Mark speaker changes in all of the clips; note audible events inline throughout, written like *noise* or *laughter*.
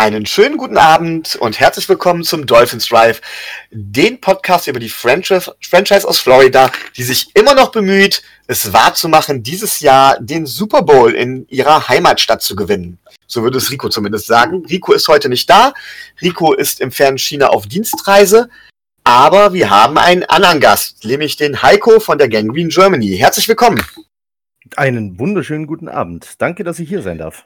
Speaker 1: Einen schönen guten Abend und herzlich willkommen zum Dolphins Drive, den Podcast über die Franchise, Franchise aus Florida, die sich immer noch bemüht, es wahrzumachen, dieses Jahr den Super Bowl in ihrer Heimatstadt zu gewinnen. So würde es Rico zumindest sagen. Rico ist heute nicht da. Rico ist im fernen China auf Dienstreise. Aber wir haben einen anderen Gast, nämlich den Heiko von der Gangrene Germany. Herzlich willkommen.
Speaker 2: Einen wunderschönen guten Abend. Danke, dass ich hier sein darf.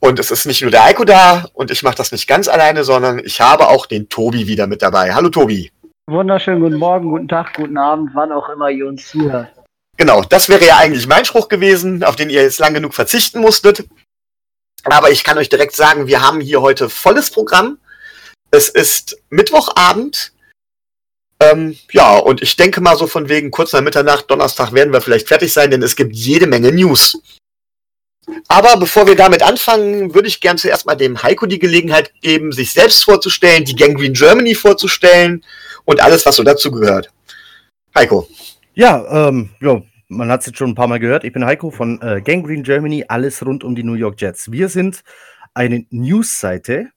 Speaker 1: Und es ist nicht nur der Eiko da und ich mache das nicht ganz alleine, sondern ich habe auch den Tobi wieder mit dabei. Hallo Tobi.
Speaker 3: Wunderschönen guten Morgen, guten Tag, guten Abend, wann auch immer ihr uns zuhört.
Speaker 1: Genau, das wäre ja eigentlich mein Spruch gewesen, auf den ihr jetzt lang genug verzichten musstet. Aber ich kann euch direkt sagen, wir haben hier heute volles Programm. Es ist Mittwochabend. Ähm, ja, und ich denke mal so von wegen kurz nach Mitternacht, Donnerstag werden wir vielleicht fertig sein, denn es gibt jede Menge News. Aber bevor wir damit anfangen, würde ich gern zuerst mal dem Heiko die Gelegenheit geben, sich selbst vorzustellen, die Gangrene Germany vorzustellen und alles, was so dazu gehört. Heiko.
Speaker 2: Ja, ähm, ja, man hat es jetzt schon ein paar Mal gehört. Ich bin Heiko von äh, Gangrene Germany, alles rund um die New York Jets. Wir sind eine News-Seite,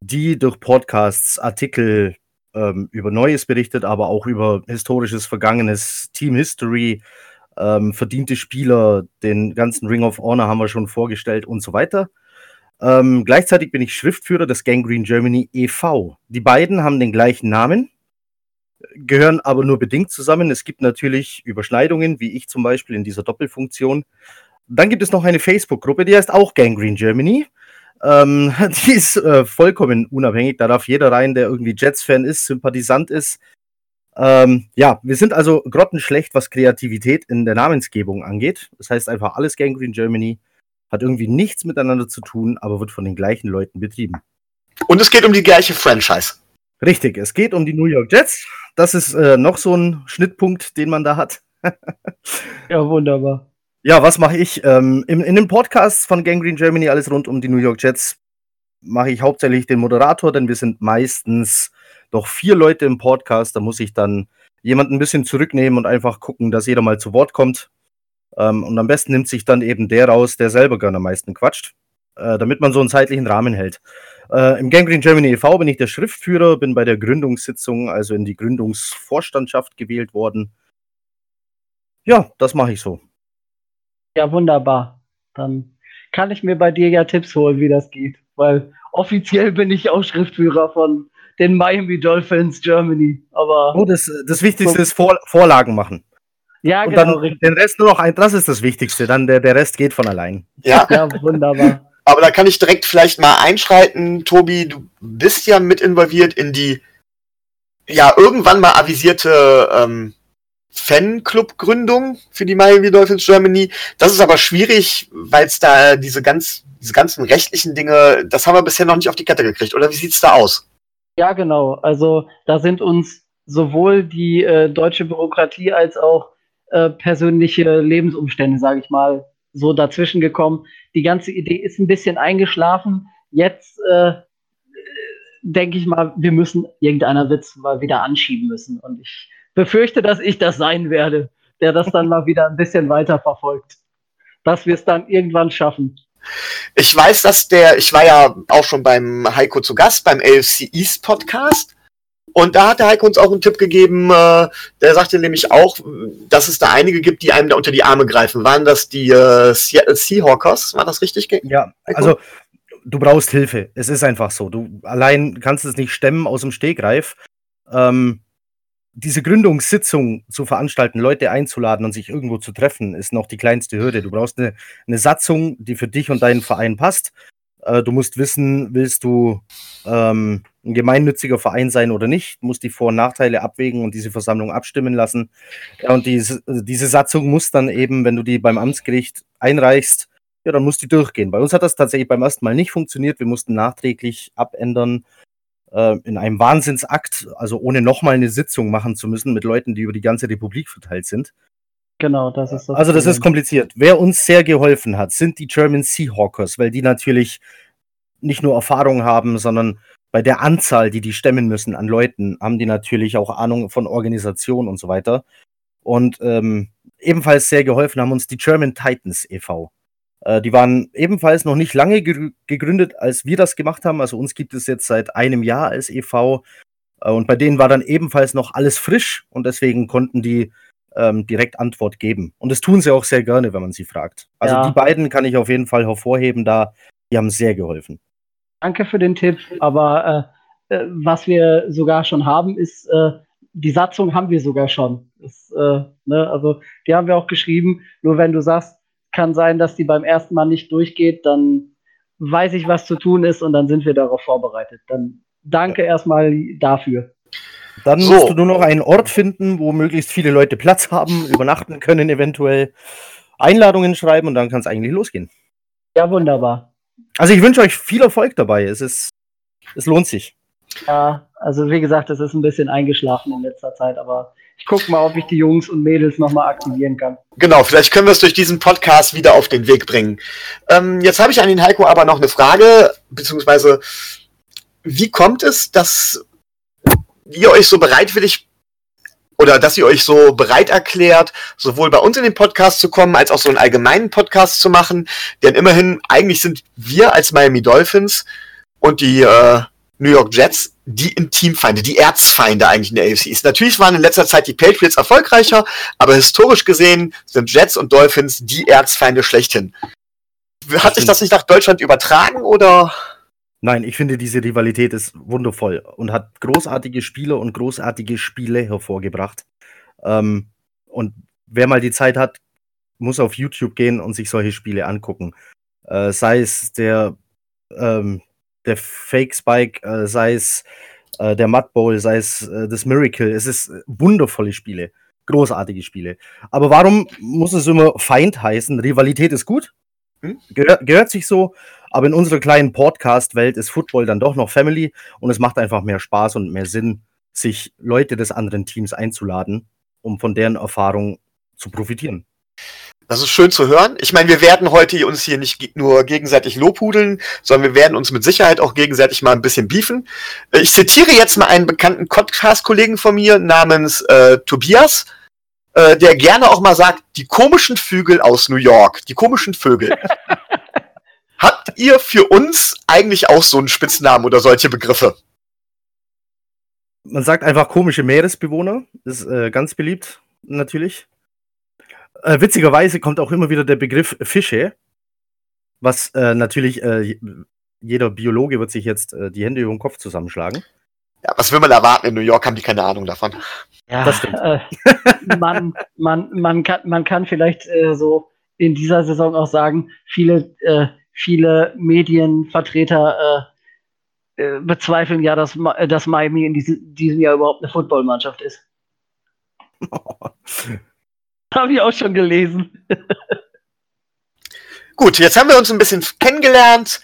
Speaker 2: die durch Podcasts, Artikel ähm, über Neues berichtet, aber auch über historisches, vergangenes, Team History, ähm, verdiente Spieler, den ganzen Ring of Honor haben wir schon vorgestellt und so weiter. Ähm, gleichzeitig bin ich Schriftführer des Gangrene Germany e.V. Die beiden haben den gleichen Namen, gehören aber nur bedingt zusammen. Es gibt natürlich Überschneidungen, wie ich zum Beispiel in dieser Doppelfunktion. Dann gibt es noch eine Facebook-Gruppe, die heißt auch Gangrene Germany. Ähm, *laughs* die ist äh, vollkommen unabhängig. Da darf jeder rein, der irgendwie Jets-Fan ist, Sympathisant ist, ähm, ja, wir sind also grottenschlecht, was Kreativität in der Namensgebung angeht. Das heißt einfach, alles Gangrene Germany hat irgendwie nichts miteinander zu tun, aber wird von den gleichen Leuten betrieben.
Speaker 1: Und es geht um die gleiche Franchise.
Speaker 2: Richtig, es geht um die New York Jets. Das ist äh, noch so ein Schnittpunkt, den man da hat.
Speaker 3: ja, wunderbar.
Speaker 2: Ja, was mache ich? Ähm, in, in den Podcasts von Gangrene Germany, alles rund um die New York Jets, mache ich hauptsächlich den Moderator, denn wir sind meistens doch vier Leute im Podcast. Da muss ich dann jemanden ein bisschen zurücknehmen und einfach gucken, dass jeder mal zu Wort kommt. Ähm, und am besten nimmt sich dann eben der raus, der selber gerne am meisten quatscht, äh, damit man so einen zeitlichen Rahmen hält. Äh, Im Gangrene Germany e.V. bin ich der Schriftführer, bin bei der Gründungssitzung, also in die Gründungsvorstandschaft gewählt worden. Ja, das mache ich so.
Speaker 3: Ja, wunderbar. Dann kann ich mir bei dir ja Tipps holen, wie das geht, weil offiziell bin ich auch Schriftführer von den Miami Dolphins Germany. Aber
Speaker 2: oh, das, das Wichtigste so, ist Vor Vorlagen machen.
Speaker 3: Ja,
Speaker 2: Und genau. Dann den Rest nur noch ein, das ist das Wichtigste. Dann der, der Rest geht von allein.
Speaker 1: Ja, ja wunderbar. *laughs* Aber da kann ich direkt vielleicht mal einschreiten, Tobi. Du bist ja mit involviert in die ja irgendwann mal avisierte ähm, Fanclub-Gründung für die Miami Dolphins Germany. Das ist aber schwierig, weil es da diese ganz diese ganzen rechtlichen Dinge, das haben wir bisher noch nicht auf die Kette gekriegt. Oder wie sieht's da aus?
Speaker 3: Ja, genau. Also da sind uns sowohl die äh, deutsche Bürokratie als auch äh, persönliche Lebensumstände, sage ich mal, so dazwischen gekommen. Die ganze Idee ist ein bisschen eingeschlafen. Jetzt äh, denke ich mal, wir müssen irgendeiner Witz mal wieder anschieben müssen. Und ich befürchte, dass ich das sein werde, der das dann mal wieder ein bisschen weiter verfolgt. Dass wir es dann irgendwann schaffen.
Speaker 1: Ich weiß, dass der, ich war ja auch schon beim Heiko zu Gast, beim AFC East Podcast. Und da hat der Heiko uns auch einen Tipp gegeben, äh, der sagte nämlich auch, dass es da einige gibt, die einem da unter die Arme greifen. Waren das die äh, Seattle Seahawkers? War das richtig?
Speaker 2: Ja, Heiko? also du brauchst Hilfe. Es ist einfach so. Du allein kannst es nicht stemmen aus dem Stegreif. Ähm, diese Gründungssitzung zu veranstalten, Leute einzuladen und sich irgendwo zu treffen, ist noch die kleinste Hürde. Du brauchst eine, eine Satzung, die für dich und deinen Verein passt. Äh, du musst wissen, willst du ähm, ein gemeinnütziger Verein sein oder nicht, du musst die Vor- und Nachteile abwägen und diese Versammlung abstimmen lassen. Ja, und diese, diese Satzung muss dann eben, wenn du die beim Amtsgericht einreichst, ja, dann muss die durchgehen. Bei uns hat das tatsächlich beim ersten Mal nicht funktioniert. Wir mussten nachträglich abändern äh, in einem Wahnsinnsakt, also ohne nochmal eine Sitzung machen zu müssen mit Leuten, die über die ganze Republik verteilt sind.
Speaker 3: Genau, das ist das.
Speaker 2: Also, das ist kompliziert. Wer uns sehr geholfen hat, sind die German Seahawkers, weil die natürlich nicht nur Erfahrung haben, sondern bei der Anzahl, die die stemmen müssen an Leuten, haben die natürlich auch Ahnung von Organisation und so weiter. Und ähm, ebenfalls sehr geholfen haben uns die German Titans e.V. Äh, die waren ebenfalls noch nicht lange gegründet, als wir das gemacht haben. Also uns gibt es jetzt seit einem Jahr als EV. Äh, und bei denen war dann ebenfalls noch alles frisch und deswegen konnten die ähm, direkt Antwort geben. Und das tun sie auch sehr gerne, wenn man sie fragt. Also ja. die beiden kann ich auf jeden Fall hervorheben, da die haben sehr geholfen.
Speaker 3: Danke für den Tipp, aber äh, äh, was wir sogar schon haben, ist, äh, die Satzung haben wir sogar schon. Das, äh, ne, also die haben wir auch geschrieben. Nur wenn du sagst, kann sein, dass die beim ersten Mal nicht durchgeht, dann weiß ich, was zu tun ist und dann sind wir darauf vorbereitet. Dann danke ja. erstmal dafür.
Speaker 2: Dann so. musst du nur noch einen Ort finden, wo möglichst viele Leute Platz haben, *laughs* übernachten können, eventuell Einladungen schreiben und dann kann es eigentlich losgehen.
Speaker 3: Ja, wunderbar.
Speaker 2: Also ich wünsche euch viel Erfolg dabei. Es ist, es lohnt sich.
Speaker 3: Ja, also wie gesagt, es ist ein bisschen eingeschlafen in letzter Zeit, aber ich gucke mal, ob ich die Jungs und Mädels nochmal aktivieren kann.
Speaker 1: Genau, vielleicht können wir es durch diesen Podcast wieder auf den Weg bringen. Ähm, jetzt habe ich an den Heiko aber noch eine Frage, beziehungsweise wie kommt es, dass ihr euch so bereitwillig oder dass ihr euch so bereit erklärt, sowohl bei uns in den Podcast zu kommen, als auch so einen allgemeinen Podcast zu machen. Denn immerhin, eigentlich sind wir als Miami Dolphins und die äh, New York Jets die Intimfeinde, die Erzfeinde eigentlich in der AFC ist. Natürlich waren in letzter Zeit die Patriots erfolgreicher, aber historisch gesehen sind Jets und Dolphins die Erzfeinde schlechthin. Hat sich das nicht nach Deutschland übertragen oder?
Speaker 2: Nein, ich finde, diese Rivalität ist wundervoll und hat großartige Spiele und großartige Spiele hervorgebracht. Ähm, und wer mal die Zeit hat, muss auf YouTube gehen und sich solche Spiele angucken. Äh, sei es der, ähm, der Fake Spike, äh, sei es äh, der Mud Bowl, sei es äh, das Miracle. Es ist wundervolle Spiele, großartige Spiele. Aber warum muss es immer Feind heißen? Rivalität ist gut, hm? Gehör, gehört sich so, aber in unserer kleinen Podcast-Welt ist Football dann doch noch Family und es macht einfach mehr Spaß und mehr Sinn, sich Leute des anderen Teams einzuladen, um von deren Erfahrung zu profitieren.
Speaker 1: Das ist schön zu hören. Ich meine, wir werden heute uns hier nicht nur gegenseitig lobhudeln, sondern wir werden uns mit Sicherheit auch gegenseitig mal ein bisschen beefen. Ich zitiere jetzt mal einen bekannten Podcast-Kollegen von mir namens äh, Tobias, äh, der gerne auch mal sagt, die komischen Vögel aus New York, die komischen Vögel. *laughs* Habt ihr für uns eigentlich auch so einen Spitznamen oder solche Begriffe?
Speaker 2: Man sagt einfach komische Meeresbewohner, ist äh, ganz beliebt, natürlich. Äh, witzigerweise kommt auch immer wieder der Begriff Fische, was äh, natürlich äh, jeder Biologe wird sich jetzt äh, die Hände über den Kopf zusammenschlagen.
Speaker 1: Ja, was will man erwarten? In New York haben die keine Ahnung davon.
Speaker 3: Ja, das stimmt. Äh, man, man, man, kann, man kann vielleicht äh, so in dieser Saison auch sagen, viele, äh, viele Medienvertreter äh, äh, bezweifeln ja, dass, dass Miami in diese, diesem Jahr überhaupt eine Footballmannschaft ist. *laughs* Habe ich auch schon gelesen. *laughs*
Speaker 1: Gut, jetzt haben wir uns ein bisschen kennengelernt.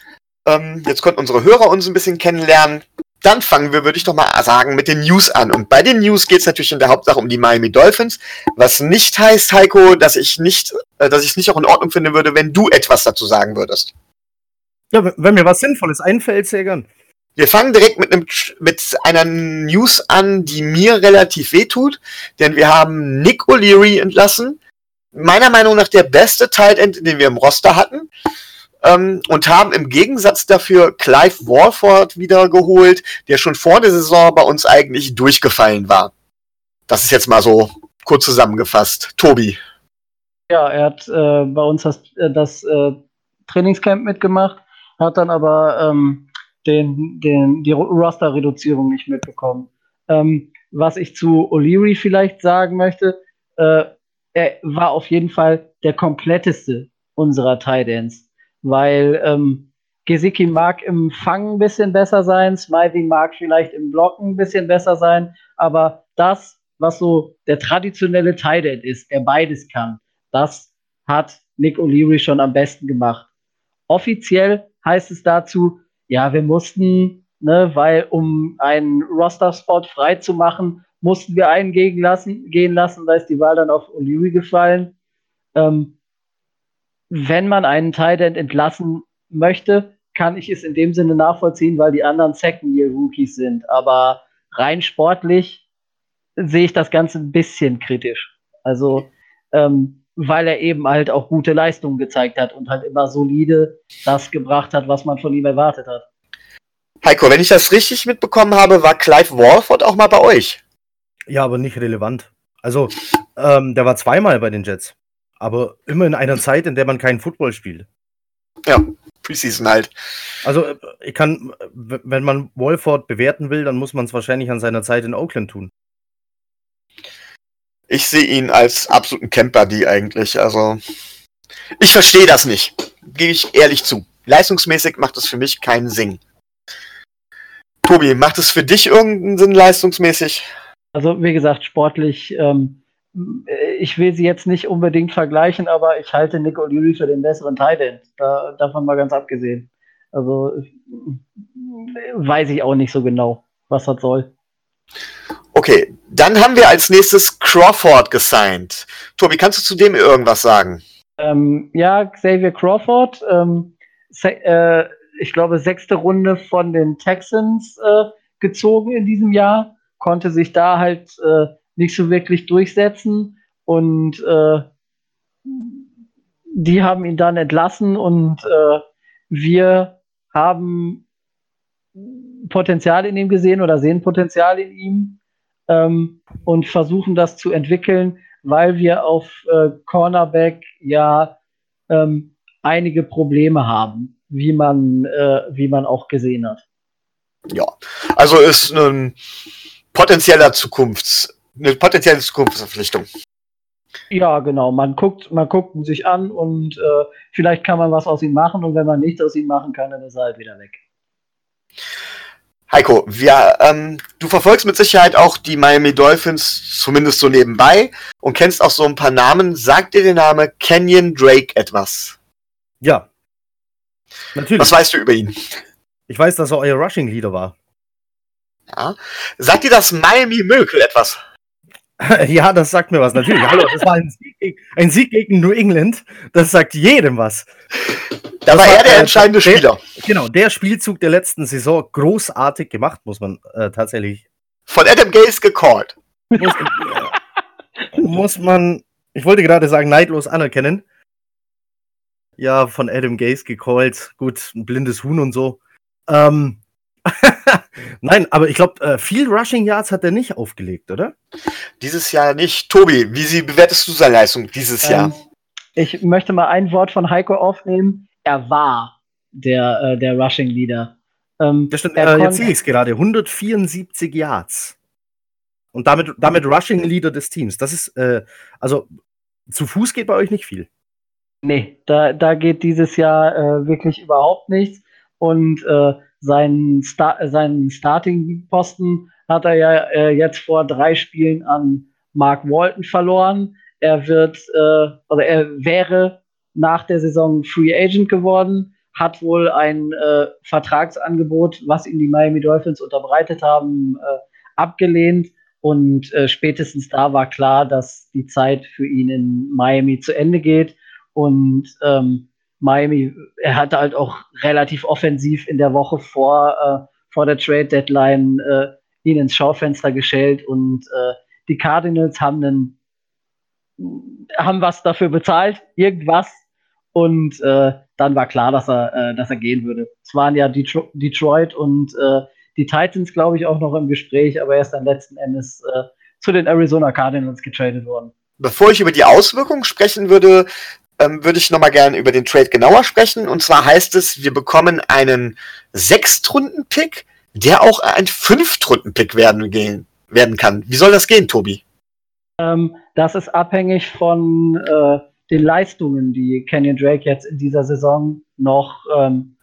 Speaker 1: Ähm, jetzt konnten unsere Hörer uns ein bisschen kennenlernen. Dann fangen wir, würde ich doch mal sagen, mit den News an. Und bei den News geht es natürlich in der Hauptsache um die Miami Dolphins, was nicht heißt, Heiko, dass ich nicht, äh, dass ich es nicht auch in Ordnung finden würde, wenn du etwas dazu sagen würdest.
Speaker 2: Ja, wenn mir was Sinnvolles einfällt, sehr gern.
Speaker 1: Wir fangen direkt mit, einem, mit einer News an, die mir relativ wehtut, denn wir haben Nick O'Leary entlassen. Meiner Meinung nach der beste Tight End, den wir im Roster hatten ähm, und haben im Gegensatz dafür Clive Warford wiedergeholt, der schon vor der Saison bei uns eigentlich durchgefallen war. Das ist jetzt mal so kurz zusammengefasst. Tobi.
Speaker 3: Ja, er hat äh, bei uns das, äh, das äh, Trainingscamp mitgemacht, hat dann aber ähm, den, den, die Roster-Reduzierung nicht mitbekommen. Ähm, was ich zu O'Leary vielleicht sagen möchte, äh, er war auf jeden Fall der kompletteste unserer Ends weil ähm, Gesicki mag im Fangen ein bisschen besser sein, Smiley mag vielleicht im Blocken ein bisschen besser sein, aber das, was so der traditionelle End ist, der beides kann, das hat Nick O'Leary schon am besten gemacht. Offiziell heißt es dazu, ja, wir mussten, ne, weil um einen Roster-Spot frei zu machen, mussten wir einen gegen lassen, gehen lassen, da ist die Wahl dann auf O'Leary gefallen. Ähm, wenn man einen Tight entlassen möchte, kann ich es in dem Sinne nachvollziehen, weil die anderen Second-Year-Rookies sind. Aber rein sportlich sehe ich das Ganze ein bisschen kritisch. Also ähm, weil er eben halt auch gute Leistungen gezeigt hat und halt immer solide das gebracht hat, was man von ihm erwartet hat.
Speaker 1: Heiko, wenn ich das richtig mitbekommen habe, war Clive Walford auch mal bei euch.
Speaker 2: Ja, aber nicht relevant. Also, ähm, der war zweimal bei den Jets. Aber immer in einer Zeit, in der man keinen Football spielt.
Speaker 1: Ja, Preseason halt.
Speaker 2: Also, äh, ich kann, wenn man Wolford bewerten will, dann muss man es wahrscheinlich an seiner Zeit in Oakland tun.
Speaker 1: Ich sehe ihn als absoluten Camper, die eigentlich. Also, ich verstehe das nicht. Gebe ich ehrlich zu. Leistungsmäßig macht es für mich keinen Sinn. Tobi, macht es für dich irgendeinen Sinn leistungsmäßig?
Speaker 3: Also, wie gesagt, sportlich, ähm, ich will sie jetzt nicht unbedingt vergleichen, aber ich halte Nick O'Leary für den besseren Titan. Da, davon mal ganz abgesehen. Also, weiß ich auch nicht so genau, was das soll.
Speaker 1: Okay, dann haben wir als nächstes Crawford gesigned. Tobi, kannst du zu dem irgendwas sagen?
Speaker 3: Ähm, ja, Xavier Crawford, ähm, äh, ich glaube, sechste Runde von den Texans äh, gezogen in diesem Jahr, konnte sich da halt äh, nicht so wirklich durchsetzen und äh, die haben ihn dann entlassen und äh, wir haben Potenzial in ihm gesehen oder sehen Potenzial in ihm ähm, und versuchen das zu entwickeln, weil wir auf äh, Cornerback ja ähm, einige Probleme haben, wie man, äh, wie man auch gesehen hat.
Speaker 1: Ja, also ist ein potenzieller Zukunfts, eine potenzielle Zukunftsverpflichtung.
Speaker 3: Ja, genau. Man guckt, man guckt ihn sich an und äh, vielleicht kann man was aus ihm machen und wenn man nichts aus ihm machen kann, dann ist er halt wieder weg.
Speaker 1: Heiko, wir, ähm, du verfolgst mit Sicherheit auch die Miami Dolphins, zumindest so nebenbei, und kennst auch so ein paar Namen. Sagt dir der Name Kenyon Drake etwas?
Speaker 2: Ja. Natürlich.
Speaker 1: Was weißt du über ihn?
Speaker 2: Ich weiß, dass er euer Rushing Leader war.
Speaker 1: Ja. Sagt dir das Miami Miracle etwas? *laughs*
Speaker 2: ja, das sagt mir was. Natürlich. Hallo, das war ein Sieg, ein Sieg, gegen New England. Das sagt jedem was.
Speaker 1: Da das war er der entscheidende der, Spieler.
Speaker 2: Genau, der Spielzug der letzten Saison großartig gemacht, muss man äh, tatsächlich.
Speaker 1: Von Adam Gaze gecallt.
Speaker 2: Muss, äh, muss man, ich wollte gerade sagen, neidlos anerkennen. Ja, von Adam Gaze gecallt. Gut, ein blindes Huhn und so. Ähm, *laughs* Nein, aber ich glaube, äh, viel Rushing Yards hat er nicht aufgelegt, oder?
Speaker 1: Dieses Jahr nicht. Tobi, wie sie, bewertest du seine Leistung dieses ähm, Jahr?
Speaker 3: Ich möchte mal ein Wort von Heiko aufnehmen. Er war der, äh, der Rushing Leader.
Speaker 2: Ähm, das stimmt, äh, jetzt sehe ich es gerade. 174 Yards. Und damit, damit Rushing Leader des Teams. Das ist, äh, also zu Fuß geht bei euch nicht viel.
Speaker 3: Nee, da, da geht dieses Jahr äh, wirklich überhaupt nichts. Und äh, seinen, Star seinen Starting-Posten hat er ja äh, jetzt vor drei Spielen an Mark Walton verloren. Er wird, äh, oder er wäre nach der Saison Free Agent geworden, hat wohl ein äh, Vertragsangebot, was ihm die Miami Dolphins unterbreitet haben, äh, abgelehnt. Und äh, spätestens da war klar, dass die Zeit für ihn in Miami zu Ende geht. Und ähm, Miami, er hatte halt auch relativ offensiv in der Woche vor, äh, vor der Trade Deadline äh, ihn ins Schaufenster gestellt und äh, die Cardinals haben einen, haben was dafür bezahlt, irgendwas und äh, dann war klar, dass er, äh, dass er gehen würde. Es waren ja Detro Detroit und äh, die Titans, glaube ich, auch noch im Gespräch, aber er ist dann letzten Endes zu den Arizona Cardinals getradet worden.
Speaker 1: Bevor ich über die Auswirkungen sprechen würde, ähm, würde ich nochmal gerne über den Trade genauer sprechen. Und zwar heißt es, wir bekommen einen Sechstrunden-Pick, der auch ein Fünftrunden-Pick werden, gehen, werden kann. Wie soll das gehen, Tobi?
Speaker 3: Ähm, das ist abhängig von äh, den Leistungen, die Kenyon Drake jetzt in dieser Saison noch ähm,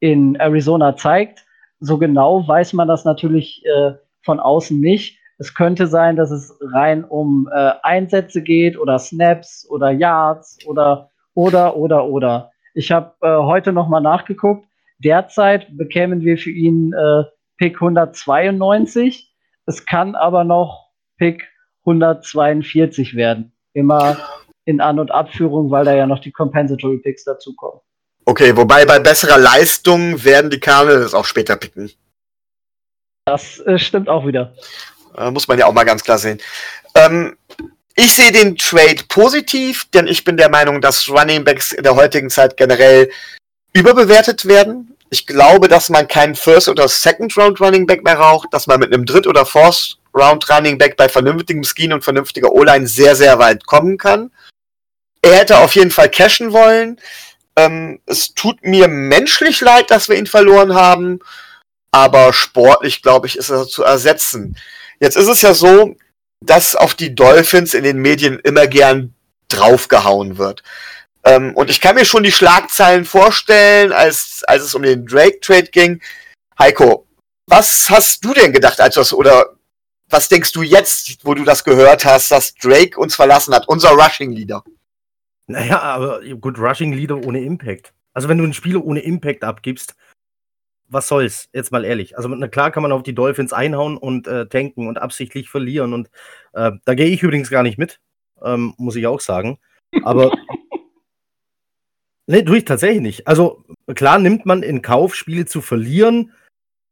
Speaker 3: in Arizona zeigt. So genau weiß man das natürlich äh, von außen nicht. Es könnte sein, dass es rein um äh, Einsätze geht oder Snaps oder Yards oder oder oder oder. Ich habe äh, heute noch mal nachgeguckt. Derzeit bekämen wir für ihn äh, Pick 192. Es kann aber noch Pick 142 werden. Immer in An- und Abführung, weil da ja noch die Compensatory Picks dazukommen.
Speaker 1: Okay, wobei bei besserer Leistung werden die Cardinals auch später picken.
Speaker 3: Das äh, stimmt auch wieder.
Speaker 1: Äh, muss man ja auch mal ganz klar sehen. Ähm, ich sehe den Trade positiv, denn ich bin der Meinung, dass Running Backs in der heutigen Zeit generell überbewertet werden. Ich glaube, dass man keinen First- oder Second-Round Running Back mehr braucht, dass man mit einem Dritt- oder Fourth-Round Running Back bei vernünftigem Scheme und vernünftiger O-Line sehr, sehr weit kommen kann. Er hätte auf jeden Fall cashen wollen. Ähm, es tut mir menschlich leid, dass wir ihn verloren haben, aber sportlich, glaube ich, ist er zu ersetzen. Jetzt ist es ja so, dass auf die Dolphins in den Medien immer gern draufgehauen wird. Ähm, und ich kann mir schon die Schlagzeilen vorstellen, als, als es um den Drake-Trade ging. Heiko, was hast du denn gedacht, als das, oder was denkst du jetzt, wo du das gehört hast, dass Drake uns verlassen hat, unser Rushing-Leader?
Speaker 2: Naja, aber gut, Rushing-Leader ohne Impact. Also wenn du einen Spieler ohne Impact abgibst, was soll's, jetzt mal ehrlich. Also na klar kann man auf die Dolphins einhauen und äh, tanken und absichtlich verlieren. Und äh, da gehe ich übrigens gar nicht mit, ähm, muss ich auch sagen. Aber *laughs* nee, tue ich tatsächlich nicht. Also klar nimmt man in Kauf, Spiele zu verlieren,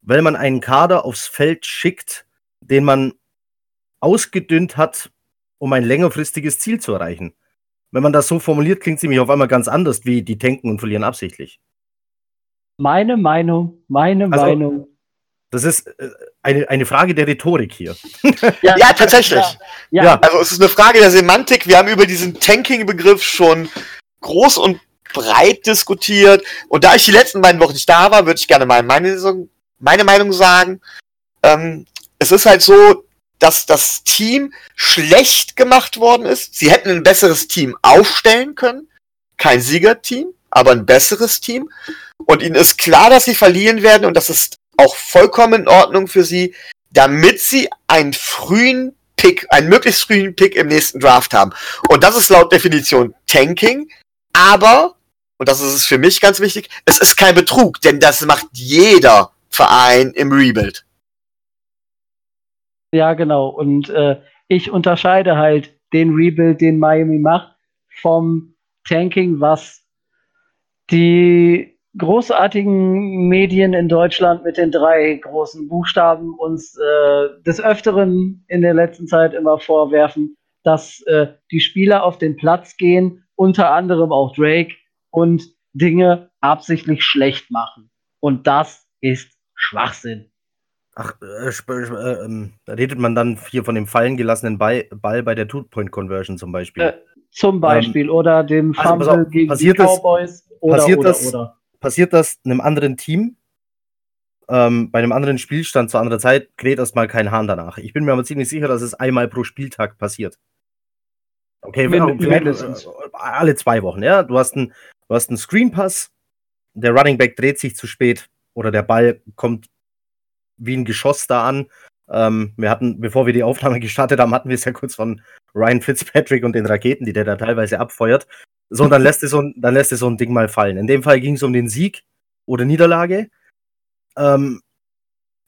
Speaker 2: weil man einen Kader aufs Feld schickt, den man ausgedünnt hat, um ein längerfristiges Ziel zu erreichen. Wenn man das so formuliert, klingt es nämlich auf einmal ganz anders, wie die tanken und verlieren absichtlich.
Speaker 3: Meine Meinung, meine also, Meinung.
Speaker 2: Das ist äh, eine, eine Frage der Rhetorik hier.
Speaker 1: Ja, *laughs* ja tatsächlich. Ja, ja. Also es ist eine Frage der Semantik. Wir haben über diesen Tanking-Begriff schon groß und breit diskutiert. Und da ich die letzten beiden Wochen nicht da war, würde ich gerne mal meine, meine Meinung sagen. Ähm, es ist halt so, dass das Team schlecht gemacht worden ist. Sie hätten ein besseres Team aufstellen können. Kein Siegerteam, aber ein besseres Team. Und ihnen ist klar, dass sie verlieren werden und das ist auch vollkommen in Ordnung für sie, damit sie einen frühen Pick, einen möglichst frühen Pick im nächsten Draft haben. Und das ist laut Definition Tanking, aber, und das ist es für mich ganz wichtig, es ist kein Betrug, denn das macht jeder Verein im Rebuild.
Speaker 3: Ja, genau. Und äh, ich unterscheide halt den Rebuild, den Miami macht, vom Tanking, was die großartigen Medien in Deutschland mit den drei großen Buchstaben uns äh, des Öfteren in der letzten Zeit immer vorwerfen, dass äh, die Spieler auf den Platz gehen, unter anderem auch Drake, und Dinge absichtlich schlecht machen. Und das ist Schwachsinn.
Speaker 2: Ach, äh, äh, ähm, redet man dann hier von dem fallen gelassenen Ball, Ball bei der Two-Point-Conversion zum Beispiel? Äh,
Speaker 3: zum Beispiel. Ähm, oder dem also Fumble also, gegen die Cowboys.
Speaker 2: Das, oder, passiert, oder, das, oder. passiert das einem anderen Team? Ähm, bei einem anderen Spielstand zu anderer Zeit kräht erstmal kein Hahn danach. Ich bin mir aber ziemlich sicher, dass es einmal pro Spieltag passiert. Okay, wenn, wenn, äh, alle zwei Wochen, ja. Du hast einen, du hast einen Screen Pass, der Running Back dreht sich zu spät oder der Ball kommt wie ein Geschoss da an. Ähm, wir hatten, bevor wir die Aufnahme gestartet haben, hatten wir es ja kurz von Ryan Fitzpatrick und den Raketen, die der da teilweise abfeuert. So, und dann lässt es so, dann lässt es so ein Ding mal fallen. In dem Fall ging es um den Sieg oder Niederlage. Ähm,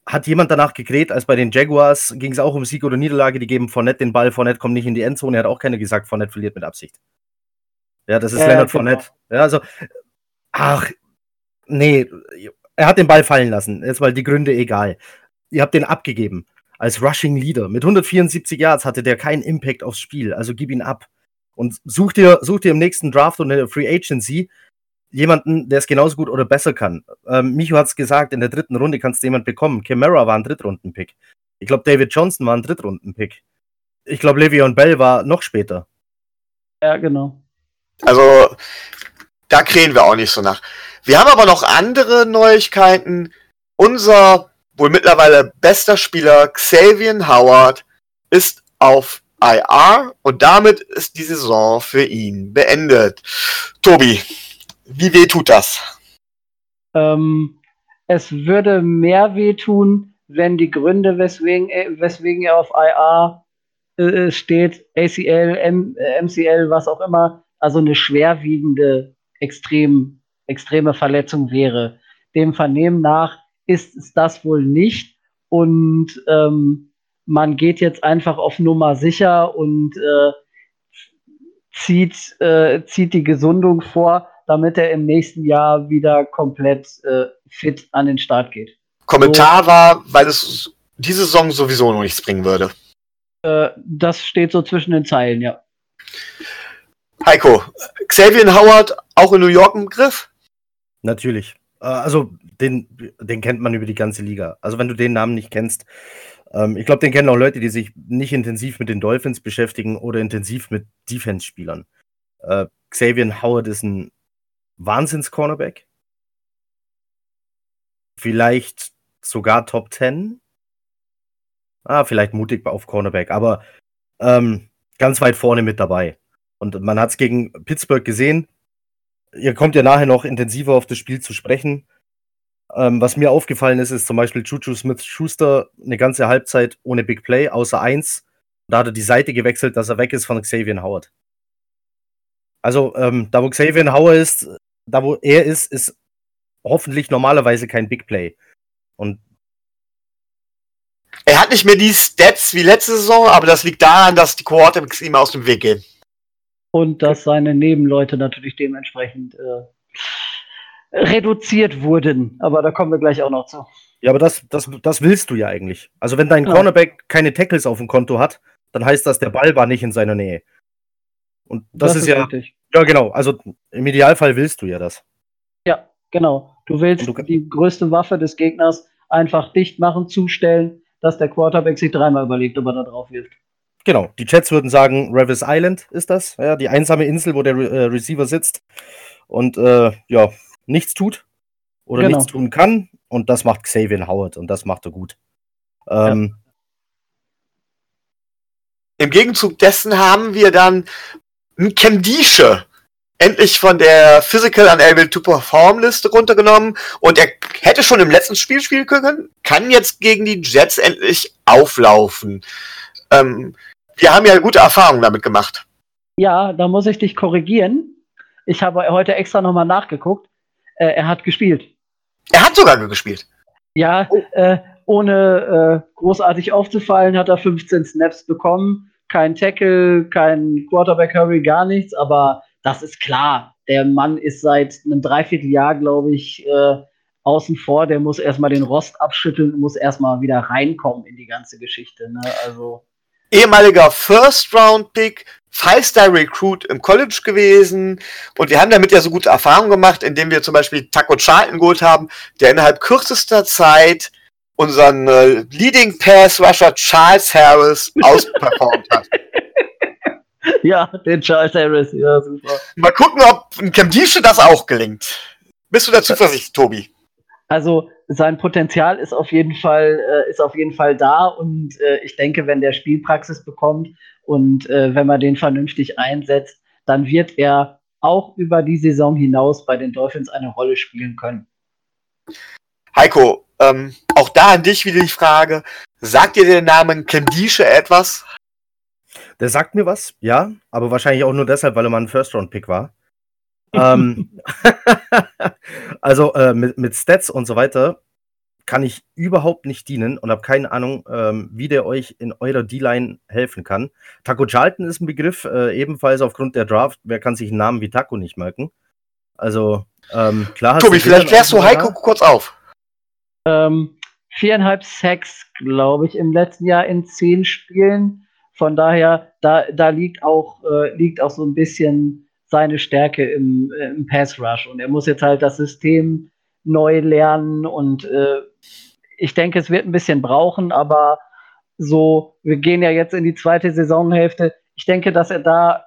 Speaker 2: hat jemand danach gekräht, als bei den Jaguars ging es auch um Sieg oder Niederlage, die geben Fournette den Ball, Fournette kommt nicht in die Endzone, hat auch keiner gesagt, Fournette verliert mit Absicht. Ja, das ist äh, Leonard genau. Fournette. Ja, also, ach, nee, er hat den Ball fallen lassen. Jetzt mal die Gründe egal. Ihr habt den abgegeben. Als Rushing Leader. Mit 174 Yards hatte der keinen Impact aufs Spiel. Also gib ihn ab. Und such dir, such dir im nächsten Draft und in der Free Agency jemanden, der es genauso gut oder besser kann. Ähm, Micho hat es gesagt, in der dritten Runde kannst du jemanden bekommen. Camara war ein Drittrunden-Pick. Ich glaube, David Johnson war ein Drittrunden-Pick. Ich glaube, Le'Veon Bell war noch später.
Speaker 3: Ja, genau.
Speaker 1: Also, da krähen wir auch nicht so nach. Wir haben aber noch andere Neuigkeiten. Unser wohl mittlerweile bester Spieler Xavier Howard ist auf IR und damit ist die Saison für ihn beendet. Tobi, wie weh tut das?
Speaker 3: Ähm, es würde mehr weh tun, wenn die Gründe, weswegen, weswegen er auf IR äh, steht, ACL, M, MCL, was auch immer, also eine schwerwiegende, extrem extreme Verletzung wäre. Dem Vernehmen nach ist es das wohl nicht und ähm, man geht jetzt einfach auf Nummer sicher und äh, zieht, äh, zieht die Gesundung vor, damit er im nächsten Jahr wieder komplett äh, fit an den Start geht.
Speaker 1: Kommentar so. war, weil es diese Saison sowieso noch nichts bringen würde.
Speaker 3: Äh, das steht so zwischen den Zeilen, ja.
Speaker 1: Heiko, Xavier Howard auch in New York im Griff?
Speaker 2: Natürlich. Äh, also, den, den kennt man über die ganze Liga. Also, wenn du den Namen nicht kennst, ähm, ich glaube, den kennen auch Leute, die sich nicht intensiv mit den Dolphins beschäftigen oder intensiv mit Defense-Spielern. Äh, Xavier Howard ist ein Wahnsinns-Cornerback. Vielleicht sogar Top 10. Ah, vielleicht mutig auf Cornerback, aber ähm, ganz weit vorne mit dabei. Und man hat es gegen Pittsburgh gesehen. Ihr kommt ja nachher noch intensiver auf das Spiel zu sprechen. Ähm, was mir aufgefallen ist, ist zum Beispiel Juju Smith-Schuster eine ganze Halbzeit ohne Big Play, außer eins. Da hat er die Seite gewechselt, dass er weg ist von Xavier Howard. Also, ähm, da wo Xavier Howard ist, da wo er ist, ist hoffentlich normalerweise kein Big Play. Und
Speaker 1: er hat nicht mehr die Stats wie letzte Saison, aber das liegt daran, dass die Quarterbacks ihm aus dem Weg gehen.
Speaker 3: Und dass seine Nebenleute natürlich dementsprechend äh, reduziert wurden. Aber da kommen wir gleich auch noch zu.
Speaker 2: Ja, aber das, das, das willst du ja eigentlich. Also, wenn dein Cornerback keine Tackles auf dem Konto hat, dann heißt das, der Ball war nicht in seiner Nähe. Und das, das ist, ist, ja. Richtig. Ja, genau. Also im Idealfall willst du ja das.
Speaker 3: Ja, genau. Du willst du die größte Waffe des Gegners einfach dicht machen, zustellen, dass der Quarterback sich dreimal überlegt, ob er da drauf wirft.
Speaker 2: Genau, die Chats würden sagen, Revis Island ist das, ja, die einsame Insel, wo der Re äh, Receiver sitzt und äh, ja, nichts tut oder genau. nichts tun kann. Und das macht Xavier Howard und das macht er gut. Ähm,
Speaker 1: ja. Im Gegenzug dessen haben wir dann Kendische endlich von der Physical Unable to Perform Liste runtergenommen und er hätte schon im letzten Spiel spielen können, kann jetzt gegen die Jets endlich auflaufen. Ähm, wir haben ja gute Erfahrungen damit gemacht.
Speaker 3: Ja, da muss ich dich korrigieren. Ich habe heute extra nochmal nachgeguckt. Äh, er hat gespielt.
Speaker 1: Er hat sogar gespielt.
Speaker 3: Ja, oh. äh, ohne äh, großartig aufzufallen, hat er 15 Snaps bekommen kein Tackle, kein Quarterback-Hurry, gar nichts, aber das ist klar. Der Mann ist seit einem Dreivierteljahr, glaube ich, äh, außen vor. Der muss erstmal den Rost abschütteln, muss erstmal wieder reinkommen in die ganze Geschichte. Ne? Also
Speaker 1: ehemaliger First-Round-Pick, Five-Star-Recruit im College gewesen. Und wir haben damit ja so gute Erfahrungen gemacht, indem wir zum Beispiel Taco Charlton geholt haben, der innerhalb kürzester Zeit unseren äh, Leading Pass Rusher Charles Harris ausperformt hat. *laughs*
Speaker 3: Ja, den Charles Harris, ja, super.
Speaker 1: Mal gucken, ob ein Camdische das auch gelingt. Bist du da zuversichtlich, Tobi?
Speaker 3: Also sein Potenzial ist auf jeden Fall äh, ist auf jeden Fall da und äh, ich denke, wenn der Spielpraxis bekommt und äh, wenn man den vernünftig einsetzt, dann wird er auch über die Saison hinaus bei den Dolphins eine Rolle spielen können.
Speaker 1: Heiko, ähm, auch da an dich wieder die Frage: Sagt dir der Name Kendische etwas?
Speaker 2: Der sagt mir was, ja, aber wahrscheinlich auch nur deshalb, weil er mal ein First-Round-Pick war. Ähm, *laughs* also äh, mit, mit Stats und so weiter kann ich überhaupt nicht dienen und habe keine Ahnung, ähm, wie der euch in eurer D-Line helfen kann. Taco Charlton ist ein Begriff, äh, ebenfalls aufgrund der Draft. Wer kann sich einen Namen wie Taco nicht merken? Also, ähm, klar.
Speaker 1: Tobi, vielleicht klärst du Heiko kurz auf
Speaker 3: ähm, viereinhalb Sacks, glaube ich, im letzten Jahr in zehn Spielen. Von daher, da, da liegt auch, äh, liegt auch so ein bisschen seine Stärke im, äh, im Pass Rush. Und er muss jetzt halt das System neu lernen und äh, ich denke, es wird ein bisschen brauchen, aber so, wir gehen ja jetzt in die zweite Saisonhälfte. Ich denke, dass er da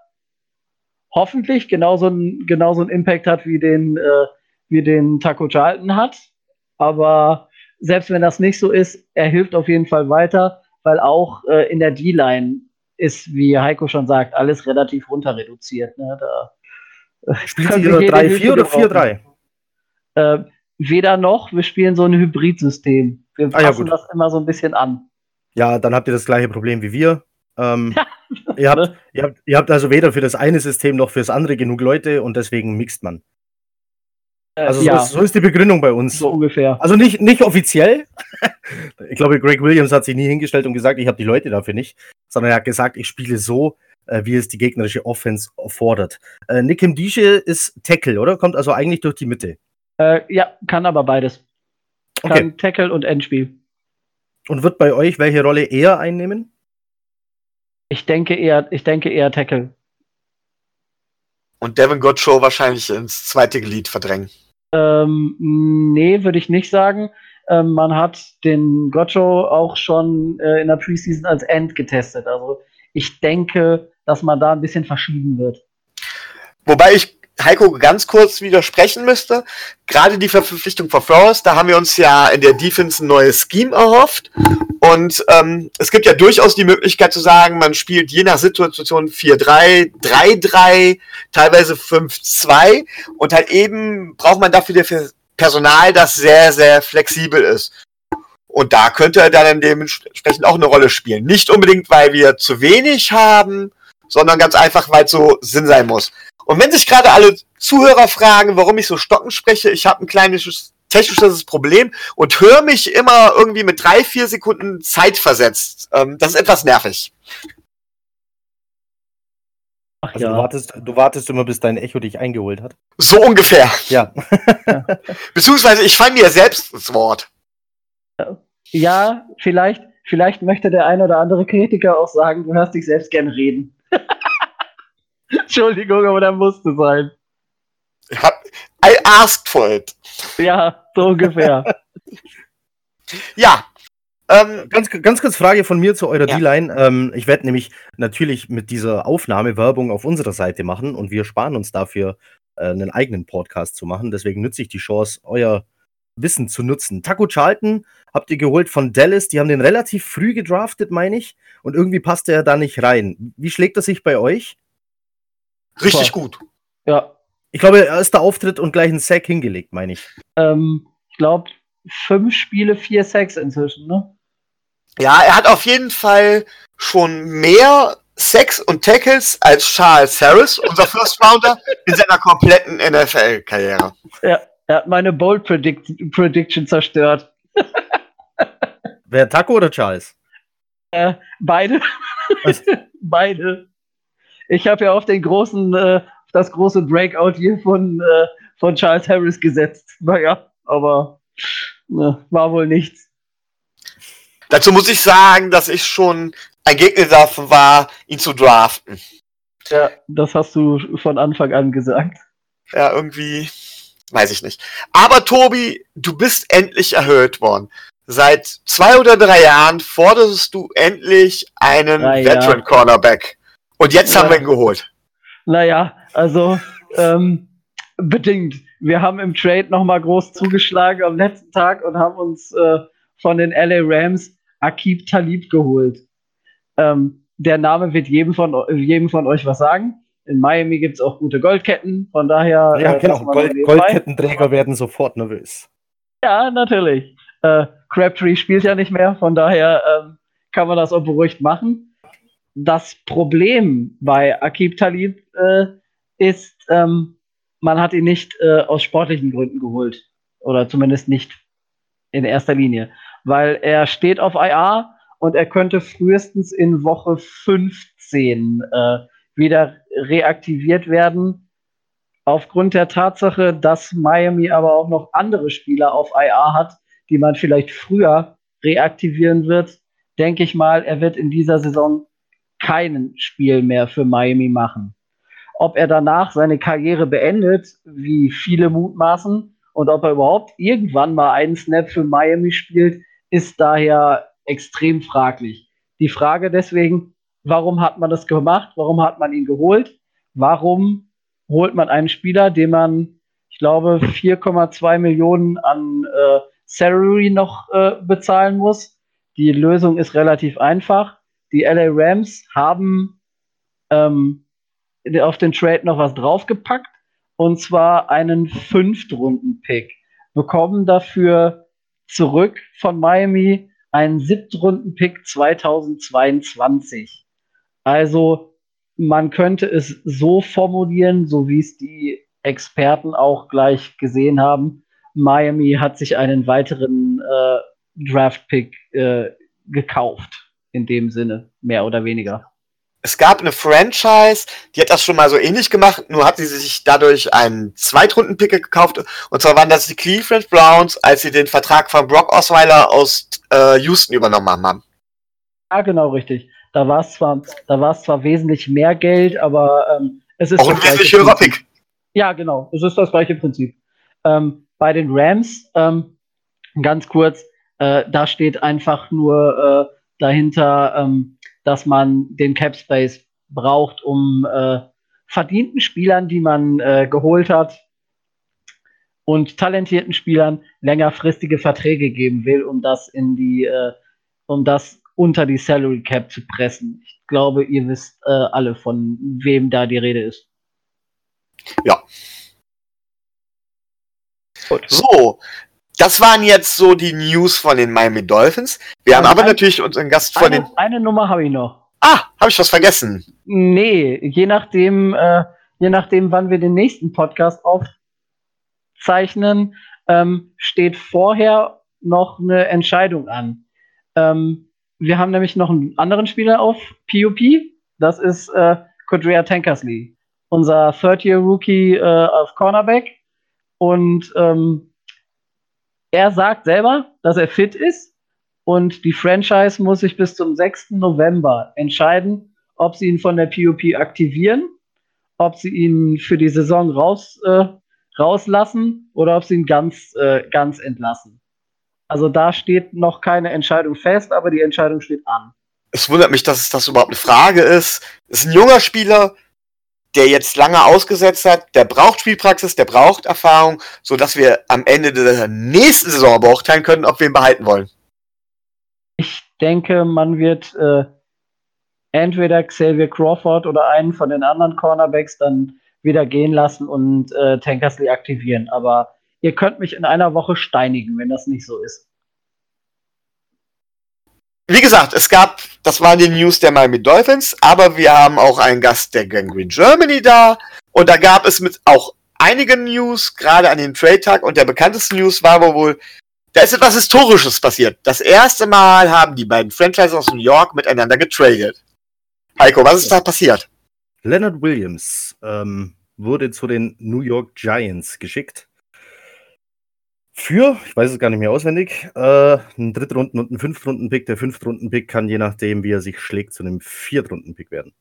Speaker 3: hoffentlich genauso genauso einen Impact hat, wie den, äh, wie den Taco Charlton hat. Aber selbst wenn das nicht so ist, er hilft auf jeden Fall weiter, weil auch äh, in der D-Line ist, wie Heiko schon sagt, alles relativ runter reduziert. Ne?
Speaker 2: Da, Spielt ihr 3-4 oder 4-3?
Speaker 3: Äh, weder noch, wir spielen so ein Hybridsystem. Wir passen ah, ja, das immer so ein bisschen an.
Speaker 2: Ja, dann habt ihr das gleiche Problem wie wir. Ähm, *laughs* ihr, habt, ihr, habt, ihr habt also weder für das eine System noch für das andere genug Leute und deswegen mixt man. Also ja. so, ist, so, ist, die Begründung bei uns.
Speaker 3: So ungefähr.
Speaker 2: Also nicht, nicht offiziell. *laughs* ich glaube, Greg Williams hat sich nie hingestellt und gesagt, ich habe die Leute dafür nicht, sondern er hat gesagt, ich spiele so, äh, wie es die gegnerische Offense fordert. Äh, Nick Mdische ist Tackle, oder? Kommt also eigentlich durch die Mitte.
Speaker 3: Äh, ja, kann aber beides. Kann okay. Tackle und Endspiel.
Speaker 2: Und wird bei euch welche Rolle eher einnehmen?
Speaker 3: Ich denke eher, ich denke eher Tackle.
Speaker 1: Und Devin Gottschall wahrscheinlich ins zweite Glied verdrängen.
Speaker 3: Ähm, nee, würde ich nicht sagen. Ähm, man hat den Gottschall auch schon äh, in der Preseason als End getestet. Also ich denke, dass man da ein bisschen verschieben wird.
Speaker 1: Wobei ich Heiko ganz kurz widersprechen müsste. Gerade die Verpflichtung von Flores, da haben wir uns ja in der Defense ein neues Scheme erhofft. Und ähm, es gibt ja durchaus die Möglichkeit zu sagen, man spielt je nach Situation 4-3, 3-3, teilweise 5-2. Und halt eben braucht man dafür Personal, das sehr, sehr flexibel ist. Und da könnte er dann dementsprechend auch eine Rolle spielen. Nicht unbedingt, weil wir zu wenig haben, sondern ganz einfach, weil es so Sinn sein muss. Und wenn sich gerade alle Zuhörer fragen, warum ich so stocken spreche, ich habe ein kleines technisches Problem und höre mich immer irgendwie mit drei, vier Sekunden Zeit versetzt. Ähm, das ist etwas nervig.
Speaker 2: Ach also ja. du, wartest, du wartest immer, bis dein Echo dich eingeholt hat.
Speaker 1: So ungefähr.
Speaker 2: Ja. *laughs*
Speaker 1: Beziehungsweise ich falle mir selbst ins Wort.
Speaker 3: Ja, vielleicht, vielleicht möchte der ein oder andere Kritiker auch sagen, du hörst dich selbst gerne reden. *laughs* Entschuldigung, aber da musste sein.
Speaker 1: I asked for it.
Speaker 3: Ja, so ungefähr. *laughs*
Speaker 1: ja.
Speaker 2: Ähm, ganz, ganz kurz Frage von mir zu eurer ja. D-Line. Ähm, ich werde nämlich natürlich mit dieser Aufnahme Werbung auf unserer Seite machen und wir sparen uns dafür, äh, einen eigenen Podcast zu machen. Deswegen nütze ich die Chance, euer Wissen zu nutzen. Taco Charlton habt ihr geholt von Dallas. Die haben den relativ früh gedraftet, meine ich. Und irgendwie passt er da nicht rein. Wie schlägt das sich bei euch?
Speaker 1: Richtig Super. gut.
Speaker 2: Ja. Ich glaube, erster Auftritt und gleich ein Sack hingelegt, meine ich.
Speaker 3: Ähm, ich glaube, fünf Spiele, vier Sacks inzwischen, ne?
Speaker 1: Ja, er hat auf jeden Fall schon mehr Sacks und Tackles als Charles Harris, unser *laughs* First Rounder, in seiner kompletten NFL-Karriere.
Speaker 3: Ja, er hat meine Bold Predict Prediction zerstört.
Speaker 2: Wer, Taco oder Charles?
Speaker 3: Äh, beide. *laughs* beide. Ich habe ja auf den großen, äh, das große Breakout hier von, äh, von Charles Harris gesetzt. Naja, aber ne, war wohl nichts.
Speaker 1: Dazu muss ich sagen, dass ich schon ein Gegner davon war, ihn zu draften.
Speaker 3: Ja, das hast du von Anfang an gesagt.
Speaker 1: Ja, irgendwie, weiß ich nicht. Aber Tobi, du bist endlich erhöht worden. Seit zwei oder drei Jahren forderst du endlich einen Veteran Cornerback. Und jetzt ja. haben wir ihn geholt.
Speaker 3: Naja, also ähm, bedingt. Wir haben im Trade nochmal groß zugeschlagen am letzten Tag und haben uns äh, von den LA Rams Akib Talib geholt. Ähm, der Name wird jedem von, jedem von euch was sagen. In Miami gibt es auch gute Goldketten, von daher.
Speaker 2: Ja, äh, genau. Gold, Goldkettenträger werden sofort nervös.
Speaker 3: Ja, natürlich. Äh, Crabtree spielt ja nicht mehr, von daher ähm, kann man das auch beruhigt machen das Problem bei Akib Talib äh, ist, ähm, man hat ihn nicht äh, aus sportlichen Gründen geholt. Oder zumindest nicht in erster Linie. Weil er steht auf IA und er könnte frühestens in Woche 15 äh, wieder reaktiviert werden. Aufgrund der Tatsache, dass Miami aber auch noch andere Spieler auf IA hat, die man vielleicht früher reaktivieren wird, denke ich mal, er wird in dieser Saison keinen Spiel mehr für Miami machen. Ob er danach seine Karriere beendet, wie viele mutmaßen, und ob er überhaupt irgendwann mal einen Snap für Miami spielt, ist daher extrem fraglich. Die Frage deswegen, warum hat man das gemacht? Warum hat man ihn geholt? Warum holt man einen Spieler, den man, ich glaube, 4,2 Millionen an äh, Salary noch äh, bezahlen muss? Die Lösung ist relativ einfach die LA Rams haben ähm, auf den Trade noch was draufgepackt und zwar einen Fünftrunden-Pick. Bekommen dafür zurück von Miami einen Siebtrunden-Pick 2022. Also man könnte es so formulieren, so wie es die Experten auch gleich gesehen haben. Miami hat sich einen weiteren äh, Draft-Pick äh, gekauft in dem Sinne, mehr oder weniger.
Speaker 1: Es gab eine Franchise, die hat das schon mal so ähnlich gemacht, nur hat sie sich dadurch einen Zweitrunden-Pick gekauft. Und zwar waren das die Cleveland Browns, als sie den Vertrag von Brock Osweiler aus äh, Houston übernommen haben.
Speaker 3: Ja, genau, richtig. Da war es zwar, da war es zwar wesentlich mehr Geld, aber ähm, es ist
Speaker 1: auch ein wesentlich höherer Pick.
Speaker 3: Ja, genau. Es ist das gleiche Prinzip. Ähm, bei den Rams, ähm, ganz kurz, äh, da steht einfach nur äh, dahinter, ähm, dass man den Cap Space braucht, um äh, verdienten Spielern, die man äh, geholt hat, und talentierten Spielern längerfristige Verträge geben will, um das in die, äh, um das unter die Salary Cap zu pressen. Ich glaube, ihr wisst äh, alle, von wem da die Rede ist.
Speaker 1: Ja. Gut. So, das waren jetzt so die News von den Miami Dolphins. Wir haben aber natürlich unseren Gast von
Speaker 3: eine,
Speaker 1: den.
Speaker 3: Eine Nummer habe ich noch.
Speaker 1: Ah, habe ich was vergessen?
Speaker 3: Nee, je nachdem, äh, je nachdem, wann wir den nächsten Podcast aufzeichnen, ähm, steht vorher noch eine Entscheidung an. Ähm, wir haben nämlich noch einen anderen Spieler auf PUP. Das ist äh, Kodrea Tankersley, unser Third-Year-Rookie äh, auf Cornerback. Und ähm, er sagt selber, dass er fit ist und die Franchise muss sich bis zum 6. November entscheiden, ob sie ihn von der POP aktivieren, ob sie ihn für die Saison raus, äh, rauslassen oder ob sie ihn ganz, äh, ganz entlassen. Also da steht noch keine Entscheidung fest, aber die Entscheidung steht an.
Speaker 1: Es wundert mich, dass das überhaupt eine Frage ist. Es ist ein junger Spieler, der jetzt lange ausgesetzt hat, der braucht Spielpraxis, der braucht Erfahrung, so dass wir am Ende der nächsten Saison beurteilen können, ob wir ihn behalten wollen.
Speaker 3: Ich denke, man wird äh, entweder Xavier Crawford oder einen von den anderen Cornerbacks dann wieder gehen lassen und äh, Tankersley aktivieren. Aber ihr könnt mich in einer Woche steinigen, wenn das nicht so ist
Speaker 1: wie gesagt, es gab, das waren die News der Miami Dolphins, aber wir haben auch einen Gast der Gangrene Germany da. Und da gab es mit auch einige News, gerade an den Trade Tag. Und der bekannteste News war wohl, da ist etwas Historisches passiert. Das erste Mal haben die beiden Franchises aus New York miteinander getradet. Heiko, was ist da passiert?
Speaker 2: Leonard Williams ähm, wurde zu den New York Giants geschickt für, ich weiß es gar nicht mehr auswendig, äh, einen Drittrunden- und einen Fünftrunden-Pick. Der Fünftrunden-Pick kann je nachdem, wie er sich schlägt, zu einem Viertrunden-Pick werden.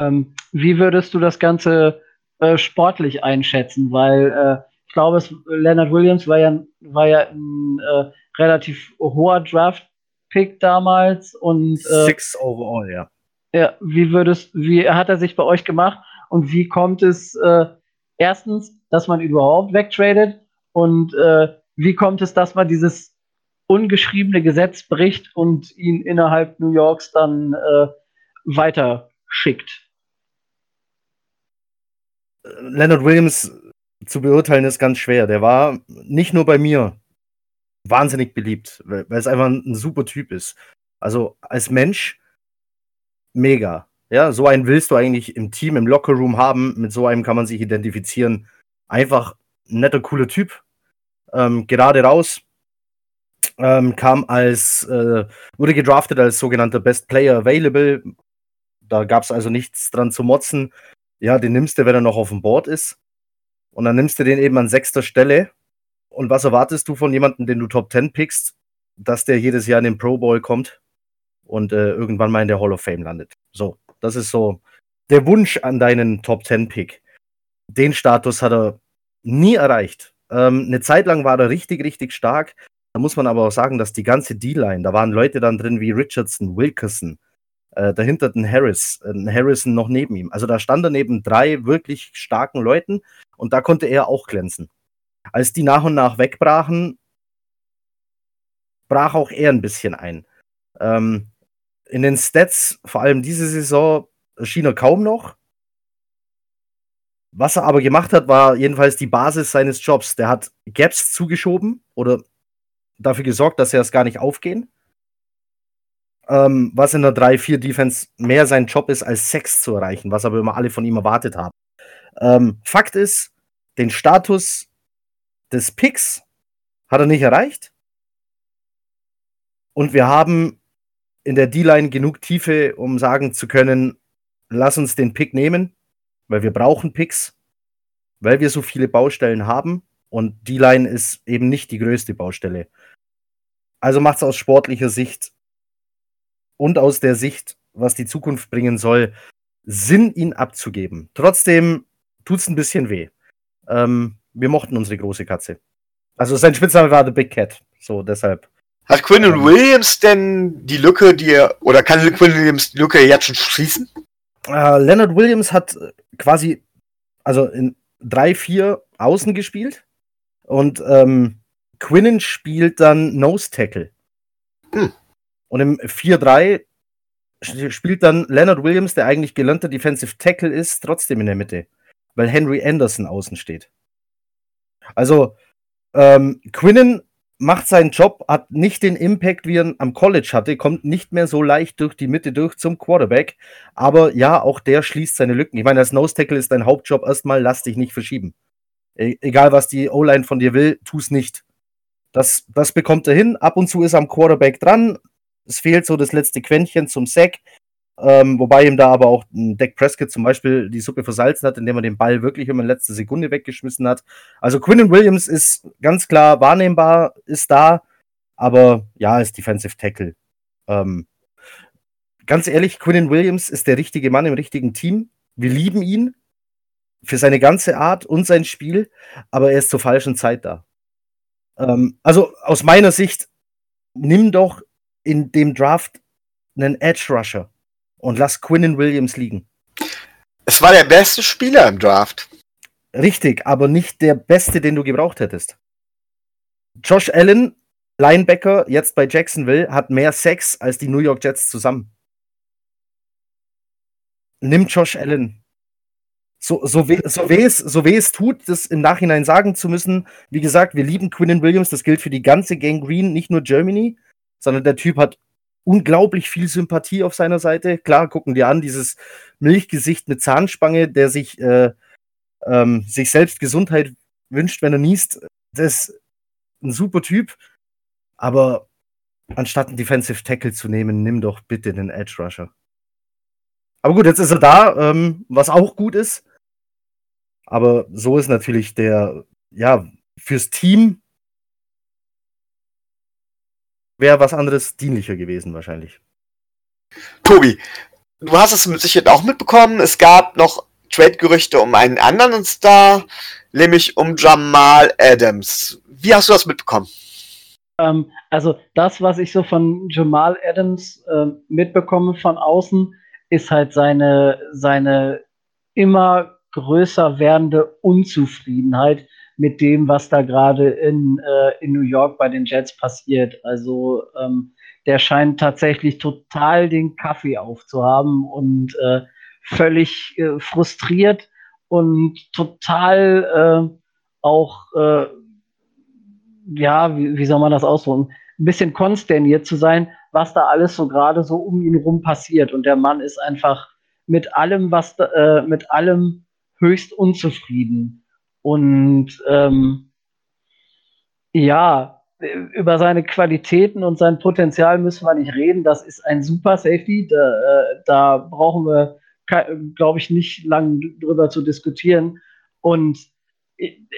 Speaker 3: Ähm, wie würdest du das Ganze äh, sportlich einschätzen? Weil äh, ich glaube, es, Leonard Williams war ja, war ja ein äh, relativ hoher Draft-Pick damals und
Speaker 2: äh, Six overall, ja.
Speaker 3: Ja, wie würdest, wie hat er sich bei euch gemacht und wie kommt es, äh, erstens, dass man überhaupt wegtradet und äh, wie kommt es, dass man dieses ungeschriebene Gesetz bricht und ihn innerhalb New Yorks dann äh, weiter schickt?
Speaker 2: Leonard Williams zu beurteilen ist ganz schwer. Der war nicht nur bei mir wahnsinnig beliebt, weil, es einfach ein, ein super Typ ist. Also als Mensch mega. Ja, so einen willst du eigentlich im Team, im Lockerroom haben. Mit so einem kann man sich identifizieren. Einfach ein netter, cooler Typ. Ähm, gerade raus. Ähm, kam als, äh, wurde gedraftet als sogenannter Best Player Available. Da gab es also nichts dran zu motzen. Ja, den nimmst du, wenn er noch auf dem Board ist. Und dann nimmst du den eben an sechster Stelle. Und was erwartest du von jemandem, den du Top 10 pickst, dass der jedes Jahr in den Pro Bowl kommt und äh, irgendwann mal in der Hall of Fame landet? So. Das ist so der Wunsch an deinen Top 10 Pick. Den Status hat er nie erreicht. Ähm, eine Zeit lang war er richtig, richtig stark. Da muss man aber auch sagen, dass die ganze D-Line, da waren Leute dann drin wie Richardson, Wilkerson, äh, dahinter den Harris, äh, Harrison noch neben ihm. Also da stand er neben drei wirklich starken Leuten und da konnte er auch glänzen. Als die nach und nach wegbrachen, brach auch er ein bisschen ein. Ähm, in den Stats, vor allem diese Saison, schien er kaum noch. Was er aber gemacht hat, war jedenfalls die Basis seines Jobs. Der hat Gaps zugeschoben oder dafür gesorgt, dass er es gar nicht aufgehen. Ähm, was in der 3-4-Defense mehr sein Job ist, als Sex zu erreichen, was aber immer alle von ihm erwartet haben. Ähm, Fakt ist, den Status des Picks hat er nicht erreicht. Und wir haben in der D-Line genug Tiefe, um sagen zu können, lass uns den Pick nehmen, weil wir brauchen Picks, weil wir so viele Baustellen haben und D-Line ist eben nicht die größte Baustelle. Also macht es aus sportlicher Sicht und aus der Sicht, was die Zukunft bringen soll, Sinn, ihn abzugeben. Trotzdem tut es ein bisschen weh. Ähm, wir mochten unsere große Katze. Also sein Spitzname war The Big Cat. So, deshalb.
Speaker 1: Hat Quinn Williams denn die Lücke, die er, oder kann Quinn Williams die Lücke jetzt schon schließen?
Speaker 2: Äh, Leonard Williams hat quasi, also in drei, vier Außen gespielt und ähm, Quinnen spielt dann Nose Tackle. Hm. Und im 4-3 spielt dann Leonard Williams, der eigentlich gelernter Defensive Tackle ist, trotzdem in der Mitte, weil Henry Anderson außen steht. Also, ähm, Quinnen macht seinen Job, hat nicht den Impact, wie er am College hatte, kommt nicht mehr so leicht durch die Mitte durch zum Quarterback. Aber ja, auch der schließt seine Lücken. Ich meine, als Nose Tackle ist dein Hauptjob erstmal, lass dich nicht verschieben. E egal, was die O-Line von dir will, tu es nicht. Das, das bekommt er hin. Ab und zu ist er am Quarterback dran. Es fehlt so das letzte Quäntchen zum Sack. Ähm, wobei ihm da aber auch Dak Prescott zum Beispiel die Suppe versalzen hat, indem er den Ball wirklich immer in letzter Sekunde weggeschmissen hat. Also Quinnen Williams ist ganz klar wahrnehmbar, ist da, aber ja, ist Defensive Tackle. Ähm, ganz ehrlich, Quinnen Williams ist der richtige Mann im richtigen Team. Wir lieben ihn für seine ganze Art und sein Spiel, aber er ist zur falschen Zeit da. Ähm, also aus meiner Sicht, nimm doch in dem Draft einen Edge Rusher und lass Quinnen Williams liegen.
Speaker 1: Es war der beste Spieler im Draft.
Speaker 2: Richtig, aber nicht der beste, den du gebraucht hättest. Josh Allen, Linebacker, jetzt bei Jacksonville, hat mehr Sex als die New York Jets zusammen. Nimm Josh Allen. So, so, weh, so, weh es, so weh es tut, das im Nachhinein sagen zu müssen, wie gesagt, wir lieben Quinnen Williams, das gilt für die ganze Gang Green, nicht nur Germany, sondern der Typ hat unglaublich viel Sympathie auf seiner Seite. Klar, gucken dir an, dieses Milchgesicht mit Zahnspange, der sich, äh, ähm, sich selbst Gesundheit wünscht, wenn er niest. Das ist ein super Typ. Aber anstatt einen Defensive Tackle zu nehmen, nimm doch bitte den Edge Rusher. Aber gut, jetzt ist er da, ähm, was auch gut ist. Aber so ist natürlich der, ja, fürs Team wäre was anderes dienlicher gewesen wahrscheinlich.
Speaker 1: Tobi, du hast es mit Sicherheit auch mitbekommen. Es gab noch Trade-Gerüchte um einen anderen Star, nämlich um Jamal Adams. Wie hast du das mitbekommen?
Speaker 3: Ähm, also das, was ich so von Jamal Adams äh, mitbekomme von außen, ist halt seine, seine immer größer werdende Unzufriedenheit mit dem, was da gerade in, äh, in New York bei den Jets passiert. Also ähm, der scheint tatsächlich total den Kaffee aufzuhaben und äh, völlig äh, frustriert und total äh, auch, äh, ja, wie, wie soll man das ausdrücken, ein bisschen konsterniert zu sein, was da alles so gerade so um ihn rum passiert. Und der Mann ist einfach mit allem, was da, äh, mit allem höchst unzufrieden. Und ähm, ja, über seine Qualitäten und sein Potenzial müssen wir nicht reden. Das ist ein super Safety. Da, äh, da brauchen wir, glaube ich, nicht lange drüber zu diskutieren. Und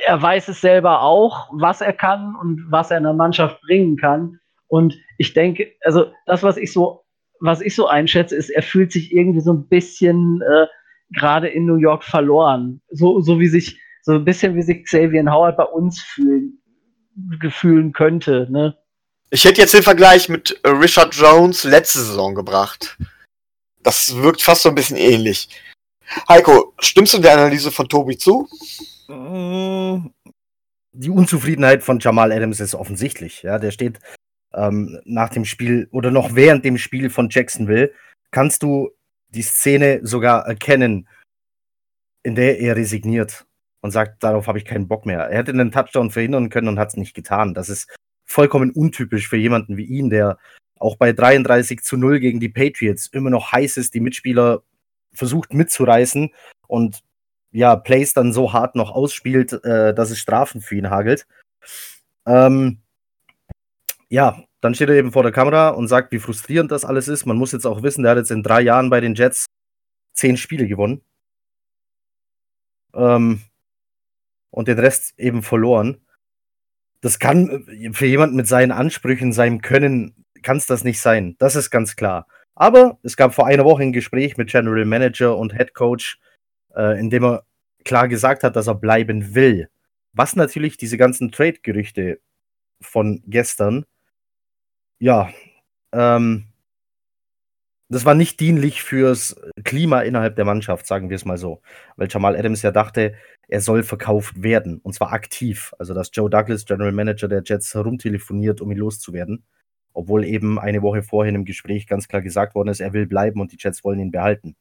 Speaker 3: er weiß es selber auch, was er kann und was er in der Mannschaft bringen kann. Und ich denke, also das, was ich so, was ich so einschätze, ist, er fühlt sich irgendwie so ein bisschen äh, gerade in New York verloren. So, so wie sich so ein bisschen wie sich Xavier Howard bei uns fühlen, gefühlen könnte. Ne?
Speaker 1: Ich hätte jetzt den Vergleich mit Richard Jones letzte Saison gebracht. Das wirkt fast so ein bisschen ähnlich. Heiko, stimmst du der Analyse von Tobi zu?
Speaker 2: Die Unzufriedenheit von Jamal Adams ist offensichtlich. Ja, der steht ähm, nach dem Spiel oder noch während dem Spiel von Jacksonville, kannst du die Szene sogar erkennen, in der er resigniert und sagt, darauf habe ich keinen Bock mehr. Er hätte einen Touchdown verhindern können und hat es nicht getan. Das ist vollkommen untypisch für jemanden wie ihn, der auch bei 33 zu 0 gegen die Patriots immer noch heiß ist, die Mitspieler versucht mitzureißen und ja, Plays dann so hart noch ausspielt, äh, dass es Strafen für ihn hagelt. Ähm, ja, dann steht er eben vor der Kamera und sagt, wie frustrierend das alles ist. Man muss jetzt auch wissen, der hat jetzt in drei Jahren bei den Jets zehn Spiele gewonnen. Ähm, und den Rest eben verloren. das kann äh, für jemanden mit seinen Ansprüchen, seinem Können, kann es das nicht sein. Das ist ganz klar. Aber es gab vor einer Woche ein Gespräch mit General Manager und Head Coach, äh, in dem er klar gesagt hat, dass er bleiben will. Was natürlich diese ganzen Trade-Gerüchte von gestern, ja, ähm, das war nicht dienlich fürs Klima innerhalb der Mannschaft, sagen wir es mal so. Weil Jamal Adams ja dachte, er soll verkauft werden. Und zwar aktiv. Also, dass Joe Douglas, General Manager der Jets, herumtelefoniert, um ihn loszuwerden. Obwohl eben eine Woche vorhin im Gespräch ganz klar gesagt worden ist, er will bleiben und die Jets wollen ihn behalten.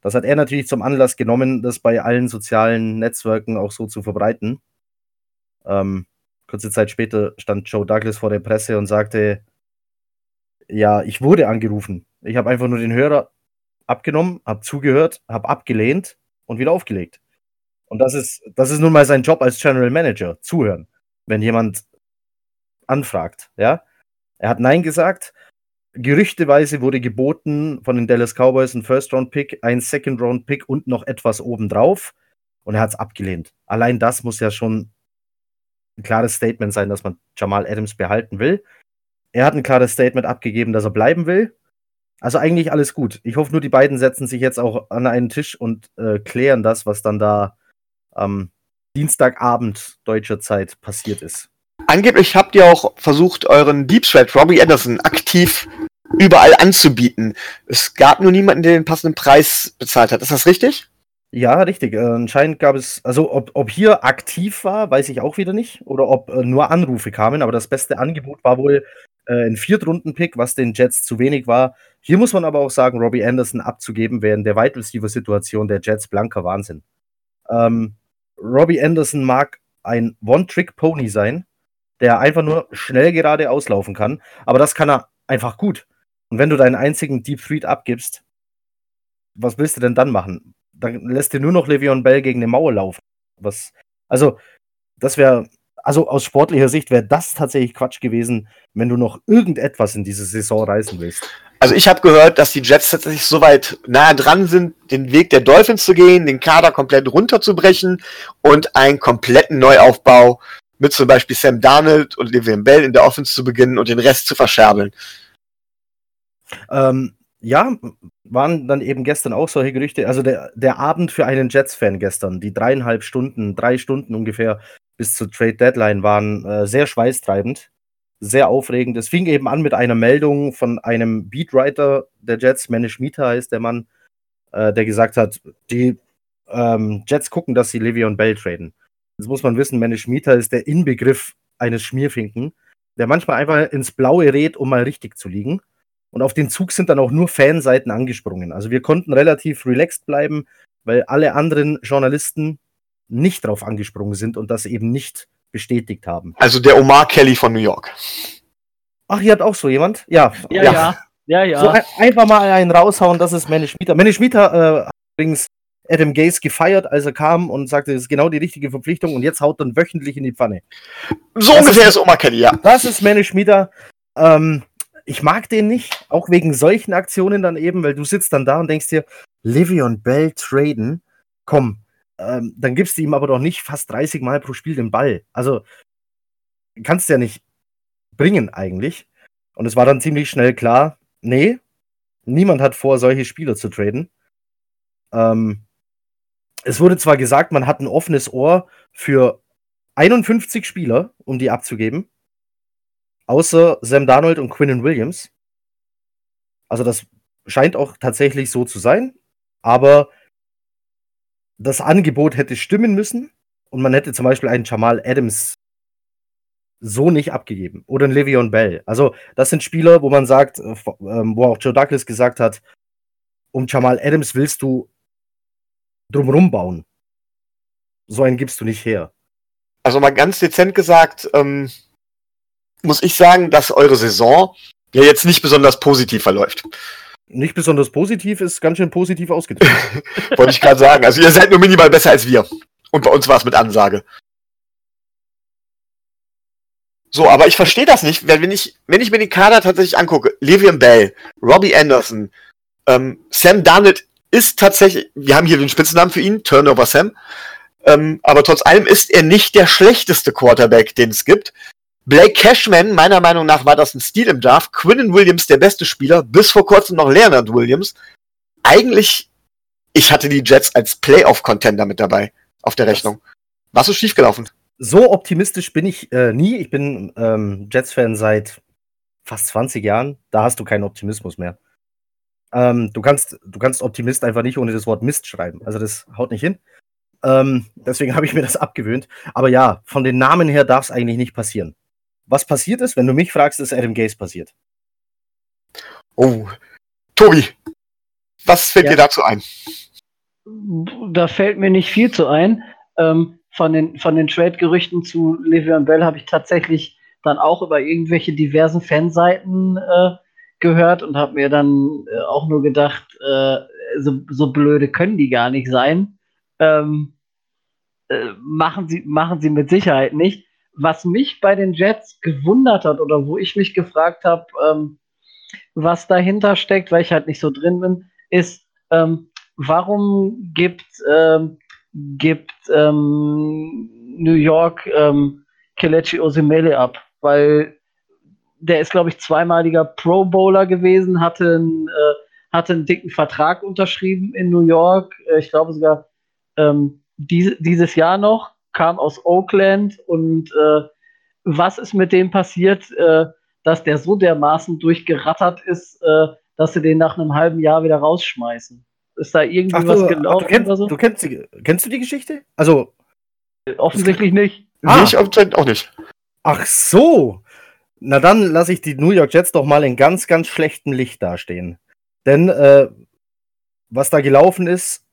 Speaker 2: Das hat er natürlich zum Anlass genommen, das bei allen sozialen Netzwerken auch so zu verbreiten. Ähm, kurze Zeit später stand Joe Douglas vor der Presse und sagte, ja, ich wurde angerufen. Ich habe einfach nur den Hörer abgenommen, habe zugehört, habe abgelehnt und wieder aufgelegt. Und das ist, das ist nun mal sein Job als General Manager, zuhören, wenn jemand anfragt, ja. Er hat Nein gesagt. Gerüchteweise wurde geboten von den Dallas Cowboys ein First-Round-Pick, ein Second-Round-Pick und noch etwas obendrauf. Und er hat es abgelehnt. Allein das muss ja schon ein klares Statement sein, dass man Jamal Adams behalten will. Er hat ein klares Statement abgegeben, dass er bleiben will. Also eigentlich alles gut. Ich hoffe nur, die beiden setzen sich jetzt auch an einen Tisch und äh, klären das, was dann da am Dienstagabend deutscher Zeit passiert ist.
Speaker 1: Angeblich habt ihr auch versucht, euren Deep Thread Robbie Anderson aktiv überall anzubieten. Es gab nur niemanden, der den passenden Preis bezahlt hat. Ist das richtig?
Speaker 2: Ja, richtig. Äh, anscheinend gab es, also ob, ob hier aktiv war, weiß ich auch wieder nicht. Oder ob äh, nur Anrufe kamen. Aber das beste Angebot war wohl äh, ein Viertrunden-Pick, was den Jets zu wenig war. Hier muss man aber auch sagen, Robbie Anderson abzugeben während der Wide Receiver-Situation der Jets blanker Wahnsinn. Ähm, Robbie Anderson mag ein One-Trick-Pony sein, der einfach nur schnell gerade auslaufen kann. Aber das kann er einfach gut. Und wenn du deinen einzigen Deep Threat abgibst, was willst du denn dann machen? Dann lässt dir nur noch Le'Veon Bell gegen eine Mauer laufen. Was, also, das wäre, also aus sportlicher Sicht wäre das tatsächlich Quatsch gewesen, wenn du noch irgendetwas in diese Saison reißen willst.
Speaker 1: Also ich habe gehört, dass die Jets tatsächlich so weit nahe dran sind, den Weg der Dolphins zu gehen, den Kader komplett runterzubrechen und einen kompletten Neuaufbau mit zum Beispiel Sam Darnold und Le'Veon Bell in der Offense zu beginnen und den Rest zu verscherbeln.
Speaker 2: Ähm, ja, waren dann eben gestern auch solche Gerüchte. Also der, der Abend für einen Jets-Fan gestern, die dreieinhalb Stunden, drei Stunden ungefähr bis zur Trade Deadline waren äh, sehr schweißtreibend sehr aufregend. Es fing eben an mit einer Meldung von einem Beatwriter der Jets, Manish Mita heißt der Mann, äh, der gesagt hat, die ähm, Jets gucken, dass sie Le'Veon Bell traden. Jetzt muss man wissen, Manish Mita ist der Inbegriff eines Schmierfinken, der manchmal einfach ins Blaue rät, um mal richtig zu liegen. Und auf den Zug sind dann auch nur Fanseiten angesprungen. Also wir konnten relativ relaxed bleiben, weil alle anderen Journalisten nicht drauf angesprungen sind und das eben nicht bestätigt haben.
Speaker 1: Also der Omar Kelly von New York.
Speaker 2: Ach, ihr habt auch so jemand?
Speaker 3: Ja. Ja, ja. ja. ja, ja.
Speaker 2: So ein, einfach mal einen raushauen, das ist Manny Schmieter. Manny Schmieter äh, hat übrigens Adam Gaze gefeiert, als er kam und sagte, das ist genau die richtige Verpflichtung und jetzt haut dann wöchentlich in die Pfanne.
Speaker 1: So das ungefähr ist, ist Omar Kelly, ja.
Speaker 2: Das ist Manny Schmieter. Ähm, ich mag den nicht, auch wegen solchen Aktionen dann eben, weil du sitzt dann da und denkst dir, Livion Bell traden, komm, ähm, dann gibst du ihm aber doch nicht fast 30 Mal pro Spiel den Ball. Also kannst du ja nicht bringen eigentlich. Und es war dann ziemlich schnell klar, nee, niemand hat vor, solche Spieler zu traden. Ähm, es wurde zwar gesagt, man hat ein offenes Ohr für 51 Spieler, um die abzugeben, außer Sam Darnold und Quinnen Williams. Also das scheint auch tatsächlich so zu sein, aber das Angebot hätte stimmen müssen und man hätte zum Beispiel einen Jamal Adams so nicht abgegeben oder einen Le'Veon Bell. Also das sind Spieler, wo man sagt, äh, ähm, wo auch Joe Douglas gesagt hat, um Jamal Adams willst du drumrum bauen. So einen gibst du nicht her.
Speaker 1: Also mal ganz dezent gesagt, ähm, muss ich sagen, dass eure Saison ja jetzt nicht besonders positiv verläuft
Speaker 2: nicht besonders positiv, ist ganz schön positiv ausgedrückt. *laughs*
Speaker 1: Wollte ich gerade sagen. Also ihr seid nur minimal besser als wir. Und bei uns war es mit Ansage. So, aber ich verstehe das nicht, wenn ich, wenn ich mir den Kader tatsächlich angucke, Le'Veon Bell, Robbie Anderson, ähm, Sam Darnold ist tatsächlich, wir haben hier den Spitznamen für ihn, Turnover Sam, ähm, aber trotz allem ist er nicht der schlechteste Quarterback, den es gibt. Blake Cashman, meiner Meinung nach war das ein Stil im Draft. Quinnen Williams, der beste Spieler, bis vor kurzem noch Leonard Williams. Eigentlich, ich hatte die Jets als Playoff-Contender mit dabei auf der Rechnung. Was ist schiefgelaufen?
Speaker 2: So optimistisch bin ich äh, nie. Ich bin ähm, Jets-Fan seit fast 20 Jahren. Da hast du keinen Optimismus mehr. Ähm, du, kannst, du kannst Optimist einfach nicht ohne das Wort Mist schreiben. Also das haut nicht hin. Ähm, deswegen *laughs* habe ich mir das abgewöhnt. Aber ja, von den Namen her darf es eigentlich nicht passieren. Was passiert ist, wenn du mich fragst, ist Adam Gaze passiert.
Speaker 1: Oh, Tobi, was fällt ja. dir dazu ein?
Speaker 3: Da fällt mir nicht viel zu ein. Ähm, von den, von den Trade-Gerüchten zu Le'Veon Bell habe ich tatsächlich dann auch über irgendwelche diversen Fanseiten äh, gehört und habe mir dann äh, auch nur gedacht, äh, so, so blöde können die gar nicht sein. Ähm, äh, machen, sie, machen sie mit Sicherheit nicht. Was mich bei den Jets gewundert hat oder wo ich mich gefragt habe, ähm, was dahinter steckt, weil ich halt nicht so drin bin, ist, ähm, warum gibt, ähm, gibt ähm, New York ähm, Kelechi Osimele ab? Weil der ist, glaube ich, zweimaliger Pro Bowler gewesen, hatte, ein, äh, hatte einen dicken Vertrag unterschrieben in New York. Äh, ich glaube sogar ähm, die, dieses Jahr noch, kam aus Oakland und äh, was ist mit dem passiert, äh, dass der so dermaßen durchgerattert ist, äh, dass sie den nach einem halben Jahr wieder rausschmeißen? Ist da irgendwie ach, was du, gelaufen
Speaker 2: ach, du kennst, oder so? Du kennst, die, kennst du die Geschichte? Also
Speaker 3: offensichtlich nicht.
Speaker 1: Ah. Ich auch nicht.
Speaker 2: Ach so. Na dann lasse ich die New York Jets doch mal in ganz, ganz schlechtem Licht dastehen. Denn äh, was da gelaufen ist,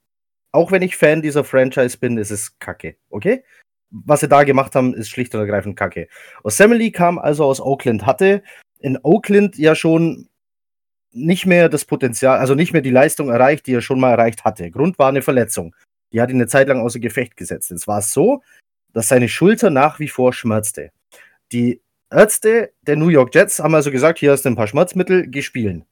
Speaker 2: auch wenn ich Fan dieser Franchise bin, ist es Kacke, okay? Was sie da gemacht haben, ist schlicht und ergreifend Kacke. Osemele kam also aus Oakland, hatte in Oakland ja schon nicht mehr das Potenzial, also nicht mehr die Leistung erreicht, die er schon mal erreicht hatte. Grund war eine Verletzung. Die hat ihn eine Zeit lang außer Gefecht gesetzt. Jetzt war es so, dass seine Schulter nach wie vor schmerzte. Die Ärzte der New York Jets haben also gesagt, hier hast du ein paar Schmerzmittel, geh spielen.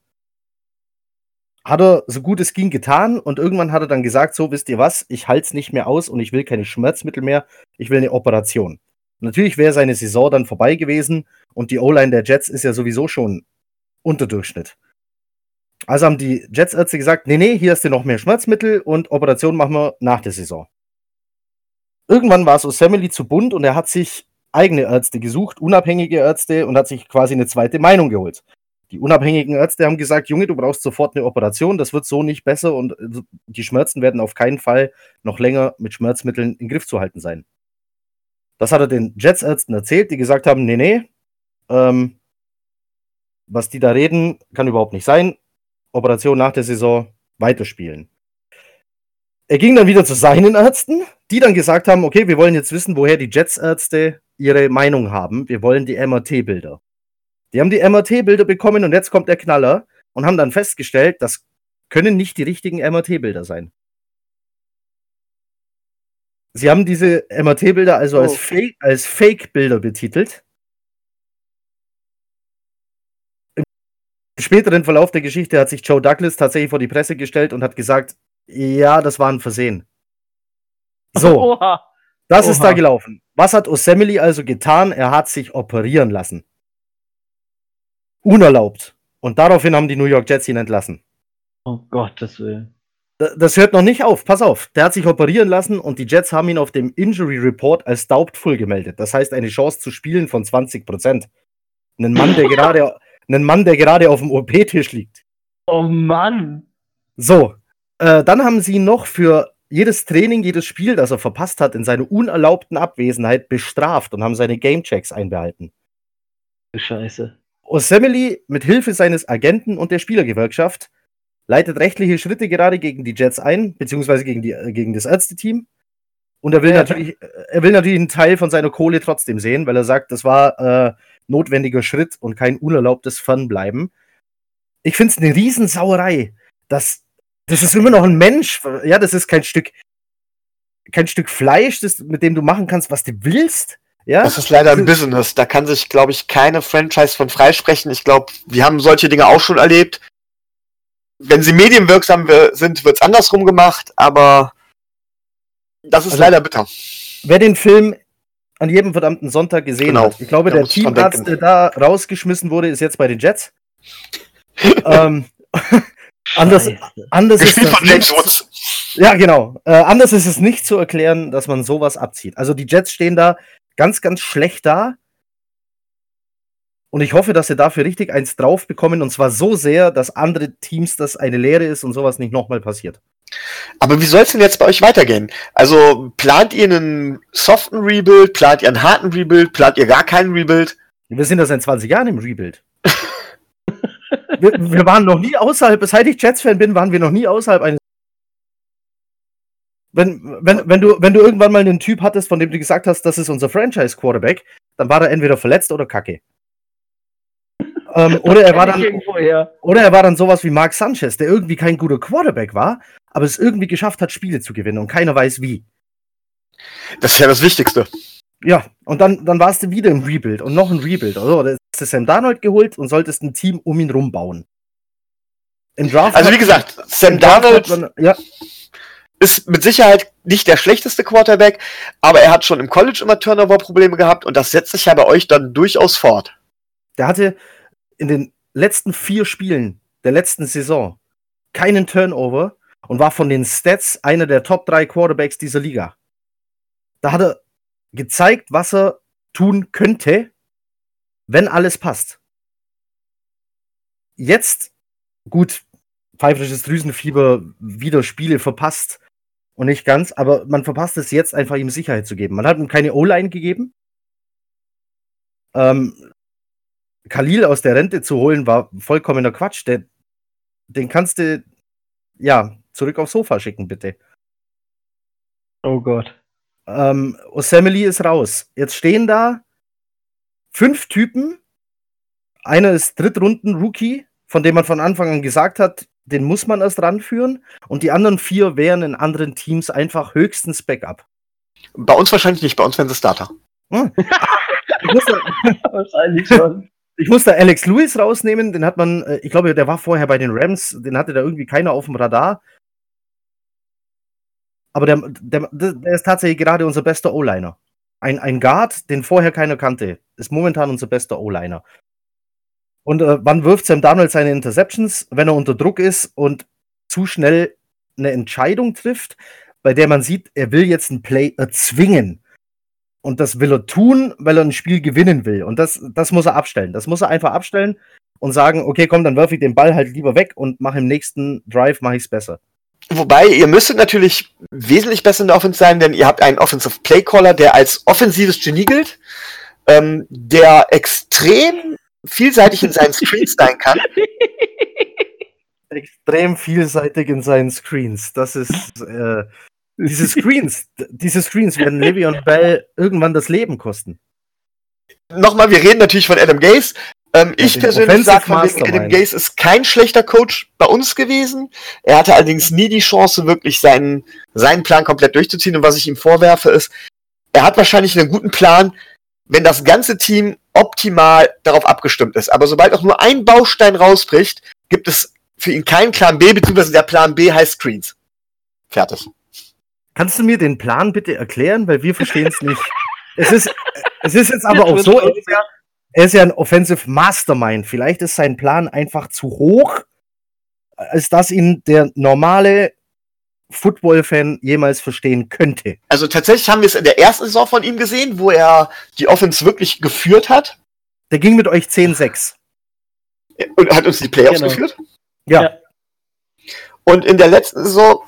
Speaker 2: Hat er so gut es ging getan und irgendwann hat er dann gesagt, so wisst ihr was, ich halte es nicht mehr aus und ich will keine Schmerzmittel mehr, ich will eine Operation. Natürlich wäre seine Saison dann vorbei gewesen und die O-Line der Jets ist ja sowieso schon unter Durchschnitt. Also haben die Jets-Ärzte gesagt, nee, nee, hier hast du noch mehr Schmerzmittel und Operation machen wir nach der Saison. Irgendwann war es Osemele zu bunt und er hat sich eigene Ärzte gesucht, unabhängige Ärzte und hat sich quasi eine zweite Meinung geholt. Die unabhängigen Ärzte haben gesagt, Junge, du brauchst sofort eine Operation, das wird so nicht besser und äh, die Schmerzen werden auf keinen Fall noch länger mit Schmerzmitteln in Griff zu halten sein. Das hat er den Jets-Ärzten erzählt, die gesagt haben, nee, nee, ähm, was die da reden, kann überhaupt nicht sein. Operation nach der Saison weiterspielen. Er ging dann wieder zu seinen Ärzten, die dann gesagt haben, okay, wir wollen jetzt wissen, woher die Jets-Ärzte ihre Meinung haben. Wir wollen die MRT-Bilder. Die haben die MRT-Bilder bekommen und jetzt kommt der Knaller und haben dann festgestellt, das können nicht die richtigen MRT-Bilder sein. Sie haben diese MRT-Bilder also oh. als, Fake, als Fake-Bilder betitelt. Im späteren Verlauf der Geschichte hat sich Joe Douglas tatsächlich vor die Presse gestellt und hat gesagt, ja, das war ein Versehen. So, *laughs* Oha. das Oha. ist da gelaufen. Was hat Osemele also getan? Er hat sich operieren lassen. Unerlaubt. Und daraufhin haben die New York Jets ihn entlassen.
Speaker 3: Oh Gottes Willen.
Speaker 2: Das hört noch nicht auf. Pass auf. Der hat sich operieren lassen und die Jets haben ihn auf dem Injury Report als doubtful gemeldet. Das heißt, eine Chance zu spielen von 20 Prozent. Einen Mann, der gerade, einen Mann, der gerade auf dem OP-Tisch liegt.
Speaker 3: Oh Mann.
Speaker 2: So. Äh, dann haben sie ihn noch für jedes Training, jedes Spiel, das er verpasst hat, in seiner unerlaubten Abwesenheit bestraft und haben seine Gamechecks einbehalten.
Speaker 3: Scheiße.
Speaker 2: Osemele mit Hilfe seines Agenten und der Spielergewerkschaft leitet rechtliche Schritte gerade gegen die Jets ein, beziehungsweise gegen, die, äh, gegen das Ärzteteam. Und er will, natürlich. Äh, er will natürlich einen Teil von seiner Kohle trotzdem sehen, weil er sagt, das war äh, notwendiger Schritt und kein unerlaubtes Fernbleiben. Ich finde es eine Riesensauerei, dass das ist immer noch ein Mensch. Ja, das ist kein Stück, kein Stück Fleisch, das, mit dem du machen kannst, was du willst. Ja?
Speaker 1: Das ist leider ein Business. Da kann sich, glaube ich, keine Franchise von freisprechen. Ich glaube, wir haben solche Dinge auch schon erlebt. Wenn sie medienwirksam sind, wird es andersrum gemacht, aber das ist also, leider bitter.
Speaker 2: Wer den Film an jedem verdammten Sonntag gesehen
Speaker 1: Genau.
Speaker 2: hat. Ich glaube, der
Speaker 1: dran
Speaker 2: Teamarzt, der da rausgeschmissen wurde, ist jetzt bei den Jets. *laughs* ähm, *laughs* anders, anders ist das nicht-. Ja, genau. Äh, anders ist es nicht zu erklären, dass man sowas abzieht. Also die Jets stehen da ganz, ganz schlecht da. Und ich hoffe, dass sie dafür richtig eins drauf bekommen. Und zwar so sehr, dass andere Teams das eine Lehre ist und sowas nicht nochmal passiert.
Speaker 1: Aber wie soll es denn jetzt bei euch weitergehen? Also plant ihr einen soften Rebuild, plant ihr einen harten Rebuild, plant ihr gar keinen Rebuild?
Speaker 2: Wir sind ja seit 20 Jahren im Rebuild. *laughs* wir, wir waren noch nie außerhalb, seit ich Jets-Fan bin, waren wir noch nie außerhalb eines. Wenn, wenn, wenn, du, wenn du irgendwann mal einen Typ hattest, von dem du gesagt hast, das ist unser Franchise-Quarterback, dann war er entweder verletzt oder kacke. ähm, *laughs* oder, er war dann, oder er war dann sowas wie Mark Sanchez, der irgendwie kein guter Quarterback war, aber es irgendwie geschafft hat, Spiele zu gewinnen und keiner weiß wie.
Speaker 1: Das ist ja das Wichtigste.
Speaker 2: Ja, und dann, dann warst du wieder im Rebuild und noch ein Rebuild. Also, da hast du Sam Darnold geholt und solltest ein Team um ihn rumbauen. Im Draft.
Speaker 1: Also wie gesagt, Sam Darnold
Speaker 2: man- ja,
Speaker 1: ist mit Sicherheit nicht der schlechteste Quarterback, aber er hat schon im College immer Turnover-Probleme gehabt und das setzt sich ja bei euch dann durchaus fort.
Speaker 2: der hatte in den letzten vier Spielen der letzten Saison keinen Turnover und war von den Stats einer der Top 3 Quarterbacks dieser Liga. Da hat er gezeigt, was er tun könnte, wenn alles passt. Jetzt, gut, pfeifrisches Drüsenfieber, wieder Spiele verpasst und nicht ganz, aber man verpasst es jetzt einfach, ihm Sicherheit zu geben. Man hat ihm keine O-Line gegeben. Ähm, Khalil aus der Rente zu holen, war vollkommener Quatsch. Der, den kannst du, ja, zurück aufs Sofa schicken, bitte.
Speaker 3: Oh Gott.
Speaker 2: Ähm, Osemele ist raus. Jetzt stehen da fünf Typen. Einer ist Drittrunden-Rookie, von dem man von Anfang an gesagt hat, den muss man erst ranführen. Und die anderen vier wären in anderen Teams einfach höchstens Backup.
Speaker 1: Bei uns wahrscheinlich nicht, bei uns wären sie Starter.
Speaker 2: Hm. *laughs* Ich muss, da,
Speaker 3: Wahrscheinlich schon.
Speaker 2: ich muss da Alex Lewis rausnehmen. Den hat man, äh, ich glaube, der war vorher bei den Rams. Den hatte da irgendwie keiner auf dem Radar. Aber der, der, der ist tatsächlich gerade unser bester O-Liner. Ein, ein Guard, den vorher keiner kannte, ist momentan unser bester O-Liner. Und äh, wann wirft Sam Darnold seine Interceptions? Wenn er unter Druck ist und zu schnell eine Entscheidung trifft, bei der man sieht, er will jetzt ein Play erzwingen. Und das will er tun, weil er ein Spiel gewinnen will. Und das, das muss er abstellen. Das muss er einfach abstellen und sagen, okay, komm, dann werfe ich den Ball halt lieber weg und mache im nächsten Drive mache ich es besser.
Speaker 1: Wobei, ihr müsstet natürlich wesentlich besser in der Offense sein, denn ihr habt einen Offensive Playcaller, der als offensives Genie gilt, ähm, der extrem vielseitig in seinen Screens sein kann. *laughs*
Speaker 2: Extrem vielseitig in seinen Screens. Das ist äh, diese Screens, diese Screens werden Le'Veon Bell irgendwann das Leben kosten.
Speaker 1: Nochmal, wir reden natürlich von Adam Gase. Ähm,
Speaker 2: Ja,
Speaker 1: ich persönlich sage, Adam. Gase ist kein schlechter Coach bei uns gewesen. Er hatte allerdings nie die Chance, wirklich seinen, seinen Plan komplett durchzuziehen. Und was ich ihm vorwerfe, ist, er hat wahrscheinlich einen guten Plan, wenn das ganze Team optimal darauf abgestimmt ist. Aber sobald auch nur ein Baustein rausbricht, gibt es für ihn keinen Plan B, beziehungsweise der Plan B heißt Screens. Fertig.
Speaker 2: Kannst du mir den Plan bitte erklären, weil wir verstehen es *laughs* nicht. Es ist, es ist jetzt aber auch so, er ist, ja, er ist ja ein Offensive Mastermind. Vielleicht ist sein Plan einfach zu hoch, als dass ihn der normale Football-Fan jemals verstehen könnte.
Speaker 1: Also tatsächlich haben wir es in der ersten Saison von ihm gesehen, wo er die Offense wirklich geführt hat
Speaker 2: Der ging mit euch 10-6.
Speaker 1: und hat uns die Playoffs
Speaker 3: Genau.
Speaker 1: geführt.
Speaker 2: Ja.
Speaker 3: Ja.
Speaker 1: Und in der letzten Saison,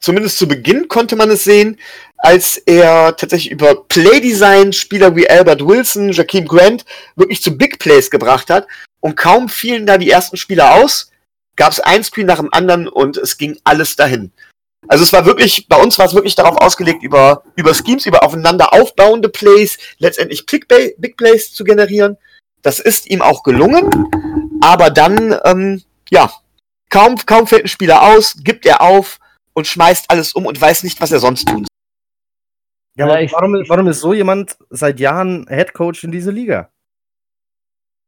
Speaker 1: zumindest zu Beginn, konnte man es sehen, als er tatsächlich über Playdesign Spieler wie Albert Wilson, Jakeem Grant wirklich zu Big Plays gebracht hat. Und kaum fielen da die ersten Spieler aus, gab es ein Screen nach dem anderen und es ging alles dahin. Also es war wirklich, bei uns war es wirklich darauf ausgelegt, über, über Schemes, über aufeinander aufbauende Plays, letztendlich Big, Play, Big Plays zu generieren. Das ist ihm auch gelungen, aber dann, ähm, ja, kaum, kaum fällt ein Spieler aus, gibt er auf und schmeißt alles um und weiß nicht, was er sonst tun soll.
Speaker 2: Ja, aber
Speaker 3: ich-
Speaker 2: warum, warum ist so jemand seit Jahren Head Coach in dieser Liga?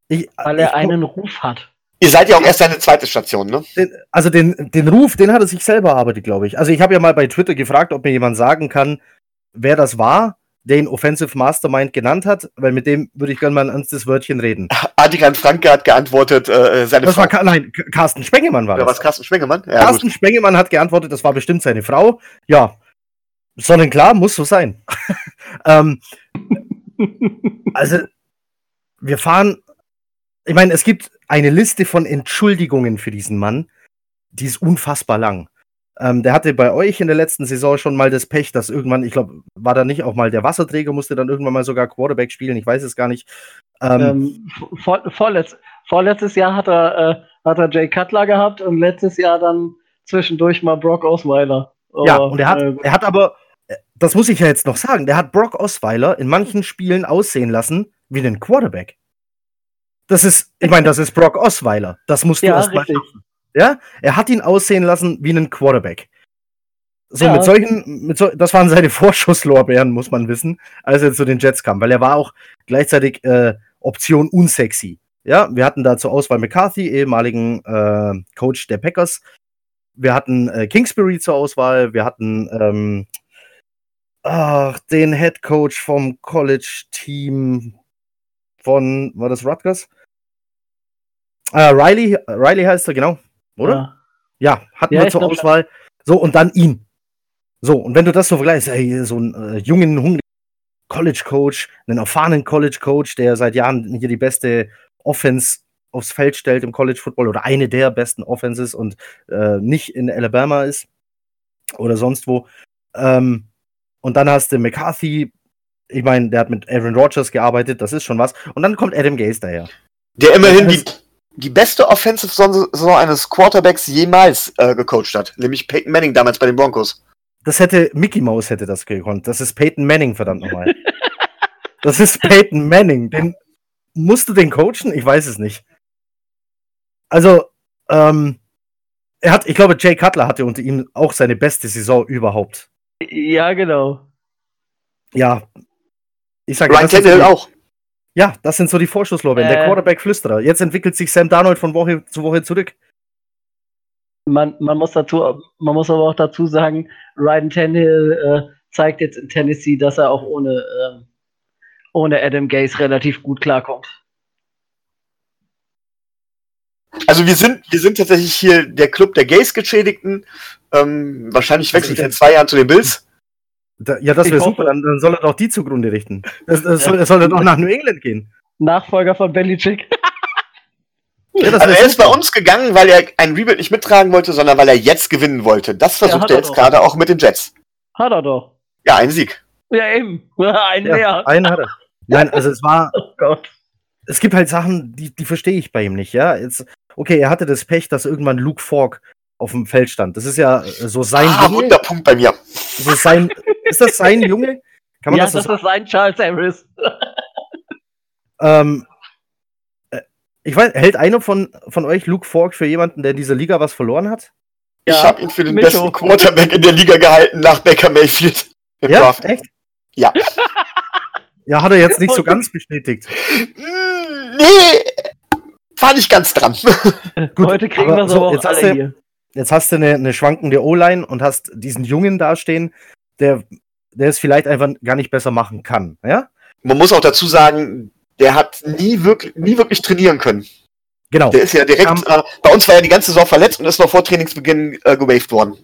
Speaker 2: Ich,
Speaker 3: Weil
Speaker 2: ich,
Speaker 3: er einen Ruf hat.
Speaker 1: Ihr seid ja auch erst seine zweite Station, ne?
Speaker 2: den, also den, den Ruf, den hat er sich selber erarbeitet, glaube ich. Also ich habe ja mal bei Twitter gefragt, ob mir jemand sagen kann, wer das war, den Offensive Mastermind genannt hat, weil mit dem würde ich gerne mal ein ernstes Wörtchen reden.
Speaker 1: Adrian Franke hat geantwortet, äh, seine
Speaker 2: Das
Speaker 1: Frau.
Speaker 2: war, Ka- nein, Carsten Spengemann war
Speaker 1: Oder
Speaker 2: das.
Speaker 1: was, Carsten Spengemann? Ja,
Speaker 2: Carsten Spengemann hat geantwortet, das war bestimmt seine Frau. Ja, sonnenklar, muss so sein. *laughs* ähm, also, wir fahren. Ich meine, es gibt eine Liste von Entschuldigungen für diesen Mann, die ist unfassbar lang. Ähm, der hatte bei euch in der letzten Saison schon mal das Pech, dass irgendwann, ich glaube, war da nicht auch mal der Wasserträger, musste dann irgendwann mal sogar Quarterback spielen, ich weiß es gar nicht. Ähm,
Speaker 3: Ähm, vor, vorletz, vorletztes Jahr hat er, äh, hat er Jay Cutler gehabt und letztes Jahr dann zwischendurch mal Brock Osweiler.
Speaker 2: Ja,
Speaker 3: Aber,
Speaker 2: und er hat,
Speaker 3: äh,
Speaker 2: er hat aber, äh, das muss ich ja jetzt noch sagen, der hat Brock Osweiler in manchen Spielen aussehen lassen wie einen Quarterback. Das ist, ich meine, das ist Brock Osweiler. Das musst du
Speaker 3: ja,
Speaker 2: erst mal
Speaker 3: richtig.
Speaker 2: Ja, er hat ihn aussehen lassen wie einen Quarterback. So,
Speaker 3: Ja.
Speaker 2: mit solchen, mit so, das waren seine *laughs* Vorschusslorbeeren, muss man wissen, als er zu den Jets kam, weil er war auch gleichzeitig äh, Option unsexy. Ja, wir hatten da zur Auswahl McCarthy, ehemaligen äh, Coach der Packers. Wir hatten äh, Kingsbury zur Auswahl, wir hatten ähm, ach, den Head Coach vom College-Team von, war das Rutgers? Äh, Riley, Riley heißt er, genau, oder?
Speaker 3: Ja.
Speaker 2: Ja, hatten
Speaker 3: Ja,
Speaker 2: wir zur
Speaker 3: glaub
Speaker 2: Auswahl. So, und dann ihn. So, und wenn du das so vergleichst, ey, so einen äh, jungen, hungrigen College-Coach, einen erfahrenen College-Coach, der seit Jahren hier die beste Offense aufs Feld stellt im College-Football oder eine der besten Offenses und äh, nicht in Alabama ist oder sonst wo. Ähm, und dann hast du McCarthy, ich meine, der hat mit Aaron Rodgers gearbeitet, das ist schon was. Und dann kommt Adam Gase daher.
Speaker 1: Der immerhin die, die beste Offensive-Saison eines Quarterbacks jemals äh, gecoacht hat. Nämlich Peyton Manning damals bei den Broncos.
Speaker 2: Das hätte Mickey Mouse hätte das gekonnt. Das ist Peyton Manning, verdammt nochmal. *laughs* das ist Peyton Manning. Den musst du den coachen? Ich weiß es nicht. Also, ähm, er hat, ich glaube, Jay Cutler hatte unter ihm auch seine beste Saison überhaupt.
Speaker 3: ja, genau.
Speaker 2: Ja. Ich sage,
Speaker 1: Ryan Tannehill auch.
Speaker 2: Ja, das sind so die Vorschusslorbeeren. Der
Speaker 3: Äh.
Speaker 2: Quarterback-Flüsterer. Jetzt entwickelt sich Sam Darnold von Woche zu Woche zurück.
Speaker 3: Man, man, muss dazu, man muss aber auch dazu sagen, Ryan Tannehill äh, zeigt jetzt in Tennessee, dass er auch ohne, ähm, ohne Adam Gase relativ gut klarkommt.
Speaker 1: Also wir sind, wir sind tatsächlich hier der Club der Gays-Geschädigten. Ähm, wahrscheinlich wechselt er in zwei Jahren zu den Bills.
Speaker 2: Da, ja, das wäre super. Dann, dann soll er doch die zugrunde richten. Das, das soll, das soll er doch nach New England gehen.
Speaker 3: Nachfolger von Belichick.
Speaker 2: Ja, das
Speaker 1: Also er ist bei uns gegangen, weil er ein Rebuild nicht mittragen wollte, sondern weil er jetzt gewinnen wollte. Das
Speaker 3: Ja,
Speaker 1: versucht
Speaker 3: hat
Speaker 1: er
Speaker 3: er
Speaker 1: jetzt gerade auch mit den Jets.
Speaker 3: Hat er doch.
Speaker 1: Ja, ein Sieg.
Speaker 3: Ja, eben. *laughs* Ein
Speaker 2: Ja,
Speaker 3: mehr.
Speaker 2: einen hat er. Nein, also es war, *laughs*
Speaker 3: Oh Gott.
Speaker 2: es gibt halt Sachen, die, die verstehe ich bei ihm nicht, ja. Jetzt, okay, er hatte das Pech, dass irgendwann Luke Falk auf dem Feld stand. Das ist ja äh, so sein
Speaker 1: Ah,
Speaker 2: Junge.
Speaker 1: Wunderpunkt bei mir.
Speaker 2: Das ist, sein, ist das sein *laughs* Junge? Kann man
Speaker 3: Ja,
Speaker 2: das so
Speaker 3: das
Speaker 2: sagen?
Speaker 3: ist ein Charles Harris. *laughs*
Speaker 2: Ähm, äh, ich weiß, hält einer von, von euch Luke Falk für jemanden, der in dieser Liga was verloren hat?
Speaker 1: ich
Speaker 3: Ja,
Speaker 1: habe ihn für den
Speaker 3: Micho.
Speaker 1: besten Quarterback in der Liga gehalten nach Baker Mayfield. Im
Speaker 2: Ja,
Speaker 1: Draft.
Speaker 2: echt?
Speaker 1: Ja. *laughs*
Speaker 2: Ja, hat er jetzt nicht so ganz bestätigt.
Speaker 1: Nee, war nicht ganz dran.
Speaker 2: Gut,
Speaker 3: Heute kriegen wir es
Speaker 2: so,
Speaker 3: aber auch
Speaker 2: jetzt hast
Speaker 3: alle
Speaker 2: du-
Speaker 3: hier.
Speaker 2: Jetzt hast du eine, eine schwankende O-Line und hast diesen Jungen dastehen, der, der es vielleicht einfach gar nicht besser machen kann. Ja?
Speaker 1: Man muss auch dazu sagen, der hat nie wirklich, nie wirklich trainieren können.
Speaker 2: Genau.
Speaker 1: Der ist ja direkt,
Speaker 2: Kam-
Speaker 1: äh, bei uns war er die ganze Saison verletzt und ist noch vor Trainingsbeginn äh, gewaved worden.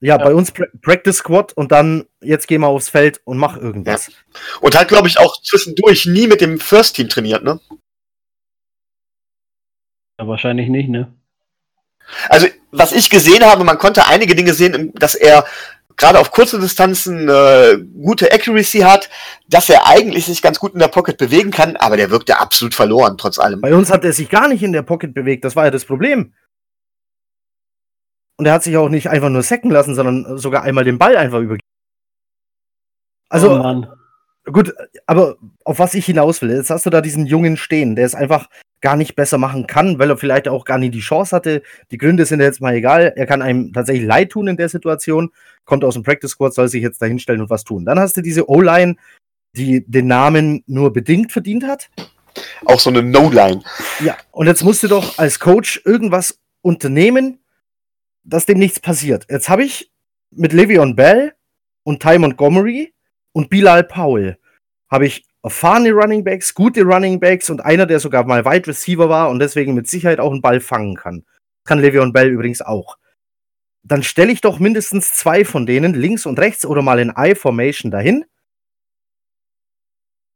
Speaker 2: Ja, bei uns pra Practice Squad und dann jetzt geh mal aufs Feld und mach irgendwas.
Speaker 1: Und hat, glaube ich, auch zwischendurch nie mit dem First Team trainiert, ne?
Speaker 3: Ja, wahrscheinlich nicht, ne?
Speaker 1: Also, was ich gesehen habe, man konnte einige Dinge sehen, dass er gerade auf kurze Distanzen äh, gute Accuracy hat, dass er eigentlich sich ganz gut in der Pocket bewegen kann, aber der wirkte absolut verloren, trotz allem.
Speaker 2: Bei uns hat er sich gar nicht in der Pocket bewegt, das war ja das Problem. Und er hat sich auch nicht einfach nur sacken lassen, sondern sogar einmal den Ball einfach übergeben. Also,
Speaker 3: oh Mann.
Speaker 2: Gut, aber auf was ich hinaus will, jetzt hast du da diesen Jungen stehen, der es einfach gar nicht besser machen kann, weil er vielleicht auch gar nie die Chance hatte. Die Gründe sind jetzt mal egal. Er kann einem tatsächlich leid tun in der Situation, kommt aus dem Practice Squad, soll sich jetzt da hinstellen und was tun. Dann hast du diese O-Line, die den Namen nur bedingt verdient hat.
Speaker 1: Auch so eine No-Line.
Speaker 2: Ja, und jetzt musst du doch als Coach irgendwas unternehmen, dass dem nichts passiert. Jetzt habe ich mit Le'Veon Bell und Ty Montgomery und Bilal Powell habe ich erfahrene Running Backs, gute Running Backs und einer, der sogar mal Wide Receiver war und deswegen mit Sicherheit auch einen Ball fangen kann. Kann Le'Veon Bell übrigens auch. Dann stelle ich doch mindestens zwei von denen links und rechts oder mal in I-Formation dahin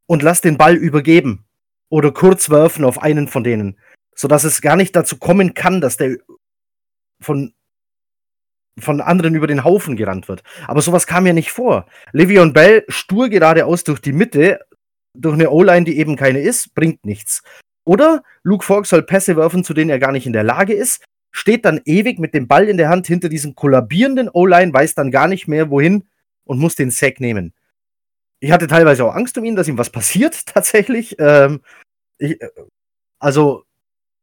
Speaker 2: und lass den Ball übergeben oder kurz werfen auf einen von denen, sodass es gar nicht dazu kommen kann, dass der von von anderen über den Haufen gerannt wird. Aber sowas kam ja nicht vor. Le'Veon Bell stur geradeaus durch die Mitte, durch eine O-Line, die eben keine ist, bringt nichts. Oder Luke Falk soll Pässe werfen, zu denen er gar nicht in der Lage ist, steht dann ewig mit dem Ball in der Hand hinter diesem kollabierenden O-Line, weiß dann gar nicht mehr wohin und muss den Sack nehmen. Ich hatte teilweise auch Angst um ihn, dass ihm was passiert, *laughs* tatsächlich. Ähm, ich, also,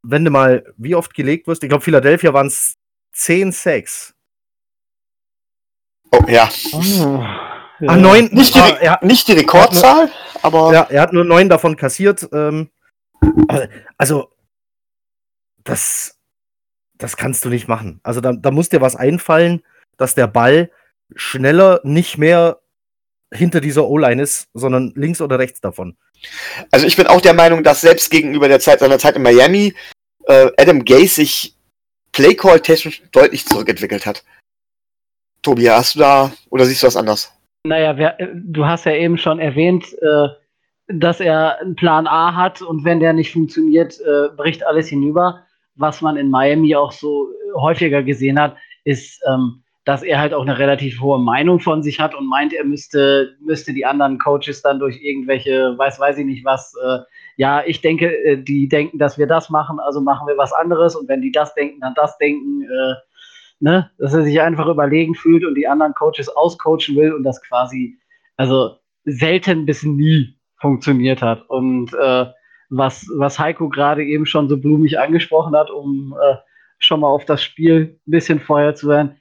Speaker 2: wenn du mal wie oft gelegt wirst, ich glaube, Philadelphia waren es 10 Sacks.
Speaker 1: Oh, ja.
Speaker 3: Oh,
Speaker 2: Ah, neun,
Speaker 1: Nicht die,
Speaker 2: ah, er,
Speaker 1: nicht die Rekordzahl, aber
Speaker 2: ja, er hat nur neun davon kassiert. Ähm, also, das, das kannst du nicht machen. Also, da, da muss dir was einfallen, dass der Ball schneller nicht mehr hinter dieser O-Line ist, sondern links oder rechts davon.
Speaker 1: also ich bin auch der Meinung, dass selbst gegenüber der Zeit seiner Zeit in Miami äh, Adam Gase sich Playcall technisch deutlich zurückentwickelt hat. Tobi, hast du da oder siehst du das anders?
Speaker 3: Naja, wer, äh, du hast ja eben schon erwähnt, äh, dass er einen Plan A hat und wenn der nicht funktioniert, äh, bricht alles hinüber. Was man in Miami auch so äh, häufiger gesehen hat, ist, ähm, dass er halt auch eine relativ hohe Meinung von sich hat und meint, er müsste, müsste die anderen Coaches dann durch irgendwelche, weiß, weiß ich nicht was, äh, ja, ich denke, äh, die denken, dass wir das machen, also machen wir was anderes und wenn die das denken, dann das denken, äh, ne, dass er sich einfach überlegen fühlt und die anderen Coaches auscoachen will und das quasi, also selten bis nie funktioniert hat. Und äh, was, was Heiko gerade eben schon so blumig angesprochen hat, um äh, schon mal auf das Spiel ein bisschen vorher zu werden,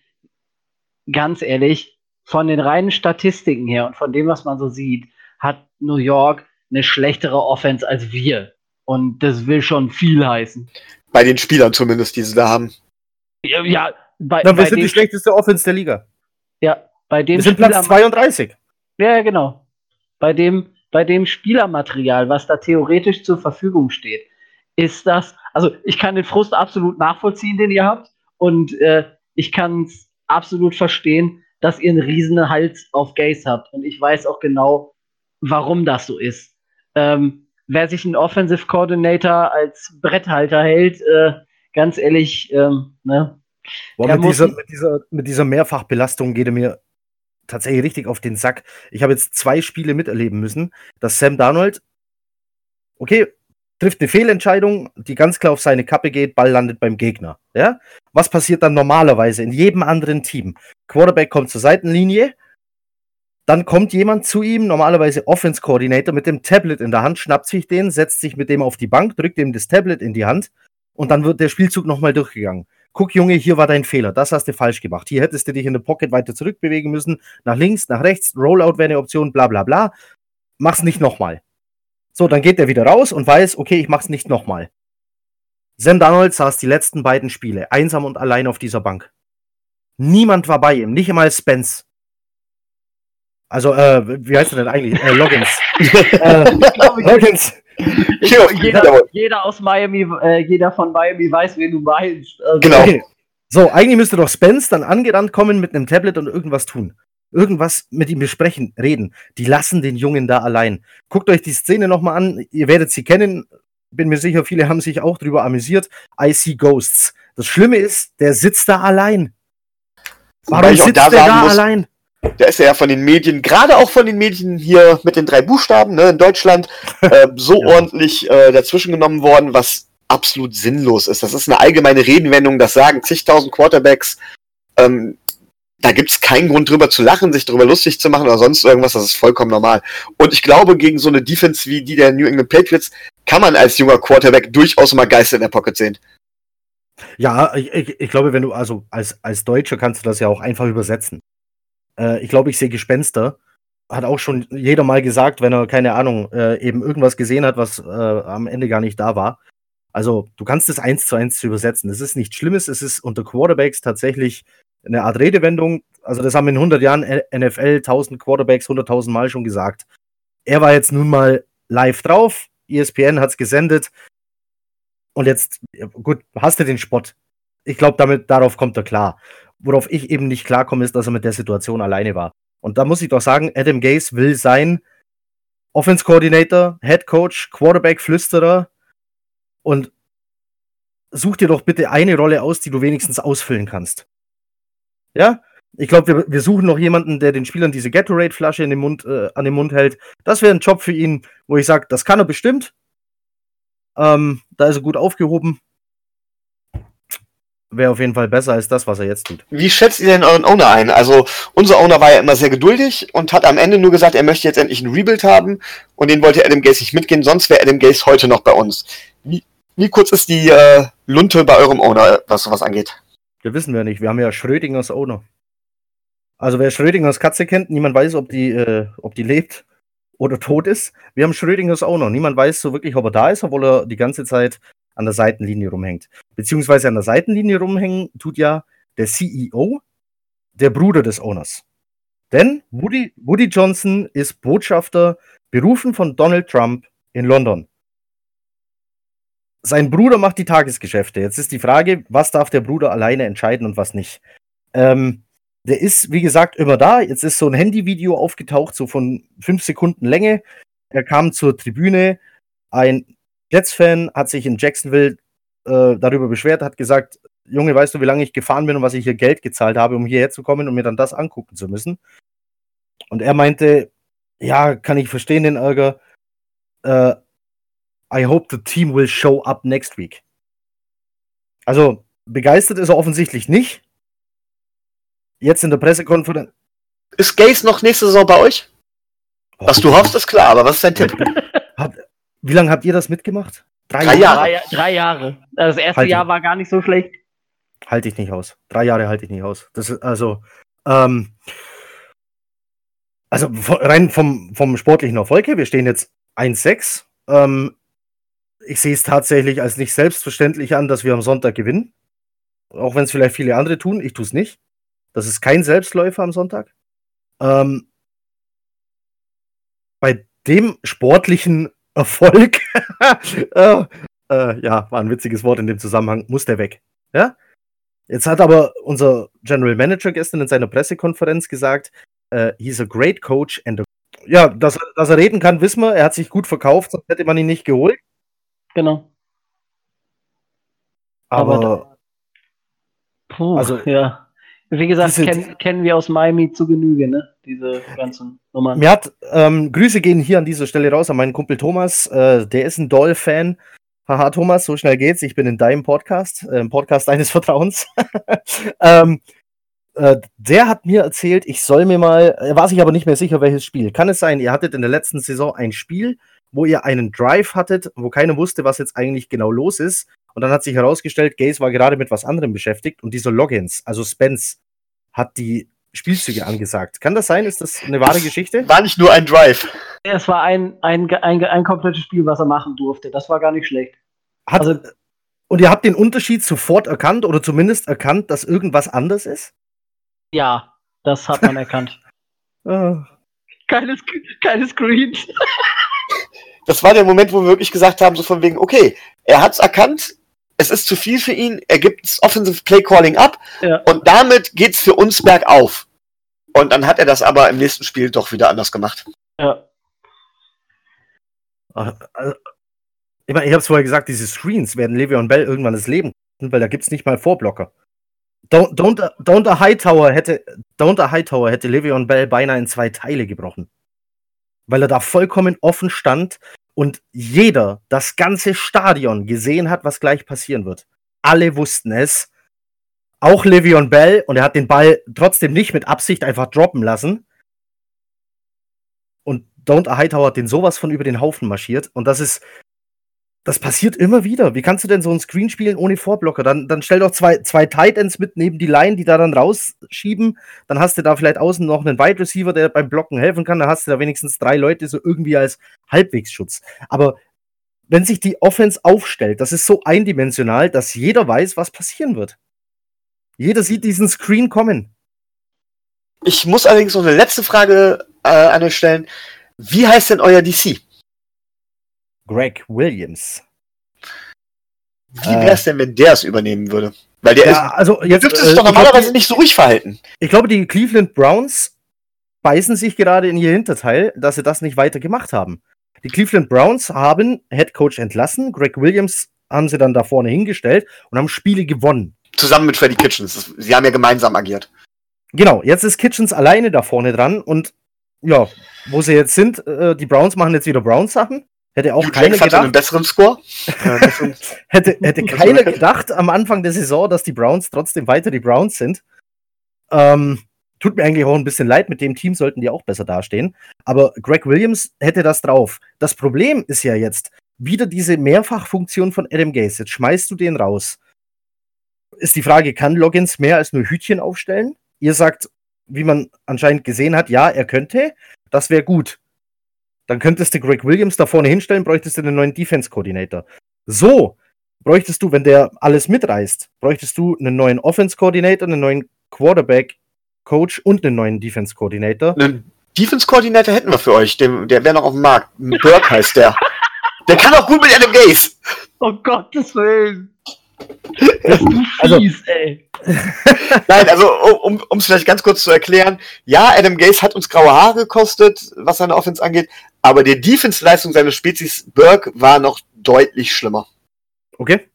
Speaker 3: ganz ehrlich, von den reinen Statistiken her und von dem, was man so sieht, hat New York eine schlechtere Offense als wir. Und das will schon viel heißen.
Speaker 1: Bei den Spielern zumindest, die sie da haben.
Speaker 3: Ja, ja bei,
Speaker 2: Na, wir sind die schlechteste Offense der Liga.
Speaker 3: ja, bei dem
Speaker 2: Wir sind
Speaker 3: Spieler-
Speaker 2: Platz 32.
Speaker 3: Ja, ja, genau. Bei dem, bei dem Spielermaterial, was da theoretisch zur Verfügung steht, ist das, also ich kann den Frust absolut nachvollziehen, den ihr habt, und äh, ich kann es absolut verstehen, dass ihr einen riesen Hals auf Gays habt. Und ich weiß auch genau, warum das so ist. Ähm, wer sich einen Offensive Coordinator als Bretthalter hält, äh, ganz ehrlich, ähm, ne?
Speaker 2: Boah, mit, dieser, mit, dieser, mit dieser Mehrfachbelastung geht er mir tatsächlich richtig auf den Sack. Ich habe jetzt zwei Spiele miterleben müssen, dass Sam Darnold, okay, trifft eine Fehlentscheidung, die ganz klar auf seine Kappe geht, Ball landet beim Gegner. Ja? Was passiert dann normalerweise in jedem anderen Team? Quarterback kommt zur Seitenlinie, dann kommt jemand zu ihm, normalerweise Offense Coordinator mit dem Tablet in der Hand, schnappt sich den, setzt sich mit dem auf die Bank, drückt ihm das Tablet in die Hand und dann wird der Spielzug nochmal durchgegangen guck Junge, hier war dein Fehler, das hast du falsch gemacht. Hier hättest du dich in der Pocket weiter zurückbewegen müssen, nach links, nach rechts, Rollout wäre eine Option, bla bla bla. Mach's nicht nochmal. So, dann geht er wieder raus und weiß, okay, ich mach's nicht nochmal. Sam Darnold saß die letzten beiden Spiele einsam und allein auf dieser Bank. Niemand war bei ihm, nicht einmal Spence. Also, äh, wie heißt er denn eigentlich? Äh, Loggins. *laughs* äh, Loggins. *laughs*
Speaker 1: Ja,
Speaker 3: Jeder, jeder aus Miami, äh, jeder von Miami weiß, wen du meinst. Also,
Speaker 1: Genau.
Speaker 2: Okay. *laughs* So, eigentlich müsste doch Spence dann angerannt kommen mit einem Tablet und irgendwas tun. Irgendwas mit ihm besprechen, reden. Die lassen den Jungen da allein. Guckt euch die Szene nochmal an. Ihr werdet sie kennen. Bin mir sicher, viele haben sich auch drüber amüsiert. I see Ghosts. Das Schlimme ist, der sitzt da allein. Warum sitzt
Speaker 1: da
Speaker 2: der da
Speaker 1: muss,
Speaker 2: allein?
Speaker 1: Da ist er ja von den Medien, gerade auch von den Medien hier mit den drei Buchstaben ne, in Deutschland, *laughs* äh, so
Speaker 2: Ja.
Speaker 1: ordentlich äh, dazwischen genommen worden, was absolut sinnlos ist. Das ist eine allgemeine Redenwendung, das sagen zigtausend Quarterbacks. Ähm, da gibt's keinen Grund drüber zu lachen, sich drüber lustig zu machen oder sonst irgendwas, das ist vollkommen normal. Und ich glaube, gegen so eine Defense wie die der New England Patriots kann man als junger Quarterback durchaus mal Geister in der Pocket sehen.
Speaker 2: Ja, ich, ich, ich glaube, wenn du, also als, als Deutscher kannst du das ja auch einfach übersetzen. Äh, ich glaube, ich sehe Gespenster. Hat auch schon jeder mal gesagt, wenn er, keine Ahnung, äh, eben irgendwas gesehen hat, was äh, am Ende gar nicht da war. Also, du kannst es eins zu eins übersetzen. Es ist nichts Schlimmes, es ist unter Quarterbacks tatsächlich eine Art Redewendung. Also, das haben in 100 Jahren NFL 1000 Quarterbacks 100.000 Mal schon gesagt. er war jetzt nun mal live drauf, ESPN hat es gesendet und jetzt, gut, hast du den Spott. Ich glaube, damit, darauf kommt er klar. Worauf ich eben nicht klarkomme, ist, dass er mit der Situation alleine war. Und da muss ich doch sagen, Adam Gase will sein Offense Coordinator, Head Coach, Quarterback, Flüsterer und such dir doch bitte eine Rolle aus, die du wenigstens ausfüllen kannst. Ja? Ich glaube, wir, wir, suchen noch jemanden, der den Spielern diese Gatorade-Flasche in den Mund, äh, an den Mund hält. Das wäre ein Job für ihn, wo ich sage, das kann er bestimmt. Ähm, da ist er gut aufgehoben. Wäre auf jeden Fall besser als das, was er jetzt tut.
Speaker 1: Wie schätzt ihr denn euren Owner ein? Also, unser Owner war ja immer sehr geduldig und hat am Ende nur gesagt, er möchte jetzt endlich ein Rebuild haben und den wollte Adam Gaze nicht mitgehen, sonst wäre Adam Gaze heute noch bei uns. Wie, wie kurz ist die äh, Lunte bei eurem Owner, was sowas angeht?
Speaker 2: Das wissen wir nicht. Wir haben ja Schrödingers Owner. Also wer Schrödingers Katze kennt, niemand weiß, ob die, äh, ob die lebt oder tot ist. Wir haben Schrödingers Owner. Niemand weiß so wirklich, ob er da ist, obwohl er die ganze Zeit an der Seitenlinie rumhängt. Beziehungsweise an der Seitenlinie rumhängen tut ja der CEO, der Bruder des Owners. Denn Woody, Woody Johnson ist Botschafter, berufen von Donald Trump in London. Sein Bruder macht die Tagesgeschäfte. Jetzt ist die Frage, was darf der Bruder alleine entscheiden und was nicht. Ähm, der ist, wie gesagt, immer da. Jetzt ist so ein Handyvideo aufgetaucht, so von fünf Sekunden Länge. Er kam zur Tribüne. Ein Jets-Fan hat sich in Jacksonville äh, darüber beschwert, hat gesagt, Junge, weißt du, wie lange ich gefahren bin und was ich hier Geld gezahlt habe, um hierher zu kommen und mir dann das angucken zu müssen? Und er meinte, ja, kann ich verstehen den Ärger. Äh, I hope the team will show up next week. Also, begeistert ist er offensichtlich nicht. Jetzt in der Pressekonferenz.
Speaker 1: Ist Gaze noch nächste Saison bei euch? Was du hoffst, ist klar, aber was ist dein Tipp? *laughs*
Speaker 2: Wie lange habt ihr das mitgemacht?
Speaker 3: Drei, drei Jahre. Jahre. Drei, Jahre. Das erste halt Jahr war gar nicht so schlecht.
Speaker 2: Halte ich nicht aus. Drei Jahre halte ich nicht aus. Das ist also, ähm, also rein vom, vom sportlichen Erfolg her, wir stehen jetzt 1-6. Ähm, ich sehe es tatsächlich als nicht selbstverständlich an, dass wir am Sonntag gewinnen. Auch wenn es vielleicht viele andere tun, ich tue es nicht. Das ist kein Selbstläufer am Sonntag. Ähm, bei dem sportlichen Erfolg, *laughs* äh, äh, ja, war ein witziges Wort in dem Zusammenhang, muss der weg. Ja? Jetzt hat aber unser General Manager gestern in seiner Pressekonferenz gesagt, uh, he's a great coach and a ja, dass, dass er reden kann, wissen wir. Er hat sich gut verkauft, sonst hätte man ihn nicht geholt.
Speaker 3: Genau.
Speaker 2: Aber, aber
Speaker 3: puh, also, ja. Wie gesagt, kenn, kennen wir aus Miami zu Genüge, ne? Diese ganzen Nummern.
Speaker 2: Mir hat, ähm, Grüße gehen hier an dieser Stelle raus an meinen Kumpel Thomas. Äh, der ist ein Doll-Fan. Haha, Thomas, so schnell geht's. Ich bin in deinem Podcast, äh, im Podcast deines *laughs* Vertrauens. *laughs* ähm, äh, der hat mir erzählt, ich soll mir mal, er war sich aber nicht mehr sicher, welches Spiel. Kann es sein, ihr hattet in der letzten Saison ein Spiel, wo ihr einen Drive hattet, wo keiner wusste, was jetzt eigentlich genau los ist. Und dann hat sich herausgestellt, Gaze war gerade mit was anderem beschäftigt und dieser Logins, also Spence, hat die Spielzüge angesagt. Kann das sein? Ist das eine wahre Geschichte?
Speaker 1: War nicht nur ein Drive.
Speaker 3: Es war ein, ein, ein, ein komplettes Spiel, was er machen durfte. Das war gar nicht schlecht.
Speaker 2: Hat, also, und ihr habt den Unterschied sofort erkannt oder zumindest erkannt, dass irgendwas anders ist?
Speaker 3: Ja, das hat man erkannt. *laughs*
Speaker 2: Ah.
Speaker 3: keine, keine Screens.
Speaker 1: Das war der Moment, wo wir wirklich gesagt haben, so von wegen, okay, er hat es erkannt, es ist zu viel für ihn, er gibt das Offensive Play Calling ab ja. und damit geht es für uns bergauf. Und dann hat er das aber im nächsten Spiel doch wieder anders gemacht.
Speaker 3: Ja.
Speaker 2: Also, ich meine, ich habe es vorher gesagt, diese Screens werden Le'Veon Bell irgendwann das Leben, weil da gibt es nicht mal Vorblocker. Don't, don't, don't a Hightower hätte, don't a Hightower hätte Le'Veon Bell beinahe in zwei Teile gebrochen. Weil er da vollkommen offen stand und jeder, das ganze Stadion gesehen hat, was gleich passieren wird. Alle wussten es. Auch Le'Veon Bell und er hat den Ball trotzdem nicht mit Absicht einfach droppen lassen. Und Don't A Hightower hat den sowas von über den Haufen marschiert. Und das ist das passiert immer wieder. Wie kannst du denn so ein Screen spielen ohne Vorblocker? Dann, dann stell doch zwei, zwei Tight Ends mit neben die Line, die da dann rausschieben. Dann hast du da vielleicht außen noch einen Wide Receiver, der beim Blocken helfen kann. Dann hast du da wenigstens drei Leute so irgendwie als Halbwegsschutz. Aber wenn sich die Offense aufstellt, das ist so eindimensional, dass jeder weiß, was passieren wird. Jeder sieht diesen Screen kommen.
Speaker 1: Ich muss allerdings noch eine letzte Frage äh, an euch stellen. Wie heißt denn euer DC?
Speaker 2: Greg Williams.
Speaker 1: Wie wäre es denn, wenn der es übernehmen würde? Weil der
Speaker 2: Ja, also
Speaker 1: ist,
Speaker 2: jetzt,
Speaker 1: dürfte
Speaker 2: äh,
Speaker 1: sich doch
Speaker 2: ich glaub,
Speaker 1: normalerweise nicht so ruhig verhalten.
Speaker 2: Ich glaube, die Cleveland Browns beißen sich gerade in ihr Hinterteil, dass sie das nicht weiter gemacht haben. Die Cleveland Browns haben Head Coach entlassen, Greg Williams haben sie dann da vorne hingestellt und haben Spiele gewonnen.
Speaker 1: Zusammen mit Freddy Kitchens. Sie haben ja gemeinsam agiert.
Speaker 2: Genau, jetzt ist Kitchens alleine da vorne dran und ja, wo sie jetzt sind, äh, die Browns machen jetzt wieder Browns-Sachen. Hätte auch
Speaker 1: Hugh
Speaker 2: keiner
Speaker 1: hatte einen
Speaker 2: gedacht,
Speaker 1: besseren Score. *laughs*
Speaker 2: Hätte, hätte *laughs* keiner gedacht am Anfang der Saison, dass die Browns trotzdem weiter die Browns sind. Ähm, tut mir eigentlich auch ein bisschen leid, mit dem Team sollten die auch besser dastehen. Aber Greg Williams hätte das drauf. Das Problem ist ja jetzt wieder diese Mehrfachfunktion von Adam Gase. Jetzt schmeißt du den raus. Ist die Frage, kann Loggins mehr als nur Hütchen aufstellen? Ihr sagt, wie man anscheinend gesehen hat, ja, er könnte. Das wäre gut. Dann könntest du Greg Williams da vorne hinstellen, bräuchtest du einen neuen Defense-Coordinator. So, bräuchtest du, wenn der alles mitreißt, bräuchtest du einen neuen Offense-Coordinator, einen neuen Quarterback-Coach und einen neuen Defense-Coordinator.
Speaker 1: Einen Defense-Koordinator hätten wir für euch. Dem, der wäre noch auf dem Markt. Burke heißt der. Der kann auch gut mit Adam Gaze. *laughs*
Speaker 3: Oh Gottes Willen. Bist du *laughs*
Speaker 2: Also-
Speaker 3: fies, ey. *laughs*
Speaker 1: Nein, also um es vielleicht ganz kurz zu erklären, ja, Adam Gaze hat uns graue Haare gekostet, was seine Offense angeht, aber die Defense-Leistung seiner Spezies Burke war noch deutlich schlimmer.
Speaker 2: Okay?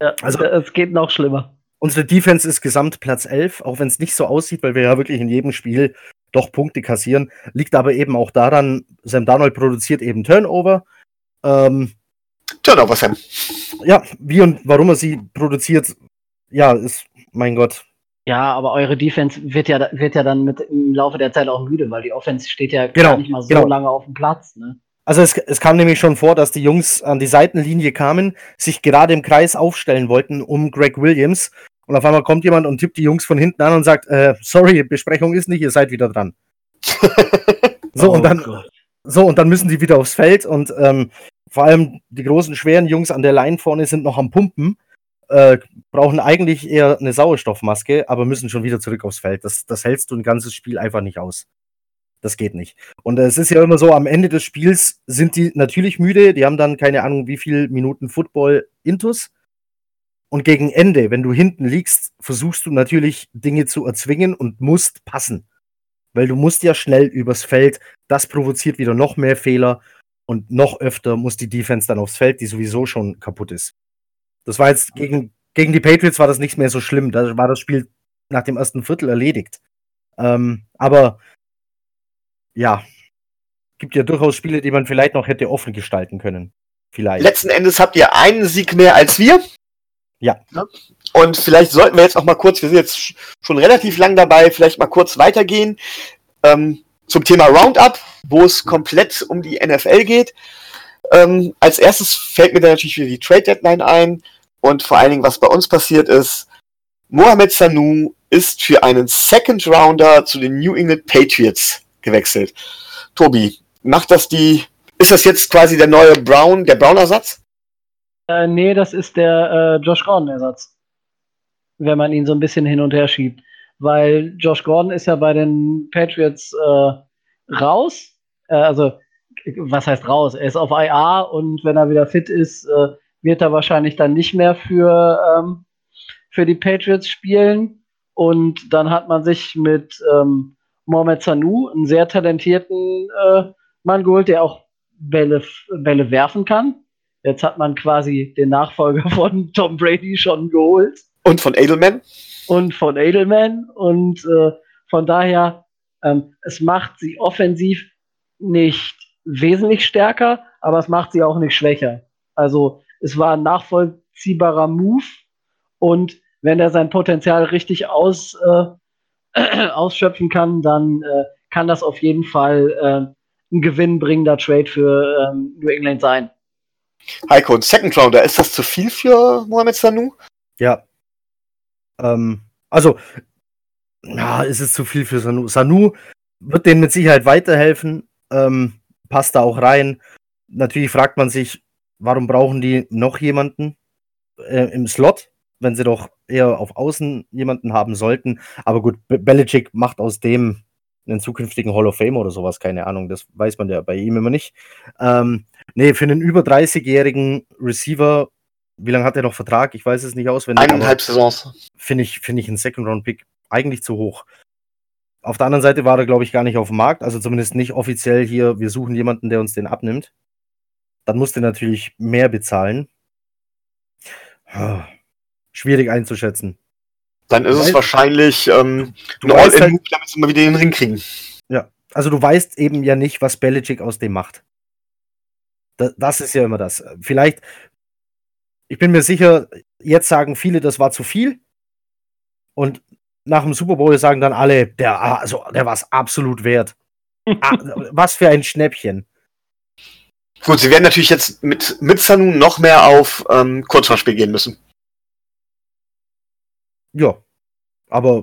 Speaker 3: Ja,
Speaker 2: Also-
Speaker 3: es geht noch schlimmer.
Speaker 2: Unsere Defense ist gesamt Platz 11, auch wenn es nicht so aussieht, weil wir ja wirklich in jedem Spiel doch Punkte kassieren. Liegt aber eben auch daran, Sam Darnold produziert eben Turnover. Ähm,
Speaker 1: Turnover, Sam.
Speaker 2: Ja, wie und warum er sie produziert, ja, ist, mein Gott.
Speaker 3: Ja, aber eure Defense wird ja, wird ja dann mit im Laufe der Zeit auch müde, weil die Offense steht ja
Speaker 2: Genau,
Speaker 3: gar nicht mal so
Speaker 2: genau.
Speaker 3: lange auf dem Platz. Ne?
Speaker 2: Also es, es kam nämlich schon vor, dass die Jungs an die Seitenlinie kamen, sich gerade im Kreis aufstellen wollten um Greg Williams. Und auf einmal kommt jemand und tippt die Jungs von hinten an und sagt, äh, sorry, Besprechung ist nicht, ihr seid wieder dran. *laughs* so,
Speaker 3: Oh
Speaker 2: und dann,
Speaker 3: Gott.
Speaker 2: so, und dann müssen die wieder aufs Feld und ähm, vor allem die großen, schweren Jungs an der Line vorne sind noch am Pumpen, äh, brauchen eigentlich eher eine Sauerstoffmaske, aber müssen schon wieder zurück aufs Feld. Das, das hältst du ein ganzes Spiel einfach nicht aus. Das geht nicht. Und es ist ja immer so, am Ende des Spiels sind die natürlich müde, die haben dann keine Ahnung, wie viel Minuten Football intus. Und gegen Ende, wenn du hinten liegst, versuchst du natürlich Dinge zu erzwingen und musst passen. Weil du musst ja schnell übers Feld, das provoziert wieder noch mehr Fehler und noch öfter muss die Defense dann aufs Feld, die sowieso schon kaputt ist. Das war jetzt gegen, gegen die Patriots war das nicht mehr so schlimm. Da war das Spiel nach dem ersten Viertel erledigt. Ähm, aber ja, gibt ja durchaus Spiele, die man vielleicht noch hätte offen gestalten können. Vielleicht.
Speaker 1: Letzten Endes habt ihr einen Sieg mehr als wir.
Speaker 2: Ja.
Speaker 1: Und vielleicht sollten wir jetzt auch mal kurz, wir sind jetzt sch- schon relativ lang dabei, vielleicht mal kurz weitergehen ähm, zum Thema Roundup, wo es komplett um die NFL geht. Ähm, als erstes fällt mir da natürlich wieder die Trade Deadline ein und vor allen Dingen, was bei uns passiert ist. Mohamed Sanu ist für einen Second Rounder zu den New England Patriots gewechselt. Tobi, macht das die, ist das jetzt quasi der neue Brown, der Brown-Ersatz?
Speaker 3: Äh, nee, das ist der äh, Josh Gordon-Ersatz. Wenn man ihn so ein bisschen hin und her schiebt. Weil Josh Gordon ist ja bei den Patriots äh, raus. Äh, also, was heißt raus? Er ist auf IA und wenn er wieder fit ist, äh, wird er wahrscheinlich dann nicht mehr für, ähm, für die Patriots spielen. Und dann hat man sich mit ähm, Mohamed Sanu, einen sehr talentierten äh, Mann geholt, der auch Bälle, Bälle werfen kann. Jetzt hat man quasi den Nachfolger von Tom Brady schon geholt
Speaker 1: Und von Edelman?
Speaker 3: Und von Edelman. Und äh, von daher, ähm, es macht sie offensiv nicht wesentlich stärker, aber es macht sie auch nicht schwächer. Also es war ein nachvollziehbarer Move und wenn er sein Potenzial richtig aus, äh, *clears throat* ausschöpfen kann, dann äh, kann das auf jeden Fall äh, ein gewinnbringender Trade für ähm, New England sein.
Speaker 1: Heiko, ein Second Rounder, ist das zu viel für Mohamed Sanu?
Speaker 2: Ja. Ähm, also, ja, ist es zu viel für Sanu. Sanu wird denen mit Sicherheit weiterhelfen, ähm, passt da auch rein. Natürlich fragt man sich, warum brauchen die noch jemanden äh, im Slot, wenn sie doch eher auf Außen jemanden haben sollten. Aber gut, Be- Belichick macht aus dem einen zukünftigen Hall of Fame oder sowas, keine Ahnung, das weiß man ja bei ihm immer nicht. Ähm, nee, für einen über 30-jährigen Receiver, wie lange hat er noch Vertrag? Ich weiß es nicht auswendig.
Speaker 1: Eineinhalb Saisons.
Speaker 2: Finde ich, finde ich einen Second-Round-Pick eigentlich zu hoch. Auf der anderen Seite war er, glaube ich, gar nicht auf dem Markt, also zumindest nicht offiziell hier, wir suchen jemanden, der uns den abnimmt. Dann musste natürlich mehr bezahlen. Schwierig einzuschätzen.
Speaker 1: Dann ist es
Speaker 2: Weil-
Speaker 1: wahrscheinlich ähm,
Speaker 2: Du
Speaker 1: ein
Speaker 2: weißt halt-
Speaker 1: All-In-Move, damit sie mal wieder den Ring kriegen.
Speaker 2: Ja, also du weißt eben ja nicht, was Belichick aus dem macht. Das, das ist ja immer das. Vielleicht, ich bin mir sicher, jetzt sagen viele, das war zu viel. Und nach dem Super Bowl sagen dann alle, der, also, der war es absolut wert. *laughs* ah, was für ein Schnäppchen.
Speaker 1: Gut, sie werden natürlich jetzt mit, mit Sanu noch mehr auf ähm, Kurzverspiel gehen müssen.
Speaker 2: Ja. Aber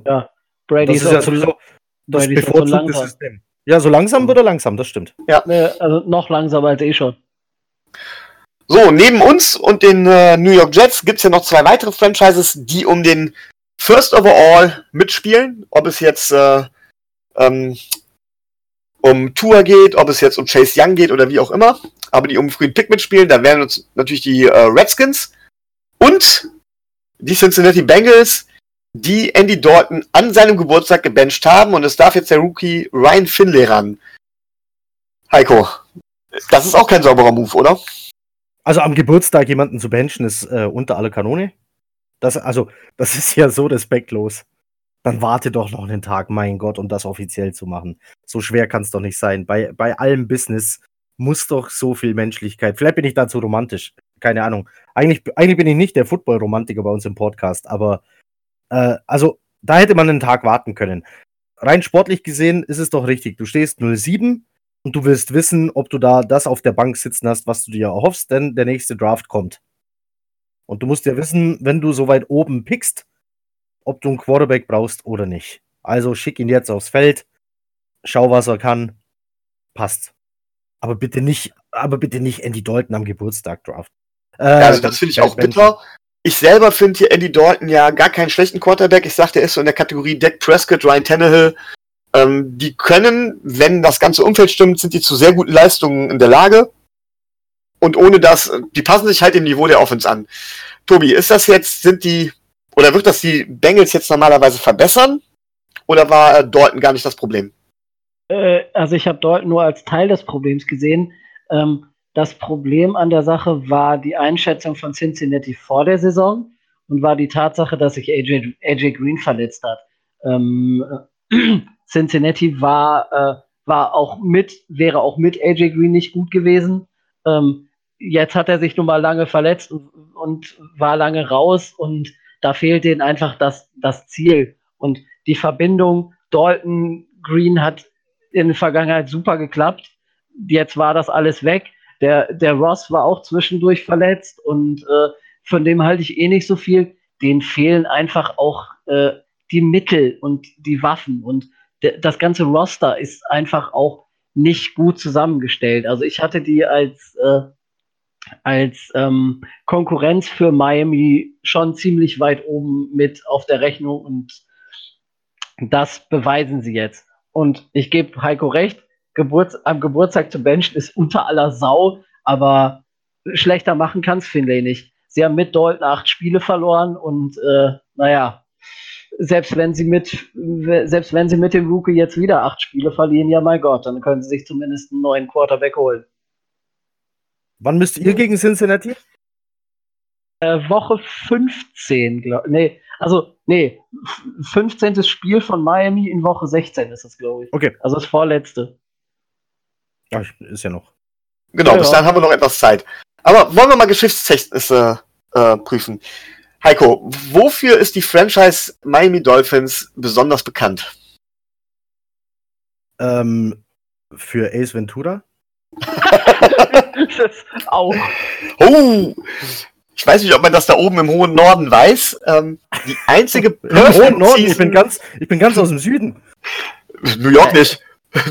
Speaker 3: Brady
Speaker 2: das ist ja
Speaker 3: auch-
Speaker 2: sowieso das
Speaker 3: ist so
Speaker 2: bevorzugte
Speaker 3: langsam.
Speaker 2: System. Ja, so langsam wird er langsam, das stimmt.
Speaker 3: Ne, also noch langsamer als eh schon.
Speaker 1: So, neben uns und den äh, New York Jets gibt's ja noch zwei weitere Franchises, die um den First Overall mitspielen. Ob es jetzt äh, ähm, um Tour geht, ob es jetzt um Chase Young geht oder wie auch immer. Aber die um frühen Pick mitspielen, da wären uns natürlich die äh, Redskins und die Cincinnati Bengals, die Andy Dalton an seinem Geburtstag gebencht haben. Und es darf jetzt der Rookie Ryan Finley ran. Heiko, das ist auch kein sauberer Move, oder?
Speaker 2: Also am Geburtstag jemanden zu benchen ist äh, unter aller Kanone. Das, also, das ist ja so respektlos. Dann warte doch noch einen Tag, mein Gott, um das offiziell zu machen. So schwer kann es doch nicht sein. Bei, bei allem Business muss doch so viel Menschlichkeit. Vielleicht bin ich dazu romantisch. Keine Ahnung. Eigentlich, eigentlich bin ich nicht der Football-Romantiker bei uns im Podcast, aber äh, also da hätte man einen Tag warten können. Rein sportlich gesehen ist es doch richtig. Du stehst 07 und du willst wissen, ob du da das auf der Bank sitzen hast, was du dir erhoffst, denn der nächste Draft kommt. Und du musst ja wissen, wenn du so weit oben pickst, ob du einen Quarterback brauchst oder nicht. Also schick ihn jetzt aufs Feld, schau, was er kann, passt. Aber bitte nicht, aber bitte nicht Andy Dalton am Geburtstag Draft. Äh,
Speaker 1: Ja, also das finde ich auch bitter. Ich selber finde hier Andy Dalton ja gar keinen schlechten Quarterback. Ich sagte, er ist so in der Kategorie Dak Prescott, Ryan Tannehill. Ähm, die können, wenn das ganze Umfeld stimmt, sind die zu sehr guten Leistungen in der Lage. Und ohne das, die passen sich halt dem Niveau der Offense an. Tobi, ist das jetzt, sind die, oder wird das die Bengals jetzt normalerweise verbessern? Oder war äh, Dalton gar nicht das Problem?
Speaker 3: Äh, also ich habe Dalton nur als Teil des Problems gesehen. Ähm, das Problem an der Sache war die Einschätzung von Cincinnati vor der Saison und war die Tatsache, dass sich AJ, AJ Green verletzt hat. Ähm, äh, Cincinnati war, äh, war auch mit, wäre auch mit AJ Green nicht gut gewesen. Ähm, jetzt hat er sich nun mal lange verletzt und, und war lange raus und da fehlt ihnen einfach das, das Ziel. Und die Verbindung Dalton Green hat in der Vergangenheit super geklappt. Jetzt war das alles weg. Der, der Ross war auch zwischendurch verletzt und äh, von dem halte ich eh nicht so viel. Den fehlen einfach auch äh, die Mittel und die Waffen und das ganze Roster ist einfach auch nicht gut zusammengestellt. Also ich hatte die als, äh, als ähm, Konkurrenz für Miami schon ziemlich weit oben mit auf der Rechnung und das beweisen sie jetzt. Und ich gebe Heiko recht, Geburts am Geburtstag zu benchen ist unter aller Sau, aber schlechter machen kann es Finlay nicht. Sie haben mit Dalton acht Spiele verloren und äh, naja, selbst wenn sie mit selbst wenn sie mit dem Rookie jetzt wieder acht Spiele verlieren, ja mein Gott, dann können sie sich zumindest einen neuen Quarterback holen.
Speaker 2: Wann müsst ihr gegen Cincinnati?
Speaker 3: Äh, Woche 15, glaube Nee, also, nee, f- 15. Spiel von Miami in Woche 16 ist es, glaube ich.
Speaker 2: Okay.
Speaker 3: Also das vorletzte.
Speaker 2: Ja, ich- ist ja noch.
Speaker 1: Genau,
Speaker 3: Ja,
Speaker 1: bis
Speaker 3: ja.
Speaker 1: dahin haben wir noch etwas Zeit. Aber wollen wir mal Geschichtstechnische äh, prüfen. Heiko, wofür ist die Franchise Miami Dolphins besonders bekannt?
Speaker 2: Ähm, für Ace Ventura?
Speaker 3: das auch.
Speaker 1: Oh, ich weiß nicht, ob man das da oben im hohen Norden weiß. Ähm, die einzige *laughs*
Speaker 2: Im hohen Norden, ich bin ganz, ich bin ganz aus dem Süden.
Speaker 1: New York nicht.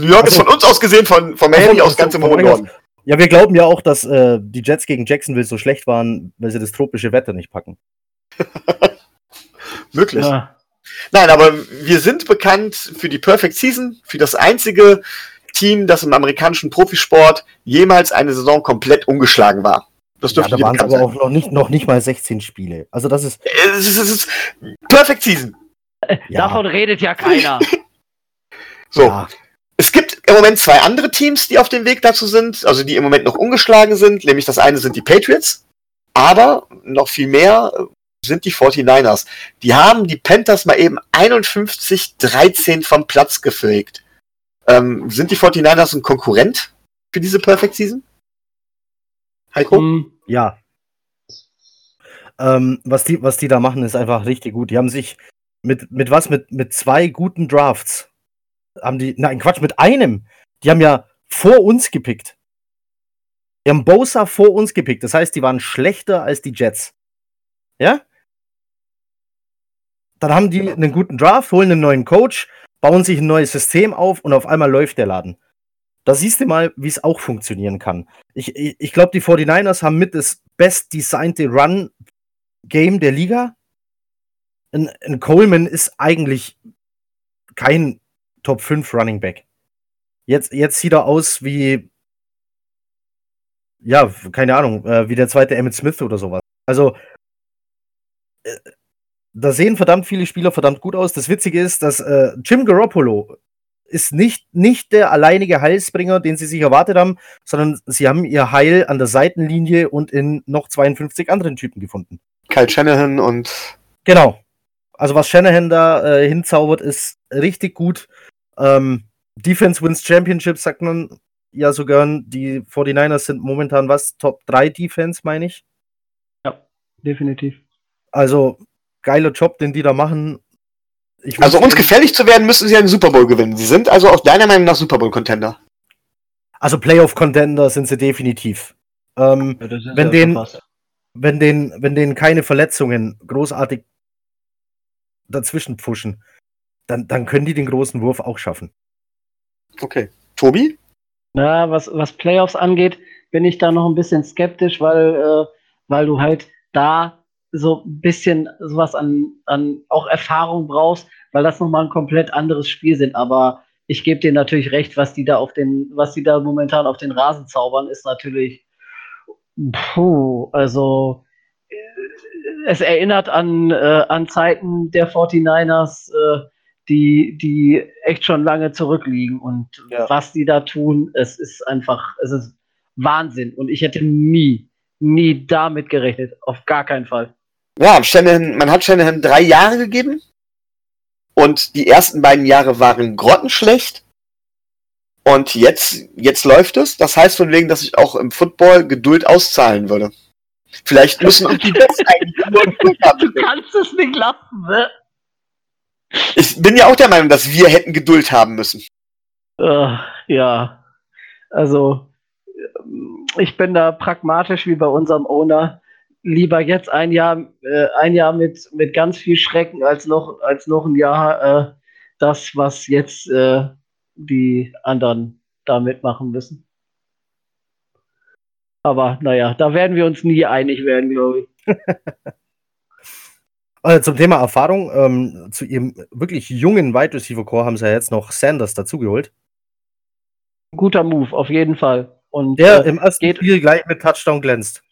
Speaker 1: New York ist
Speaker 2: Ach so.
Speaker 1: von uns aus gesehen, von, von Miami aus ganz im hohen. Norden.
Speaker 2: Ja, wir glauben ja auch, dass äh, die Jets gegen Jacksonville so schlecht waren, weil sie das tropische Wetter nicht packen. *laughs*
Speaker 1: Möglich.
Speaker 3: Ja.
Speaker 1: Nein, aber wir sind bekannt für die Perfect Season, für das einzige Team, das im amerikanischen Profisport jemals eine Saison komplett ungeschlagen war.
Speaker 2: Das dürfte ja, da waren es aber sein. auch noch nicht, noch nicht mal 16 Spiele. Also das ist.
Speaker 1: Es ist, es ist Perfect Season.
Speaker 3: Ja. Davon redet ja keiner. *laughs*
Speaker 1: so. Ja. Es gibt im Moment zwei andere Teams, die auf dem Weg dazu sind, also die im Moment noch ungeschlagen sind, nämlich das eine sind die Patriots, aber noch viel mehr sind die 49ers. Die haben die Panthers mal eben 51-13 vom Platz gefegt. Ähm, sind die 49ers ein Konkurrent für diese Perfect Season?
Speaker 2: Heiko? Mm, ja. Ähm, was, die, was die da machen, ist einfach richtig gut. Die haben sich mit, mit was? Mit, mit zwei guten Drafts. Haben die, nein, Quatsch, mit einem. Die haben ja vor uns gepickt. Die haben Bosa vor uns gepickt. Das heißt, die waren schlechter als die Jets. Ja? Dann haben die einen guten Draft, holen einen neuen Coach, bauen sich ein neues System auf und auf einmal läuft der Laden. Da siehst du mal, wie es auch funktionieren kann. Ich, ich, ich glaube, die 49ers haben mit das bestdesignte Run-Game der Liga. Ein, ein Coleman ist eigentlich kein Top 5 Running Back. Jetzt, jetzt sieht er aus wie, ja, keine Ahnung, äh, wie der zweite Emmett Smith oder sowas. Also, äh, da sehen verdammt viele Spieler verdammt gut aus. Das Witzige ist, dass äh, Jim Garoppolo ist nicht, nicht der alleinige Heilsbringer, den sie sich erwartet haben, sondern sie haben ihr Heil an der Seitenlinie und in noch 52 anderen Typen gefunden.
Speaker 1: Kyle Shanahan und.
Speaker 2: Genau. Also was Shanahan da äh, hinzaubert, ist richtig gut. Ähm, Defense wins Championship, sagt man ja so gern. Die 49ers sind momentan was? Top 3 Defense, meine ich.
Speaker 3: Ja, definitiv.
Speaker 2: Also geiler Job, den die da machen.
Speaker 1: also uns gefährlich zu werden, müssen sie einen Super Bowl gewinnen. Sie sind also auch deiner Meinung nach Super Bowl Contender.
Speaker 2: Also Playoff Contender sind sie definitiv. Ähm, ja, wenn, ja den, wenn, den, wenn denen keine Verletzungen großartig dazwischen pfuschen, dann, dann können die den großen Wurf auch schaffen.
Speaker 1: Okay. Tobi?
Speaker 3: Na, was, was Playoffs angeht, bin ich da noch ein bisschen skeptisch, weil, äh, weil du halt da so ein bisschen sowas an, an auch Erfahrung brauchst, weil das nochmal ein komplett anderes Spiel sind. Aber ich gebe dir natürlich recht, was die da auf den, was die da momentan auf den Rasen zaubern, ist natürlich, puh, also äh, es erinnert an, äh, an Zeiten der 49ers, äh, die, die echt schon lange zurückliegen. Und ja. was die da tun, es ist einfach, es ist Wahnsinn. Und ich hätte nie, nie damit gerechnet. Auf gar keinen Fall.
Speaker 1: Ja, Shanahan, man hat Shanahan drei Jahre gegeben. Und die ersten beiden Jahre waren grottenschlecht. Und jetzt, jetzt läuft es. Das heißt von wegen, dass ich auch im Football Geduld auszahlen würde. Vielleicht müssen auch die Jets eigentlich nur.
Speaker 3: Du kannst es nicht lassen, ne?
Speaker 1: Ich bin ja auch der Meinung, dass wir hätten Geduld haben müssen.
Speaker 3: Uh, ja. Also, ich bin da pragmatisch wie bei unserem Owner lieber jetzt ein Jahr, äh, ein Jahr mit, mit ganz viel Schrecken als noch, als noch ein Jahr äh, das, was jetzt äh, die anderen da mitmachen müssen. Aber naja, da werden wir uns nie einig werden, glaube ich. *laughs*
Speaker 2: Also zum Thema Erfahrung, ähm, zu ihrem wirklich jungen Wide Receiver Core haben sie ja jetzt noch Sanders dazugeholt.
Speaker 3: Guter Move, auf jeden Fall.
Speaker 2: Und der äh, im ersten geht, Spiel gleich mit Touchdown glänzt.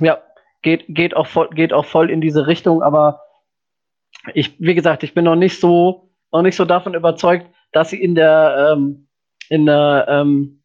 Speaker 3: Ja, geht, geht, auch voll, geht auch voll in diese Richtung, aber ich, wie gesagt, ich bin noch nicht so, noch nicht so davon überzeugt, dass sie in der, ähm, in der, ähm,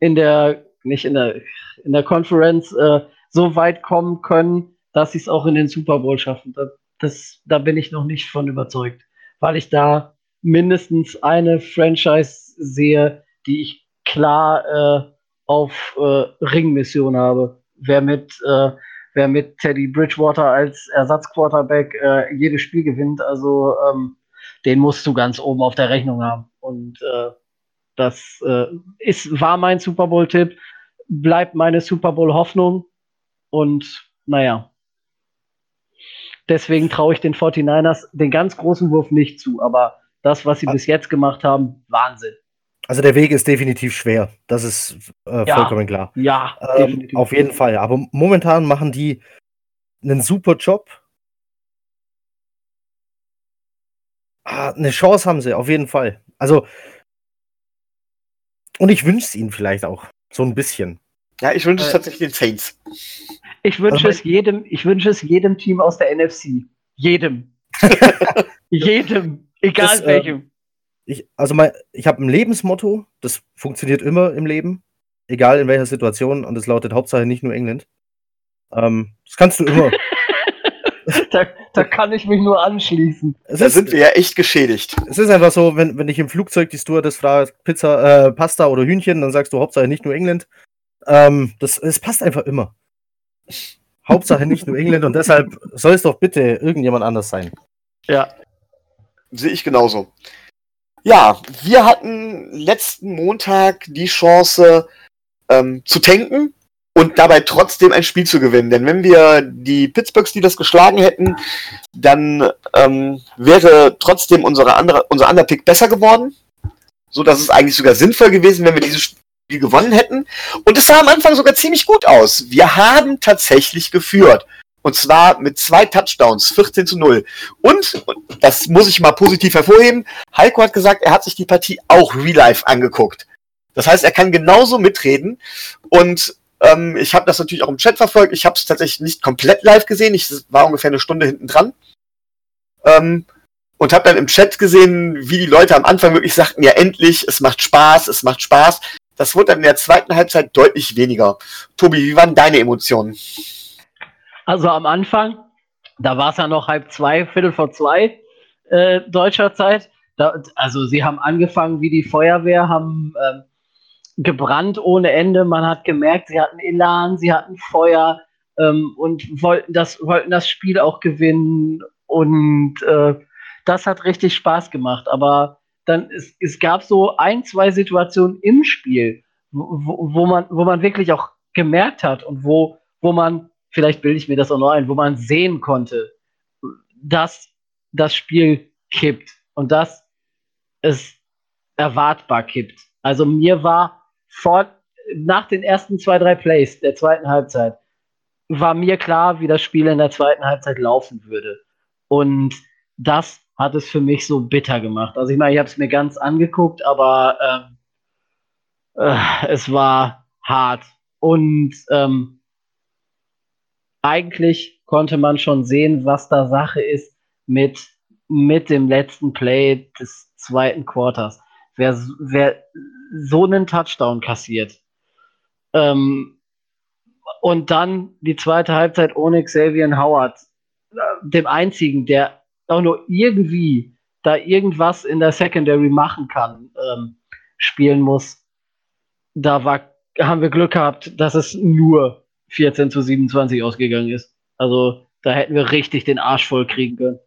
Speaker 3: in der, nicht in der, in der Conference äh, so weit kommen können, dass sie es auch in den Super Bowl schaffen. Da, das, da bin ich noch nicht von überzeugt, weil ich da mindestens eine Franchise sehe, die ich klar äh, auf äh, Ringmission habe. Wer mit äh, wer mit Teddy Bridgewater als Ersatzquarterback äh, jedes Spiel gewinnt. Also ähm, den musst du ganz oben auf der Rechnung haben. Und äh, das äh, ist, war mein Super Bowl-Tipp, bleibt meine Super Bowl-Hoffnung. Und naja, deswegen traue ich den 49ers den ganz großen Wurf nicht zu. Aber das, was sie ah. bis jetzt gemacht haben, Wahnsinn.
Speaker 2: Also der Weg ist definitiv schwer. Das ist äh, ja, vollkommen klar.
Speaker 3: Ja,
Speaker 2: ähm, auf jeden Fall. Aber momentan machen die einen super Job. Ah, eine Chance haben sie, auf jeden Fall. Also, und ich wünsche es ihnen vielleicht auch. So ein bisschen.
Speaker 1: Ja, ich wünsche es
Speaker 3: Äh,
Speaker 1: tatsächlich den Saints.
Speaker 3: Ich wünsche
Speaker 2: Also-
Speaker 3: es jedem, ich wünsche es jedem Team aus der NFC. Jedem. *laughs* jedem. Egal
Speaker 2: Das, äh,
Speaker 3: welchem.
Speaker 2: Ich, also mein, ich habe ein Lebensmotto, das funktioniert immer im Leben, egal in welcher Situation, und das lautet Hauptsache nicht nur England. Ähm, das kannst du immer. *laughs*
Speaker 3: Da, da kann ich mich nur anschließen.
Speaker 2: Es
Speaker 1: Da
Speaker 2: ist,
Speaker 1: sind wir ja echt geschädigt.
Speaker 2: es ist einfach so, wenn, wenn ich im Flugzeug die Stewardess fragt, Pizza, äh, Pasta oder Hühnchen, dann sagst du Hauptsache nicht nur England. Ähm, das, es passt einfach immer. Hauptsache nicht nur England und deshalb soll es doch bitte irgendjemand anders sein.
Speaker 3: Ja.
Speaker 1: Sehe ich genauso. Ja, wir hatten letzten Montag die Chance ähm, zu tanken und dabei trotzdem ein Spiel zu gewinnen. Denn wenn wir die Pittsburgh Steelers geschlagen hätten, dann ähm, wäre trotzdem unsere andere, unser Underpick besser geworden. So dass es eigentlich sogar sinnvoll gewesen, wenn wir dieses Spiel gewonnen hätten. Und es sah am Anfang sogar ziemlich gut aus. Wir haben tatsächlich geführt. Und zwar mit zwei Touchdowns, 14 zu 0. Und, das muss ich mal positiv hervorheben, Heiko hat gesagt, er hat sich die Partie auch real life angeguckt. Das heißt, er kann genauso mitreden. Und ähm, ich habe das natürlich auch im Chat verfolgt. Ich habe es tatsächlich nicht komplett live gesehen. Ich war ungefähr eine Stunde hinten dran. Ähm, und habe dann im Chat gesehen, wie die Leute am Anfang wirklich sagten, ja endlich, es macht Spaß, es macht Spaß. Das wurde dann in der zweiten Halbzeit deutlich weniger. Tobi, wie waren deine Emotionen?
Speaker 3: Also am Anfang, da war es ja noch halb zwei, Viertel vor zwei äh, deutscher Zeit. Da, also sie haben angefangen wie die Feuerwehr, haben ähm, gebrannt ohne Ende. Man hat gemerkt, sie hatten Elan, sie hatten Feuer ähm, und wollten das, wollten das Spiel auch gewinnen. Und äh, das hat richtig Spaß gemacht. Aber dann, es, es gab so ein, zwei Situationen im Spiel, wo, wo, man, wo man wirklich auch gemerkt hat und wo, wo man, vielleicht bilde ich mir das auch noch ein, wo man sehen konnte, dass das Spiel kippt und dass es erwartbar kippt. Also mir war vor, nach den ersten zwei, drei Plays der zweiten Halbzeit, war mir klar, wie das Spiel in der zweiten Halbzeit laufen würde. Und das hat es für mich so bitter gemacht. Also ich meine, ich habe es mir ganz angeguckt, aber ähm, äh, es war hart. Und ähm, eigentlich konnte man schon sehen, was da Sache ist mit, mit dem letzten Play des zweiten Quarters. Wer, wer so einen Touchdown kassiert ähm, und dann die zweite Halbzeit ohne Xavier Howard, äh, dem einzigen, der auch nur irgendwie da irgendwas in der Secondary machen kann, ähm, spielen muss, da war, haben wir Glück gehabt, dass es nur 14 zu 27 ausgegangen ist. Also da hätten wir richtig den Arsch voll kriegen können.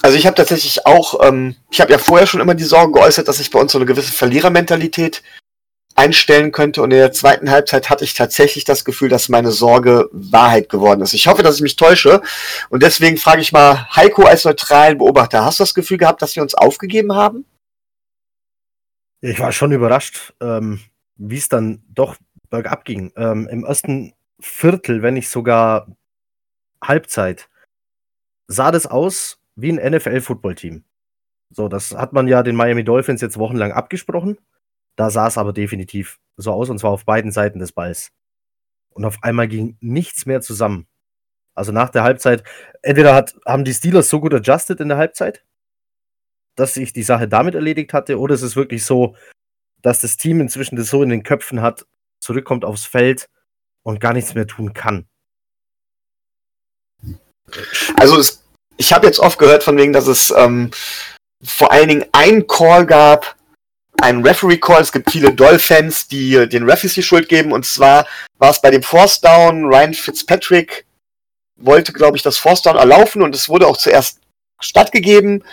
Speaker 1: Also ich habe tatsächlich auch, ähm, ich habe ja vorher schon immer die Sorge geäußert, dass sich bei uns so eine gewisse Verlierermentalität einstellen könnte. Und in der zweiten Halbzeit hatte ich tatsächlich das Gefühl, dass meine Sorge Wahrheit geworden ist. Ich hoffe, dass ich mich täusche. Und deswegen frage ich mal Heiko als neutralen Beobachter, hast du das Gefühl gehabt, dass wir uns aufgegeben haben?
Speaker 2: Ich war schon überrascht, ähm, wie es dann doch bergab ging. Ähm, Im ersten Viertel, wenn nicht sogar Halbzeit, sah das aus wie ein NFL-Football-Team. So, das hat man ja den Miami Dolphins jetzt wochenlang abgesprochen. Da sah es aber definitiv so aus, und zwar auf beiden Seiten des Balls. Und auf einmal ging nichts mehr zusammen. Also nach der Halbzeit, entweder hat, haben die Steelers so gut adjusted in der Halbzeit, dass sich die Sache damit erledigt hatte, oder es ist wirklich so, dass das Team inzwischen das so in den Köpfen hat, zurückkommt aufs Feld und gar nichts mehr tun kann.
Speaker 1: Also es, ich habe jetzt oft gehört von wegen, dass es ähm, vor allen Dingen einen Call gab, einen Referee-Call. Es gibt viele Doll-Fans, die den Refs die Schuld geben. Und zwar war es bei dem Force Down, Ryan Fitzpatrick wollte, glaube ich, das Force Down erlaufen und es wurde auch zuerst stattgegeben.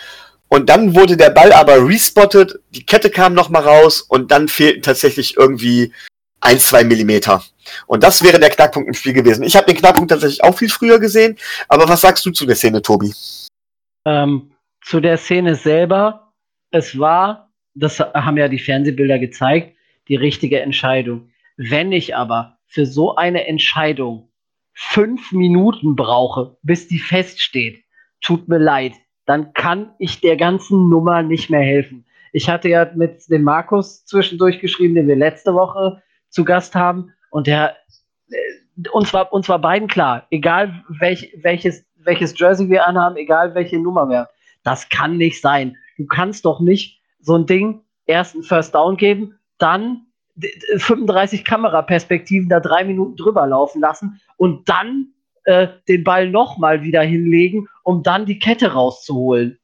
Speaker 1: Und dann wurde der Ball aber respottet, die Kette kam nochmal raus und dann fehlten tatsächlich irgendwie ein, zwei Millimeter. Und das wäre der Knackpunkt im Spiel gewesen. Ich habe den Knackpunkt tatsächlich auch viel früher gesehen. Aber was sagst du zu der Szene, Tobi?
Speaker 3: Ähm, zu der Szene selber, es war, das haben ja die Fernsehbilder gezeigt, die richtige Entscheidung. Wenn ich aber für so eine Entscheidung fünf Minuten brauche, bis die feststeht, tut mir leid, dann kann ich der ganzen Nummer nicht mehr helfen. Ich hatte ja mit dem Markus zwischendurch geschrieben, den wir letzte Woche zu Gast haben, und der äh, uns war uns war beiden klar, egal welch, welches welches Jersey wir anhaben, egal welche Nummer wir haben, das kann nicht sein. Du kannst doch nicht so ein Ding erst einen First Down geben, dann 35 Kameraperspektiven da drei Minuten drüber laufen lassen und dann äh, den Ball nochmal wieder hinlegen, um dann die Kette rauszuholen.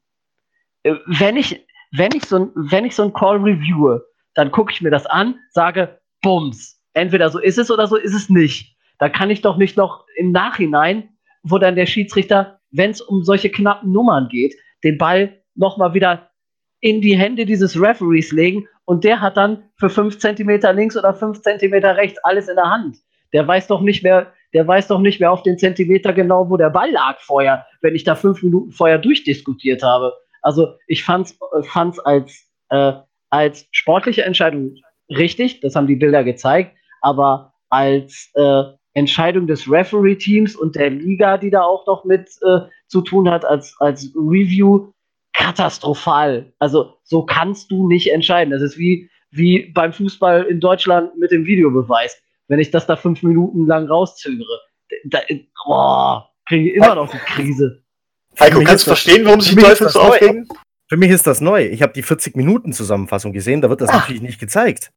Speaker 3: Äh, wenn ich, wenn ich so wenn ich so ein Call reviewe, dann gucke ich mir das an, sage, Bums, entweder so ist es oder so ist es nicht. Da kann ich doch nicht noch im Nachhinein, wo dann der Schiedsrichter, wenn es um solche knappen Nummern geht, den Ball nochmal wieder in die Hände dieses Referees legen und der hat dann für fünf Zentimeter links oder fünf Zentimeter rechts alles in der Hand. Der weiß doch nicht mehr, der weiß doch nicht mehr auf den Zentimeter genau, wo der Ball lag vorher, wenn ich da fünf Minuten vorher durchdiskutiert habe. Also ich fand's, fand's als, äh, als sportliche Entscheidung richtig, das haben die Bilder gezeigt, aber als äh, Entscheidung des Referee-Teams und der Liga, die da auch noch mit äh, zu tun hat, als, als Review, katastrophal. Also so kannst du nicht entscheiden. Das ist wie, wie beim Fußball in Deutschland mit dem Videobeweis. Wenn ich das da fünf Minuten lang rauszögere, da, oh, kriege ich immer noch die Krise.
Speaker 1: Heiko, kannst du verstehen, warum sich die Teufel so aufregen?
Speaker 2: Für mich ist das neu. Ich habe die 40-Minuten-Zusammenfassung gesehen, da wird das Ach. natürlich nicht gezeigt.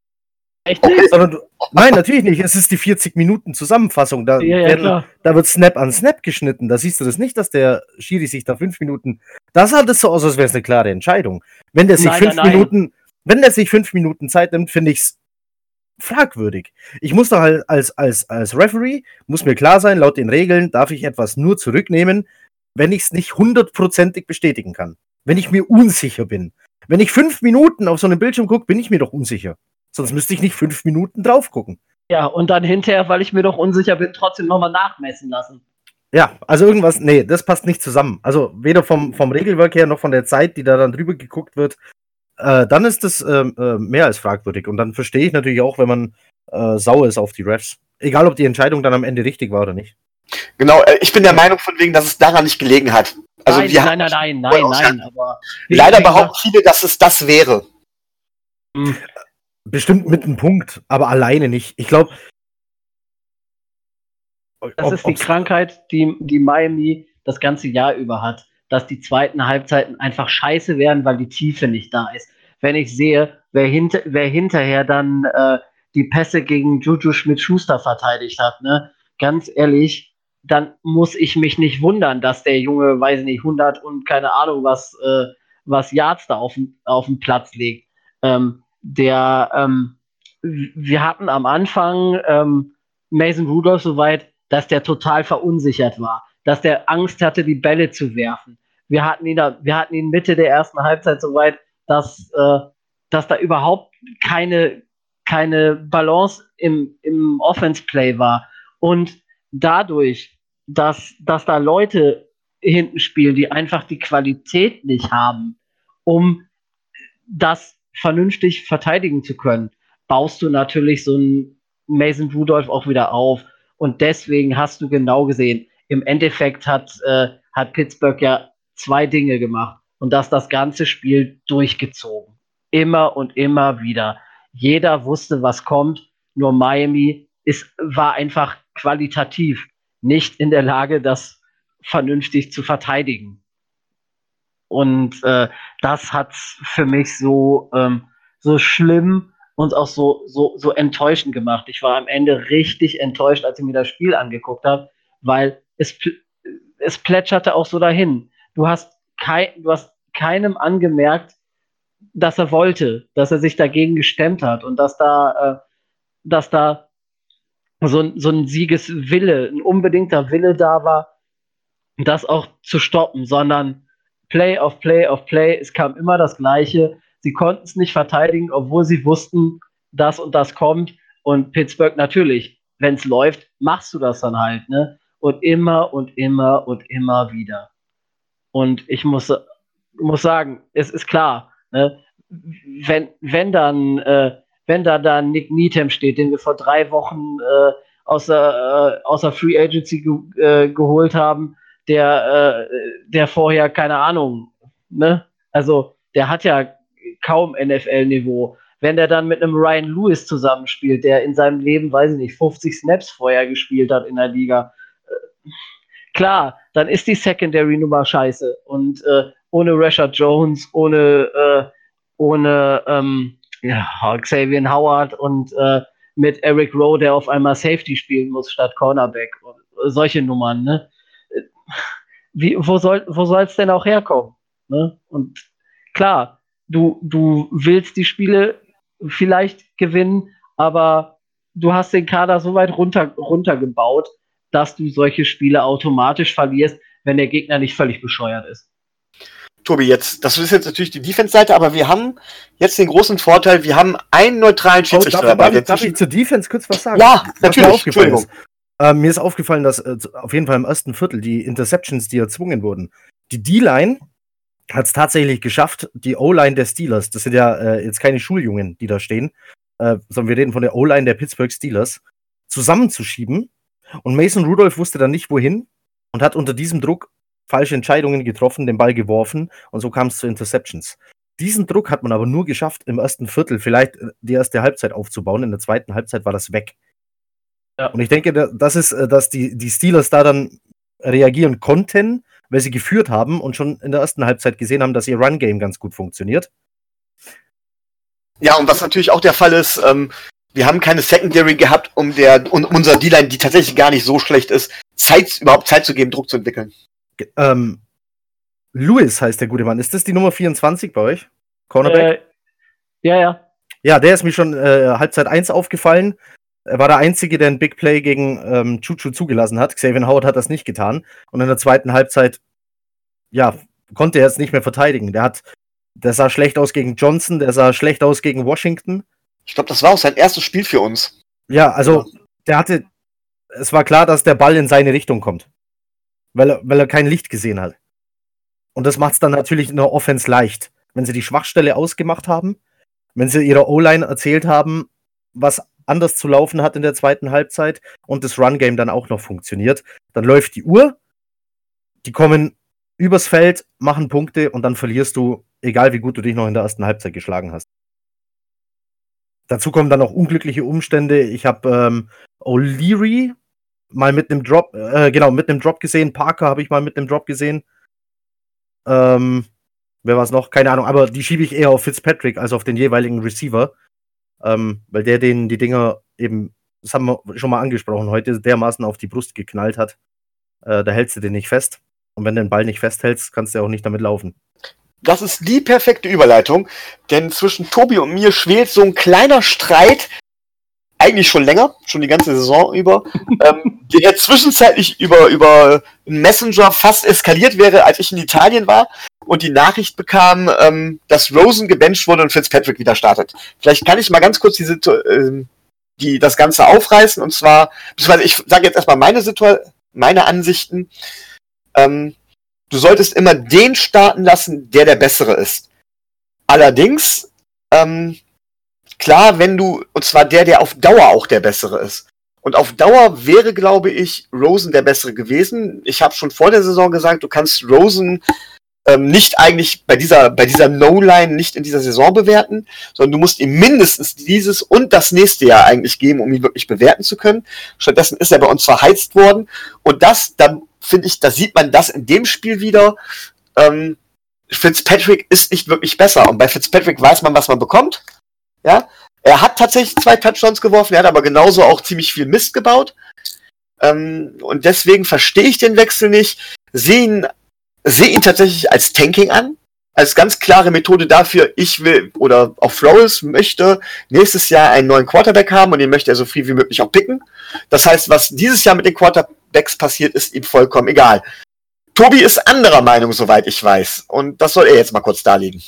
Speaker 3: Echt nicht?
Speaker 2: Du, nein, natürlich nicht. Es ist die 40-Minuten-Zusammenfassung. Da, ja, ja, da wird Snap an Snap geschnitten. Da siehst du das nicht, dass der Schiri sich da fünf Minuten. Das sah das so aus, als wäre es eine klare Entscheidung. Wenn der sich nein, fünf nein, Minuten, wenn der sich fünf Minuten Zeit nimmt, finde ich es fragwürdig. Ich muss da halt als, als, als Referee, muss mir klar sein, laut den Regeln darf ich etwas nur zurücknehmen, wenn ich es nicht hundertprozentig bestätigen kann. Wenn ich mir unsicher bin. Wenn ich fünf Minuten auf so einem Bildschirm gucke, bin ich mir doch unsicher. Sonst müsste ich nicht fünf Minuten drauf gucken.
Speaker 3: Ja, und dann hinterher, weil ich mir doch unsicher bin, trotzdem nochmal nachmessen lassen.
Speaker 2: Ja, also irgendwas, nee, das passt nicht zusammen. Also weder vom, vom Regelwerk her noch von der Zeit, die da dann drüber geguckt wird. Äh, dann ist das äh, äh, mehr als fragwürdig. Und dann verstehe ich natürlich auch, wenn man äh, sauer ist auf die Refs. Egal, ob die Entscheidung dann am Ende richtig war oder nicht.
Speaker 1: Genau, äh, ich bin der Meinung von wegen, dass es daran nicht gelegen hat.
Speaker 3: Also nein, nein, nein, nein, nein, nein, aber.
Speaker 1: Leider behaupten viele, dass es das wäre.
Speaker 2: Bestimmt mit einem Punkt, aber alleine nicht. Ich glaube.
Speaker 3: Das ist die Krankheit, die, die Miami das ganze Jahr über hat, dass die zweiten Halbzeiten einfach scheiße werden, weil die Tiefe nicht da ist. Wenn ich sehe, wer, hinter, wer hinterher dann äh, die Pässe gegen Juju Schmidt-Schuster verteidigt hat, ne? ganz ehrlich, dann muss ich mich nicht wundern, dass der Junge, weiß nicht, 100 und keine Ahnung was, äh, was Yards da auf, auf dem Platz legt. Ähm, der, ähm, wir hatten am Anfang ähm, Mason Rudolph so weit, dass der total verunsichert war, dass der Angst hatte, die Bälle zu werfen. Wir hatten ihn, da, wir hatten ihn Mitte der ersten Halbzeit so weit, dass, äh, dass da überhaupt keine, keine Balance im, im Offense-Play war. Und dadurch, dass, dass da Leute hinten spielen, die einfach die Qualität nicht haben, um das vernünftig verteidigen zu können, baust du natürlich so einen Mason Rudolph auch wieder auf. Und deswegen hast du genau gesehen, im Endeffekt hat, äh, hat Pittsburgh ja zwei Dinge gemacht und das das ganze Spiel durchgezogen. Immer und immer wieder. Jeder wusste, was kommt, nur Miami ist, war einfach qualitativ nicht in der Lage, das vernünftig zu verteidigen. Und äh, das hat für mich so, ähm, so schlimm und auch so, so, so enttäuschend gemacht. Ich war am Ende richtig enttäuscht, als ich mir das Spiel angeguckt habe, weil es, es plätscherte auch so dahin. Du hast, kei du hast keinem angemerkt, dass er wollte, dass er sich dagegen gestemmt hat und dass da, äh, dass da so, so ein Siegeswille, ein unbedingter Wille da war, das auch zu stoppen, sondern Play auf Play auf Play. Es kam immer das Gleiche. Sie konnten es nicht verteidigen, obwohl sie wussten, das und das kommt. Und Pittsburgh natürlich, wenn es läuft, machst du das dann halt, ne? Und immer und immer und immer wieder. Und ich muss, muss sagen, es ist klar, ne? wenn, wenn dann, äh, wenn da dann Nick Needham steht, den wir vor drei Wochen äh, aus, der, äh, aus der Free Agency ge äh, geholt haben, der, äh, der vorher, keine Ahnung, ne? Also, der hat ja kaum NFL-Niveau. Wenn der dann mit einem Ryan Lewis zusammenspielt, der in seinem Leben, weiß ich nicht, 50 Snaps vorher gespielt hat in der Liga, äh, klar, dann ist die Secondary-Nummer scheiße. Und äh, ohne Rashad Jones, ohne, äh, ohne ähm, ja, Xavier Howard und äh, mit Eric Rowe, der auf einmal Safety spielen muss statt Cornerback. Und solche Nummern, ne? Wie, wo soll wo es denn auch herkommen? Ne? Und klar, du, du willst die Spiele vielleicht gewinnen, aber du hast den Kader so weit runter, runtergebaut, dass du solche Spiele automatisch verlierst, wenn der Gegner nicht völlig bescheuert ist.
Speaker 1: Tobi, jetzt, das ist jetzt natürlich die Defense-Seite, aber wir haben jetzt den großen Vorteil, wir haben einen neutralen Schiedsrichter
Speaker 2: oh, darf,
Speaker 1: dabei.
Speaker 2: Darf, darf ich zur Defense kurz was sagen?
Speaker 1: Ja, natürlich,
Speaker 2: Entschuldigung. Äh, mir ist aufgefallen, dass äh, auf jeden Fall im ersten Viertel die Interceptions, die erzwungen wurden, die D-Line hat es tatsächlich geschafft, die O-Line der Steelers, das sind ja äh, jetzt keine Schuljungen, die da stehen, äh, sondern wir reden von der O-Line der Pittsburgh Steelers, zusammenzuschieben. Und Mason Rudolph wusste dann nicht wohin und hat unter diesem Druck falsche Entscheidungen getroffen, den Ball geworfen und so kam es zu Interceptions. Diesen Druck hat man aber nur geschafft, im ersten Viertel vielleicht äh, die erste Halbzeit aufzubauen. In der zweiten Halbzeit war das weg. Ja. Und ich denke, das ist, äh, dass die, die Steelers da dann reagieren konnten, weil sie geführt haben und schon in der ersten Halbzeit gesehen haben, dass ihr Run-Game ganz gut funktioniert.
Speaker 1: Ja, und was natürlich auch der Fall ist, ähm, wir haben keine Secondary gehabt, um der um unser D-Line, die tatsächlich gar nicht so schlecht ist, Zeit, überhaupt Zeit zu geben, Druck zu entwickeln.
Speaker 2: Ähm, Lewis heißt der gute Mann. Ist das die Nummer 24 bei euch? Cornerback?
Speaker 3: Äh, ja, ja.
Speaker 2: Ja, der ist mir schon äh, Halbzeit 1 aufgefallen. Er war der Einzige, der ein Big Play gegen ähm, Chuchu zugelassen hat. Xavier Howard hat das nicht getan. Und in der zweiten Halbzeit, ja, konnte er es nicht mehr verteidigen. Der hat, der sah schlecht aus gegen Johnson, der sah schlecht aus gegen Washington.
Speaker 1: Ich glaube, das war auch sein erstes Spiel für uns.
Speaker 2: Ja, also der hatte, es war klar, dass der Ball in seine Richtung kommt weil er, weil er kein Licht gesehen hat. Und das macht es dann natürlich in der Offense leicht. Wenn sie die Schwachstelle ausgemacht haben, wenn sie ihrer O-Line erzählt haben, was anders zu laufen hat in der zweiten Halbzeit und das Run-Game dann auch noch funktioniert, dann läuft die Uhr, die kommen übers Feld, machen Punkte und dann verlierst du, egal wie gut du dich noch in der ersten Halbzeit geschlagen hast. Dazu kommen dann auch unglückliche Umstände. Ich habe ähm, O'Leary mal mit einem Drop, äh, genau, mit einem Drop gesehen. Parker habe ich mal mit einem Drop gesehen. Ähm, wer war es noch? Keine Ahnung, aber die schiebe ich eher auf Fitzpatrick als auf den jeweiligen Receiver. Ähm, weil der den die Dinger eben, das haben wir schon mal angesprochen, heute dermaßen auf die Brust geknallt hat. Äh, da hältst du den nicht fest. Und wenn du den Ball nicht festhältst, kannst du auch nicht damit laufen.
Speaker 1: Das ist die perfekte Überleitung, denn zwischen Tobi und mir schwelt so ein kleiner Streit, eigentlich schon länger, schon die ganze Saison über, *laughs* ähm, der zwischenzeitlich über, über Messenger fast eskaliert wäre, als ich in Italien war und die Nachricht bekam, ähm, dass Rosen gebencht wurde und Fitzpatrick wieder startet. Vielleicht kann ich mal ganz kurz die, äh, die das Ganze aufreißen und zwar, beziehungsweise ich sage jetzt erstmal meine Situation, meine Ansichten. Ähm, du solltest immer den starten lassen, der der bessere ist. Allerdings ähm, Klar, wenn du, und zwar der, der auf Dauer auch der bessere ist. Und auf Dauer wäre, glaube ich, Rosen der bessere gewesen. Ich habe schon vor der Saison gesagt, du kannst Rosen ähm, nicht eigentlich bei dieser, bei dieser No-Line nicht in dieser Saison bewerten, sondern du musst ihm mindestens dieses und das nächste Jahr eigentlich geben, um ihn wirklich bewerten zu können. Stattdessen ist er bei uns verheizt worden. Und das, dann finde ich, da sieht man das in dem Spiel wieder. Ähm, Fitzpatrick ist nicht wirklich besser. Und bei Fitzpatrick weiß man, was man bekommt. Ja, er hat tatsächlich zwei Touchdowns geworfen, er hat aber genauso auch ziemlich viel Mist gebaut. Ähm, und deswegen verstehe ich den Wechsel nicht. Sehe ihn, sehe ihn tatsächlich als Tanking an. Als ganz klare Methode dafür, ich will, oder auch Flores möchte nächstes Jahr einen neuen Quarterback haben und den möchte er so viel wie möglich auch picken. Das heißt, was dieses Jahr mit den Quarterbacks passiert, ist ihm vollkommen egal. Tobi ist anderer Meinung, soweit ich weiß. Und das soll er jetzt mal kurz darlegen.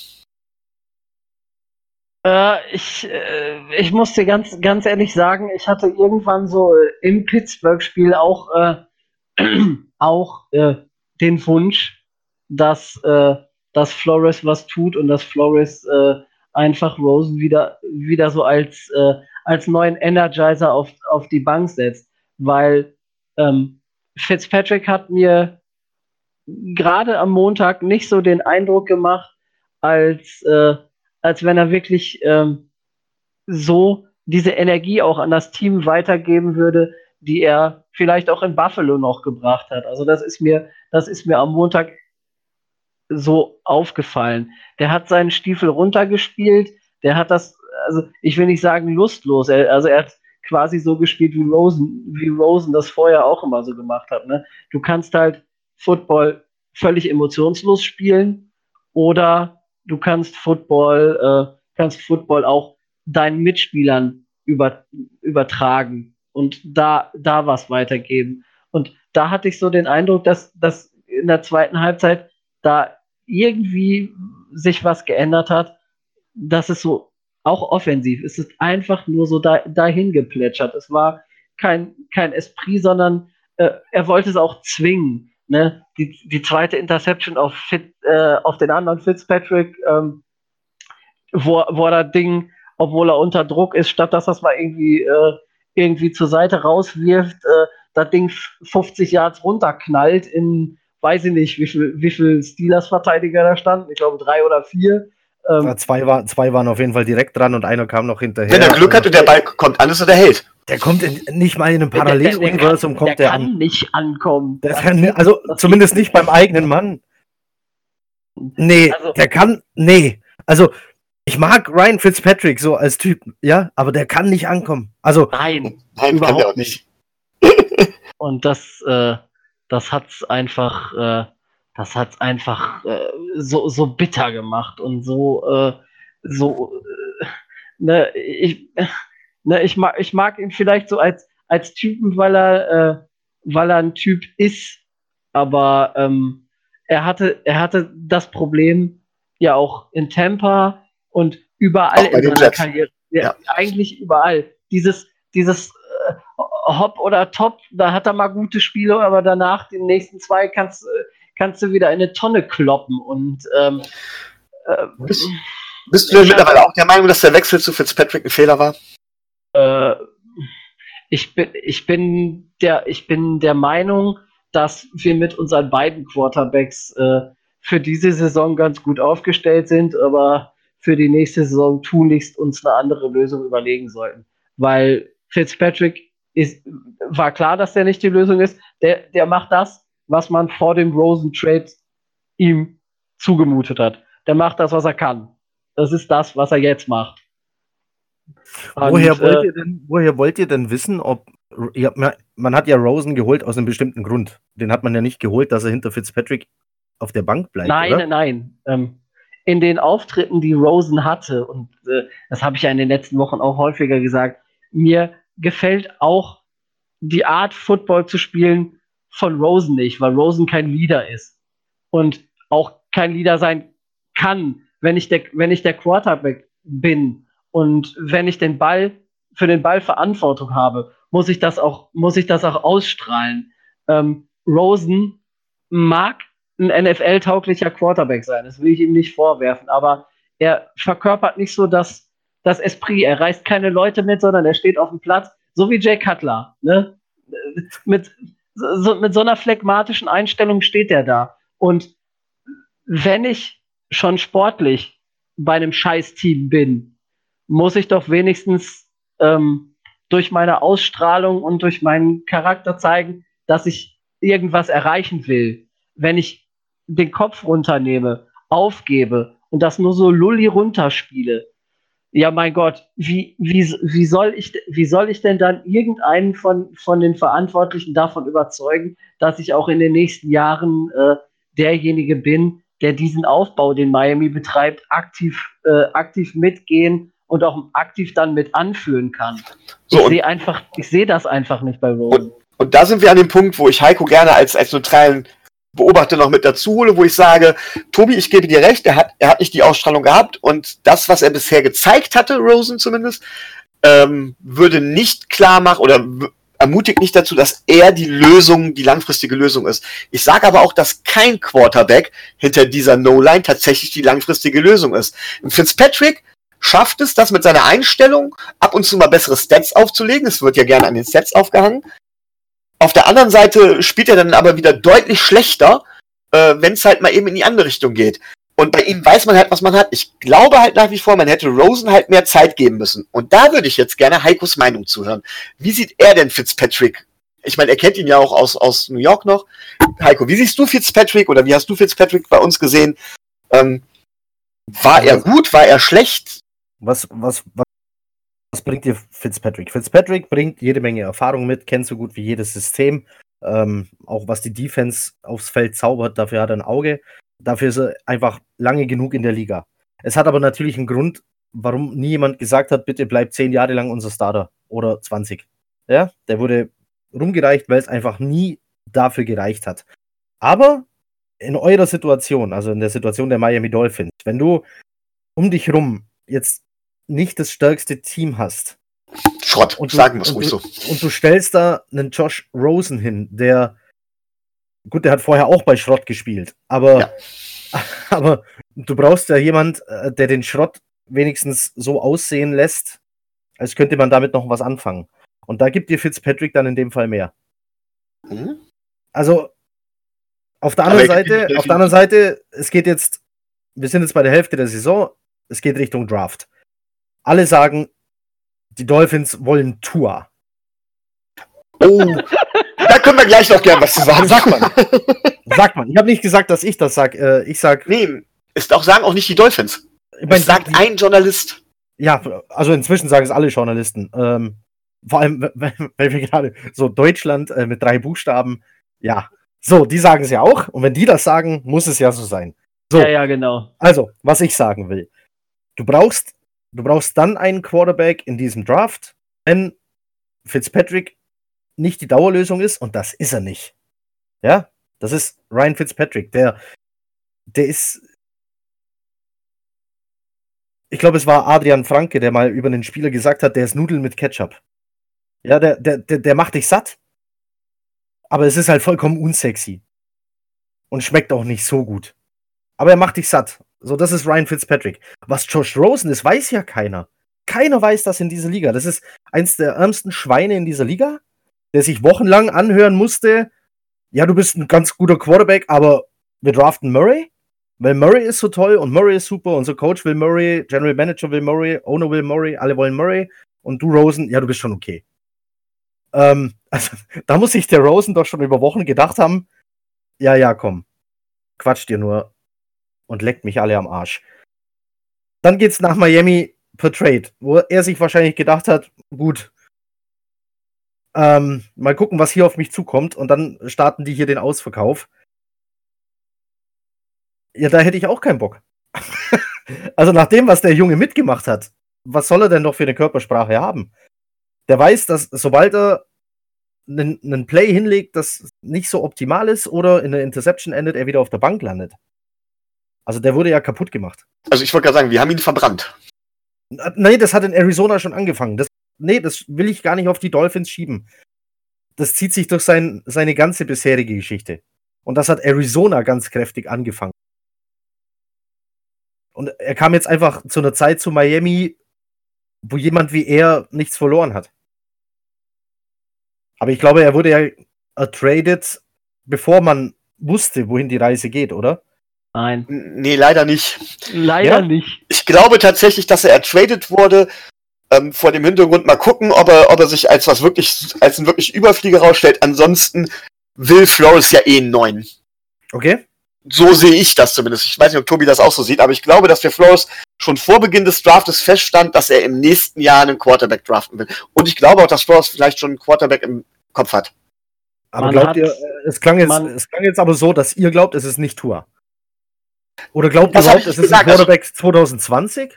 Speaker 3: Äh, ich, äh, ich muss dir ganz, ganz ehrlich sagen, ich hatte irgendwann so im Pittsburgh-Spiel auch, äh, *clears throat* auch äh, den Wunsch, dass, äh, dass Flores was tut und dass Flores äh, einfach Rosen wieder, wieder so als, als neuen Energizer auf, auf die Bank setzt. Weil ähm, Fitzpatrick hat mir gerade am Montag nicht so den Eindruck gemacht, als, als wenn er wirklich ähm, so diese Energie auch an das Team weitergeben würde, die er vielleicht auch in Buffalo noch gebracht hat. Also das ist mir, das ist mir am Montag so aufgefallen. Der hat seinen Stiefel runtergespielt, der hat das, also ich will nicht sagen lustlos, er, also er hat quasi so gespielt, wie Rosen, wie Rosen das vorher auch immer so gemacht hat. Ne? Du kannst halt Football völlig emotionslos spielen oder du kannst Football, äh, kannst Football auch deinen Mitspielern über, übertragen und da, da was weitergeben. Und da hatte ich so den Eindruck, dass, dass in der zweiten Halbzeit da irgendwie sich was geändert hat, dass es so auch offensiv, es ist einfach nur so da, dahin geplätschert. Es war kein, kein Esprit, sondern äh, er wollte es auch zwingen. Ne? Die, die zweite Interception auf, Fit, äh, auf den anderen Fitzpatrick, ähm, wo, wo er das Ding, obwohl er unter Druck ist, statt dass das mal irgendwie, äh, irgendwie zur Seite rauswirft, äh, das Ding 50 Yards runterknallt in, weiß ich nicht, wie viel, wie viel Steelers-Verteidiger da standen. Ich glaube drei oder vier.
Speaker 2: Ähm, zwei, war, zwei waren auf jeden Fall direkt dran und einer kam noch hinterher.
Speaker 1: Wenn er Glück hat und der Ball kommt an, ist er der Held.
Speaker 2: Der kommt in, nicht mal in einem Paralleluniversum kommt der,
Speaker 3: der kann an. nicht ankommen.
Speaker 2: Der kann, also zumindest nicht beim eigenen Mann. Nee, also, der kann, nee. Also ich mag Ryan Fitzpatrick so als Typ, ja, aber der kann nicht ankommen. Also
Speaker 3: nein,
Speaker 1: nein überhaupt nicht.
Speaker 3: Und das, äh, das hat's einfach, äh, das hat's einfach äh, so, so bitter gemacht und so, äh, so, äh, ne, ich, ne, ich mag, ich mag ihn vielleicht so als, als Typen, weil er, äh, weil er ein Typ ist, aber ähm, er hatte, er hatte das Problem ja auch in Tampa und überall in seiner Jets. Karriere, ja, ja. eigentlich überall. Dieses, dieses äh, Hop oder Top, da hat er mal gute Spiele, aber danach, die nächsten zwei, kannst, äh, kannst du wieder in eine Tonne kloppen. Und ähm,
Speaker 1: äh, bist, bist, du denn mittlerweile auch der Meinung, dass der Wechsel zu Fitzpatrick ein Fehler war?
Speaker 3: Äh, ich bin, ich bin der, ich bin der Meinung, dass wir mit unseren beiden Quarterbacks äh, für diese Saison ganz gut aufgestellt sind, aber für die nächste Saison tunlichst uns eine andere Lösung überlegen sollten. Weil Fitzpatrick ist, war klar, dass der nicht die Lösung ist. Der, der macht das, was man vor dem Rosen-Trade ihm zugemutet hat. Der macht das, was er kann. Das ist das, was er jetzt macht.
Speaker 2: Und, woher, wollt äh, ihr denn, woher wollt ihr denn wissen, ob ja, man hat ja Rosen geholt aus einem bestimmten Grund. Den hat man ja nicht geholt, dass er hinter Fitzpatrick auf der Bank bleibt.
Speaker 3: Nein,
Speaker 2: oder?
Speaker 3: nein. Ähm, in den Auftritten, die Rosen hatte, und äh, das habe ich ja in den letzten Wochen auch häufiger gesagt, mir gefällt auch die Art, Football zu spielen von Rosen nicht, weil Rosen kein Leader ist. Und auch kein Leader sein kann, wenn ich der, wenn ich der Quarterback bin und wenn ich den Ball für den Ball Verantwortung habe, muss ich das auch, muss ich das auch ausstrahlen. Ähm, Rosen mag ein NFL-tauglicher Quarterback sein, das will ich ihm nicht vorwerfen, aber er verkörpert nicht so das, das Esprit. Er reißt keine Leute mit, sondern er steht auf dem Platz, so wie Jay Cutler. Ne? Mit, so, mit so einer phlegmatischen Einstellung steht er da. Und wenn ich schon sportlich bei einem Scheiß-Team bin, muss ich doch wenigstens ähm, durch meine Ausstrahlung und durch meinen Charakter zeigen, dass ich irgendwas erreichen will. Wenn ich den Kopf runternehme, aufgebe und das nur so lulli runterspiele, ja mein Gott, wie, wie, wie, soll ich, wie soll ich denn dann irgendeinen von, von den Verantwortlichen davon überzeugen, dass ich auch in den nächsten Jahren äh, derjenige bin, der diesen Aufbau, den Miami betreibt, aktiv, äh, aktiv mitgehen und auch aktiv dann mit anführen kann. So, ich sehe einfach, ich sehe das einfach nicht bei Rowan.
Speaker 1: Und, und, da sind wir an dem Punkt, wo ich Heiko gerne als, als neutralen Beobachter noch mit dazu hole, wo ich sage, Tobi, ich gebe dir recht, er hat, er hat nicht die Ausstrahlung gehabt und das, was er bisher gezeigt hatte, Rosen zumindest, ähm, würde nicht klar machen oder ermutigt nicht dazu, dass er die Lösung, die langfristige Lösung ist. Ich sage aber auch, dass kein Quarterback hinter dieser No-Line tatsächlich die langfristige Lösung ist. Und Fitzpatrick schafft es, das mit seiner Einstellung ab und zu mal bessere Stats aufzulegen. Es wird ja gerne an den Stats aufgehangen. Auf der anderen Seite spielt er dann aber wieder deutlich schlechter, äh, wenn es halt mal eben in die andere Richtung geht. Und bei ihm weiß man halt, was man hat. Ich glaube halt nach wie vor, man hätte Rosen halt mehr Zeit geben müssen. Und da würde ich jetzt gerne Heikos Meinung zuhören. Wie sieht er denn Fitzpatrick? Ich meine, er kennt ihn ja auch aus, aus New York noch. Heiko, wie siehst du Fitzpatrick oder wie hast du Fitzpatrick bei uns gesehen? Ähm, war er gut? War er schlecht?
Speaker 2: Was, was, was, was bringt dir Fitzpatrick? Fitzpatrick bringt jede Menge Erfahrung mit, kennt so gut wie jedes System. Ähm, auch was die Defense aufs Feld zaubert, dafür hat er ein Auge. Dafür ist er einfach lange genug in der Liga. Es hat aber natürlich einen Grund, warum nie jemand gesagt hat, bitte bleib zehn Jahre lang unser Starter oder 20. Ja, der wurde rumgereicht, weil es einfach nie dafür gereicht hat. Aber in eurer Situation, also in der Situation der Miami Dolphins, wenn du um dich rum jetzt nicht das stärkste Team hast.
Speaker 1: Schrott,
Speaker 2: und du,
Speaker 1: sagen wir es ruhig
Speaker 2: du,
Speaker 1: so.
Speaker 2: Und du stellst da einen Josh Rosen hin, der, gut, der hat vorher auch bei Schrott gespielt, aber,
Speaker 1: Ja. *laughs*
Speaker 2: aber du brauchst ja jemand, äh, der den Schrott wenigstens so aussehen lässt, als könnte man damit noch was anfangen. Und da gibt dir Fitzpatrick dann in dem Fall mehr.
Speaker 1: Hm?
Speaker 2: Also, auf der anderen
Speaker 1: er
Speaker 2: Seite, auf der anderen Seite, es geht jetzt, wir sind jetzt bei der Hälfte der Saison, es geht Richtung Draft. Alle sagen, die Dolphins wollen Tour.
Speaker 1: Oh, da können wir gleich noch gern was zu sagen.
Speaker 2: Sag mal. *laughs* Sagt man. Ich habe nicht gesagt, dass ich das sag. Äh, ich sag,
Speaker 1: Nee, ist auch sagen auch nicht die Dolphins.
Speaker 2: ich mein,
Speaker 1: Das sagt
Speaker 2: die-
Speaker 1: ein Journalist.
Speaker 2: ja, also inzwischen sagen es alle Journalisten. Ähm, vor allem, wenn wenn wir gerade so Deutschland äh, mit drei Buchstaben, ja. So, die sagen es ja auch. Und wenn die das sagen, muss es ja so sein. So.
Speaker 3: Ja, ja, genau.
Speaker 2: Also, was ich sagen will. Du brauchst, du brauchst dann einen Quarterback in diesem Draft, wenn Fitzpatrick nicht die Dauerlösung ist, und das ist er nicht. Ja, das ist Ryan Fitzpatrick, der, der ist. Ich glaube, es war Adrian Franke, der mal über einen Spieler gesagt hat, der ist Nudeln mit Ketchup. Ja, der, der, der, der macht dich satt. Aber es ist halt vollkommen unsexy. Und schmeckt auch nicht so gut. Aber er macht dich satt. So, das ist Ryan Fitzpatrick. Was Josh Rosen ist, weiß ja keiner. Keiner weiß das in dieser Liga. Das ist eins der ärmsten Schweine in dieser Liga, der sich wochenlang anhören musste, ja, du bist ein ganz guter Quarterback, aber wir draften Murray, weil Murray ist so toll und Murray ist super. Unser Coach will Murray, General Manager will Murray, Owner will Murray, alle wollen Murray und du Rosen, ja, du bist schon okay. Ähm, *laughs* also, da muss sich der Rosen doch schon über Wochen gedacht haben, ja, ja, komm, quatsch dir nur und leckt mich alle am Arsch. Dann geht's nach Miami per Trade, wo er sich wahrscheinlich gedacht hat, gut, ähm, mal gucken, was hier auf mich zukommt und dann starten die hier den Ausverkauf. Ja, da hätte ich auch keinen Bock. *laughs* also nach dem, was der Junge mitgemacht hat, was soll er denn noch für eine Körpersprache haben? Der weiß, dass sobald er einen, Play hinlegt, das nicht so optimal ist oder in der Interception endet, er wieder auf der Bank landet. Also der wurde ja kaputt gemacht.
Speaker 1: Also ich wollte gerade sagen, wir haben ihn verbrannt.
Speaker 2: Äh, Nee, das hat in Arizona schon angefangen. Das, nee, das will ich gar nicht auf die Dolphins schieben. Das zieht sich durch sein, seine ganze bisherige Geschichte. Und das hat Arizona ganz kräftig angefangen. Und er kam jetzt einfach zu einer Zeit zu Miami, wo jemand wie er nichts verloren hat. Aber ich glaube, er wurde ja ertradet, bevor man wusste, wohin die Reise geht, oder?
Speaker 3: Nein.
Speaker 1: Nee, leider nicht.
Speaker 3: Leider
Speaker 2: Ja?
Speaker 3: nicht.
Speaker 1: Ich glaube tatsächlich, dass er ertradet wurde. Ähm, vor dem Hintergrund mal gucken, ob er, ob er sich als was wirklich, als ein wirklich Überflieger rausstellt. Ansonsten will Flores ja eh einen neuen.
Speaker 2: Okay.
Speaker 1: So sehe ich das zumindest. Ich weiß nicht, ob Tobi das auch so sieht, aber ich glaube, dass für Flores schon vor Beginn des Draftes feststand, dass er im nächsten Jahr einen Quarterback draften will. Und ich glaube auch, dass Flores vielleicht schon einen Quarterback im Kopf hat.
Speaker 2: Aber
Speaker 3: Man
Speaker 2: glaubt
Speaker 3: hat-
Speaker 2: ihr, äh, es klang, jetzt,
Speaker 3: man-
Speaker 2: es klang jetzt aber so, dass ihr glaubt, es ist nicht Tour. Oder glaubt ihr überhaupt, es ist ein Quarterback 2020?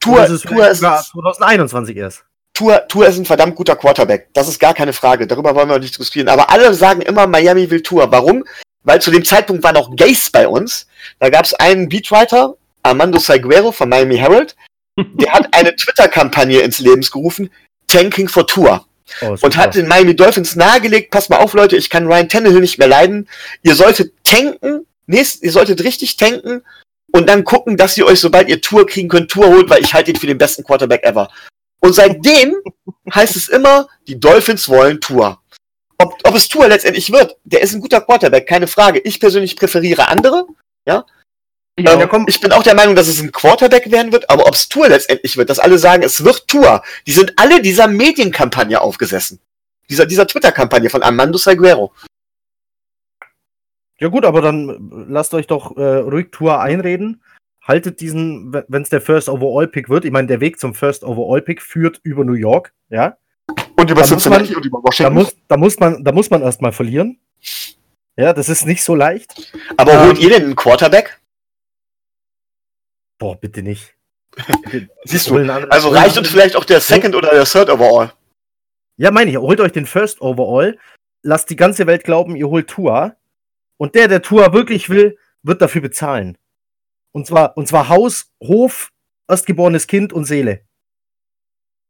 Speaker 1: Tour,
Speaker 2: ist es
Speaker 1: Tour, ist,
Speaker 2: sogar 2021 erst?
Speaker 1: Tour, Tour ist ein verdammt guter Quarterback. Das ist gar keine Frage. Darüber wollen wir nicht diskutieren. Aber alle sagen immer, Miami will Tour. Warum? Weil zu dem Zeitpunkt war noch Gaze bei uns. Da gab es einen Beatwriter, Armando Saguero von Miami Herald. Der hat eine Twitter-Kampagne ins Leben gerufen, Tanking for Tour.
Speaker 2: Oh,
Speaker 1: Und hat den Miami Dolphins nahegelegt, passt mal auf, Leute, ich kann Ryan Tannehill nicht mehr leiden. Ihr solltet tanken, nächst, ihr solltet richtig tanken und dann gucken, dass ihr euch, sobald ihr Tour kriegen könnt, Tour holt, weil ich halte ihn für den besten Quarterback ever. Und seitdem heißt es immer, die Dolphins wollen Tour. ob, ob es Tour letztendlich wird, der ist ein guter Quarterback, keine Frage. Ich persönlich präferiere andere, ja.
Speaker 3: Ja,
Speaker 1: Ähm. Ich bin auch der Meinung, dass es ein Quarterback werden wird, aber ob es Tour letztendlich wird, dass alle sagen, es wird Tour, die sind alle dieser Medienkampagne aufgesessen. Dieser, dieser Twitter-Kampagne von Armando Salguero.
Speaker 2: Ja gut, aber dann äh, lasst euch doch äh, ruhig Tour einreden. Haltet diesen, wenn es der First Overall Pick wird, ich meine, der Weg zum First Overall Pick führt über New York, ja.
Speaker 1: Und über
Speaker 2: Da
Speaker 1: Cincinnati
Speaker 2: man-
Speaker 1: und über
Speaker 2: Da
Speaker 1: Washington.
Speaker 2: muss, da muss man, da muss man erstmal verlieren. Ja, das ist nicht so leicht.
Speaker 1: aber
Speaker 2: ähm,
Speaker 1: holt ihr denn einen Quarterback?
Speaker 2: Boah, bitte nicht. *laughs*
Speaker 1: Siehst du, also reicht uns vielleicht auch der Second oder der Third Overall.
Speaker 2: Ja, meine ich, holt euch den First Overall, lasst die ganze Welt glauben, ihr holt Tua. Und der, der Tua wirklich will, wird dafür bezahlen. Und zwar, und zwar Haus, Hof, erstgeborenes Kind und Seele.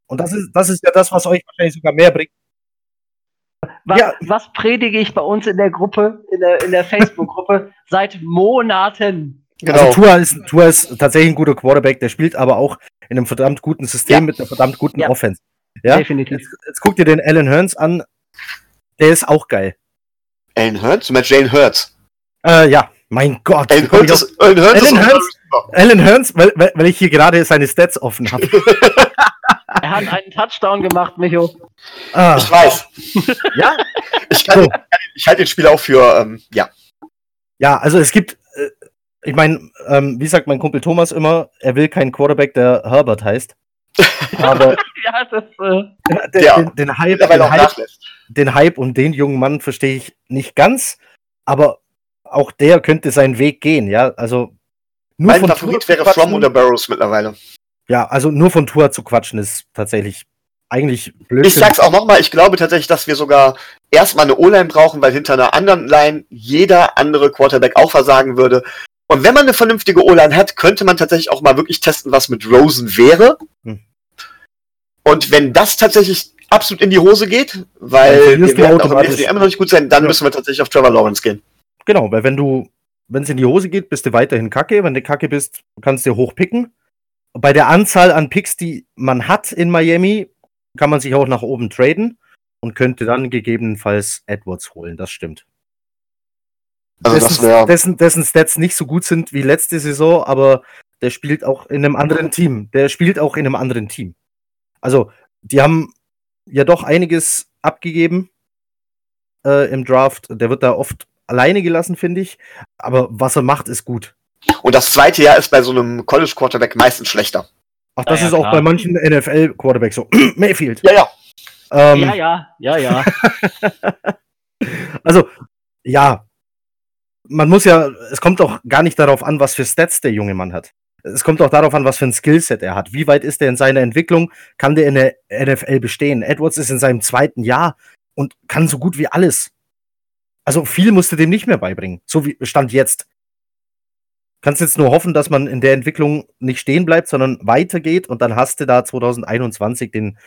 Speaker 2: Und das ist, das ist ja das, was euch wahrscheinlich sogar mehr bringt.
Speaker 3: Was,
Speaker 2: Ja.
Speaker 3: was predige ich bei uns in der Gruppe, in der, in der Facebook-Gruppe *laughs* seit Monaten?
Speaker 1: Genau.
Speaker 2: Also Tua ist, Tua ist tatsächlich ein guter Quarterback, der spielt aber auch in einem verdammt guten System
Speaker 1: Ja.
Speaker 2: mit einer verdammt guten
Speaker 3: Ja.
Speaker 2: Offense. Ja?
Speaker 3: Definitiv.
Speaker 2: Jetzt, jetzt guck dir den Alan Hearns an. Der ist auch geil.
Speaker 1: Alan Hurts? Du meinst Jalen Hurts.
Speaker 2: Äh, ja, mein Gott.
Speaker 1: Alan Hurts ist, Alan Hurts
Speaker 2: Alan Hurts? Alan Hearns, weil, weil, weil ich hier gerade seine Stats offen habe. *laughs*
Speaker 3: Er hat einen Touchdown gemacht, Micho.
Speaker 2: Ah,
Speaker 1: Ich weiß. *laughs*
Speaker 2: ja,
Speaker 1: Ich, kann,
Speaker 2: So.
Speaker 1: ich halte den Spieler auch für, ähm, ja.
Speaker 2: ja, also es gibt, äh, ich meine, ähm, wie sagt mein Kumpel Thomas immer, er will keinen Quarterback, der Herbert heißt. *laughs* Aber
Speaker 3: Ja, das, äh,
Speaker 2: den,
Speaker 1: Ja.
Speaker 2: den, den, Hype, den, Hype,
Speaker 1: nachlässt.
Speaker 2: Den Hype um den jungen Mann verstehe ich nicht ganz, aber auch der könnte seinen Weg gehen, ja. Also nur
Speaker 1: Mein
Speaker 2: von
Speaker 1: Favorit
Speaker 2: Tour
Speaker 1: wäre From oder Barrows mittlerweile.
Speaker 2: Ja, also nur von Tour zu quatschen ist tatsächlich eigentlich blöd.
Speaker 1: Ich sag's auch nochmal, ich glaube tatsächlich, dass wir sogar erstmal eine O-Line brauchen, weil hinter einer anderen Line jeder andere Quarterback auch versagen würde. Und wenn man eine vernünftige O-Line hat, könnte man tatsächlich auch mal wirklich testen, was mit Rosen wäre.
Speaker 2: Hm.
Speaker 1: Und wenn das tatsächlich absolut in die Hose geht, weil wir werden auch im. SDM noch nicht gut sein, dann
Speaker 2: Ja.
Speaker 1: müssen wir tatsächlich auf Trevor Lawrence gehen.
Speaker 2: Genau, weil wenn du, wenn es in die Hose geht, bist du weiterhin kacke. Wenn du kacke bist, kannst du hoch picken. Bei der Anzahl an Picks, die man hat in Miami, kann man sich auch nach oben traden und könnte dann gegebenenfalls Edwards holen. Das stimmt.
Speaker 1: Also das
Speaker 2: dessen,
Speaker 1: wäre
Speaker 2: dessen, dessen Stats nicht so gut sind wie letzte Saison, aber der spielt auch in einem anderen Team. Der spielt auch in einem anderen Team. Also, die haben ja doch einiges abgegeben äh, im Draft. Der wird da oft alleine gelassen, finde ich. Aber was er macht, ist gut.
Speaker 1: Und das zweite Jahr ist bei so einem College Quarterback meistens schlechter.
Speaker 2: Ach, das
Speaker 3: Ja, ja,
Speaker 2: ist auch
Speaker 3: klar.
Speaker 2: bei manchen NFL-Quarterbacks so. *clears throat* Mayfield.
Speaker 1: Ja, ja.
Speaker 2: Ähm,
Speaker 3: ja, ja, ja, ja. *laughs*
Speaker 2: Also, ja. Man muss ja, es kommt doch gar nicht darauf an, was für Stats der junge Mann hat. Es kommt auch darauf an, was für ein Skillset er hat. Wie weit ist er in seiner Entwicklung? Kann der in der NFL bestehen? Edwards ist in seinem zweiten Jahr und kann so gut wie alles. Also viel musst du dem nicht mehr beibringen. So wie Stand jetzt. Kannst jetzt nur hoffen, dass man in der Entwicklung nicht stehen bleibt, sondern weitergeht und dann hast du da 2021 den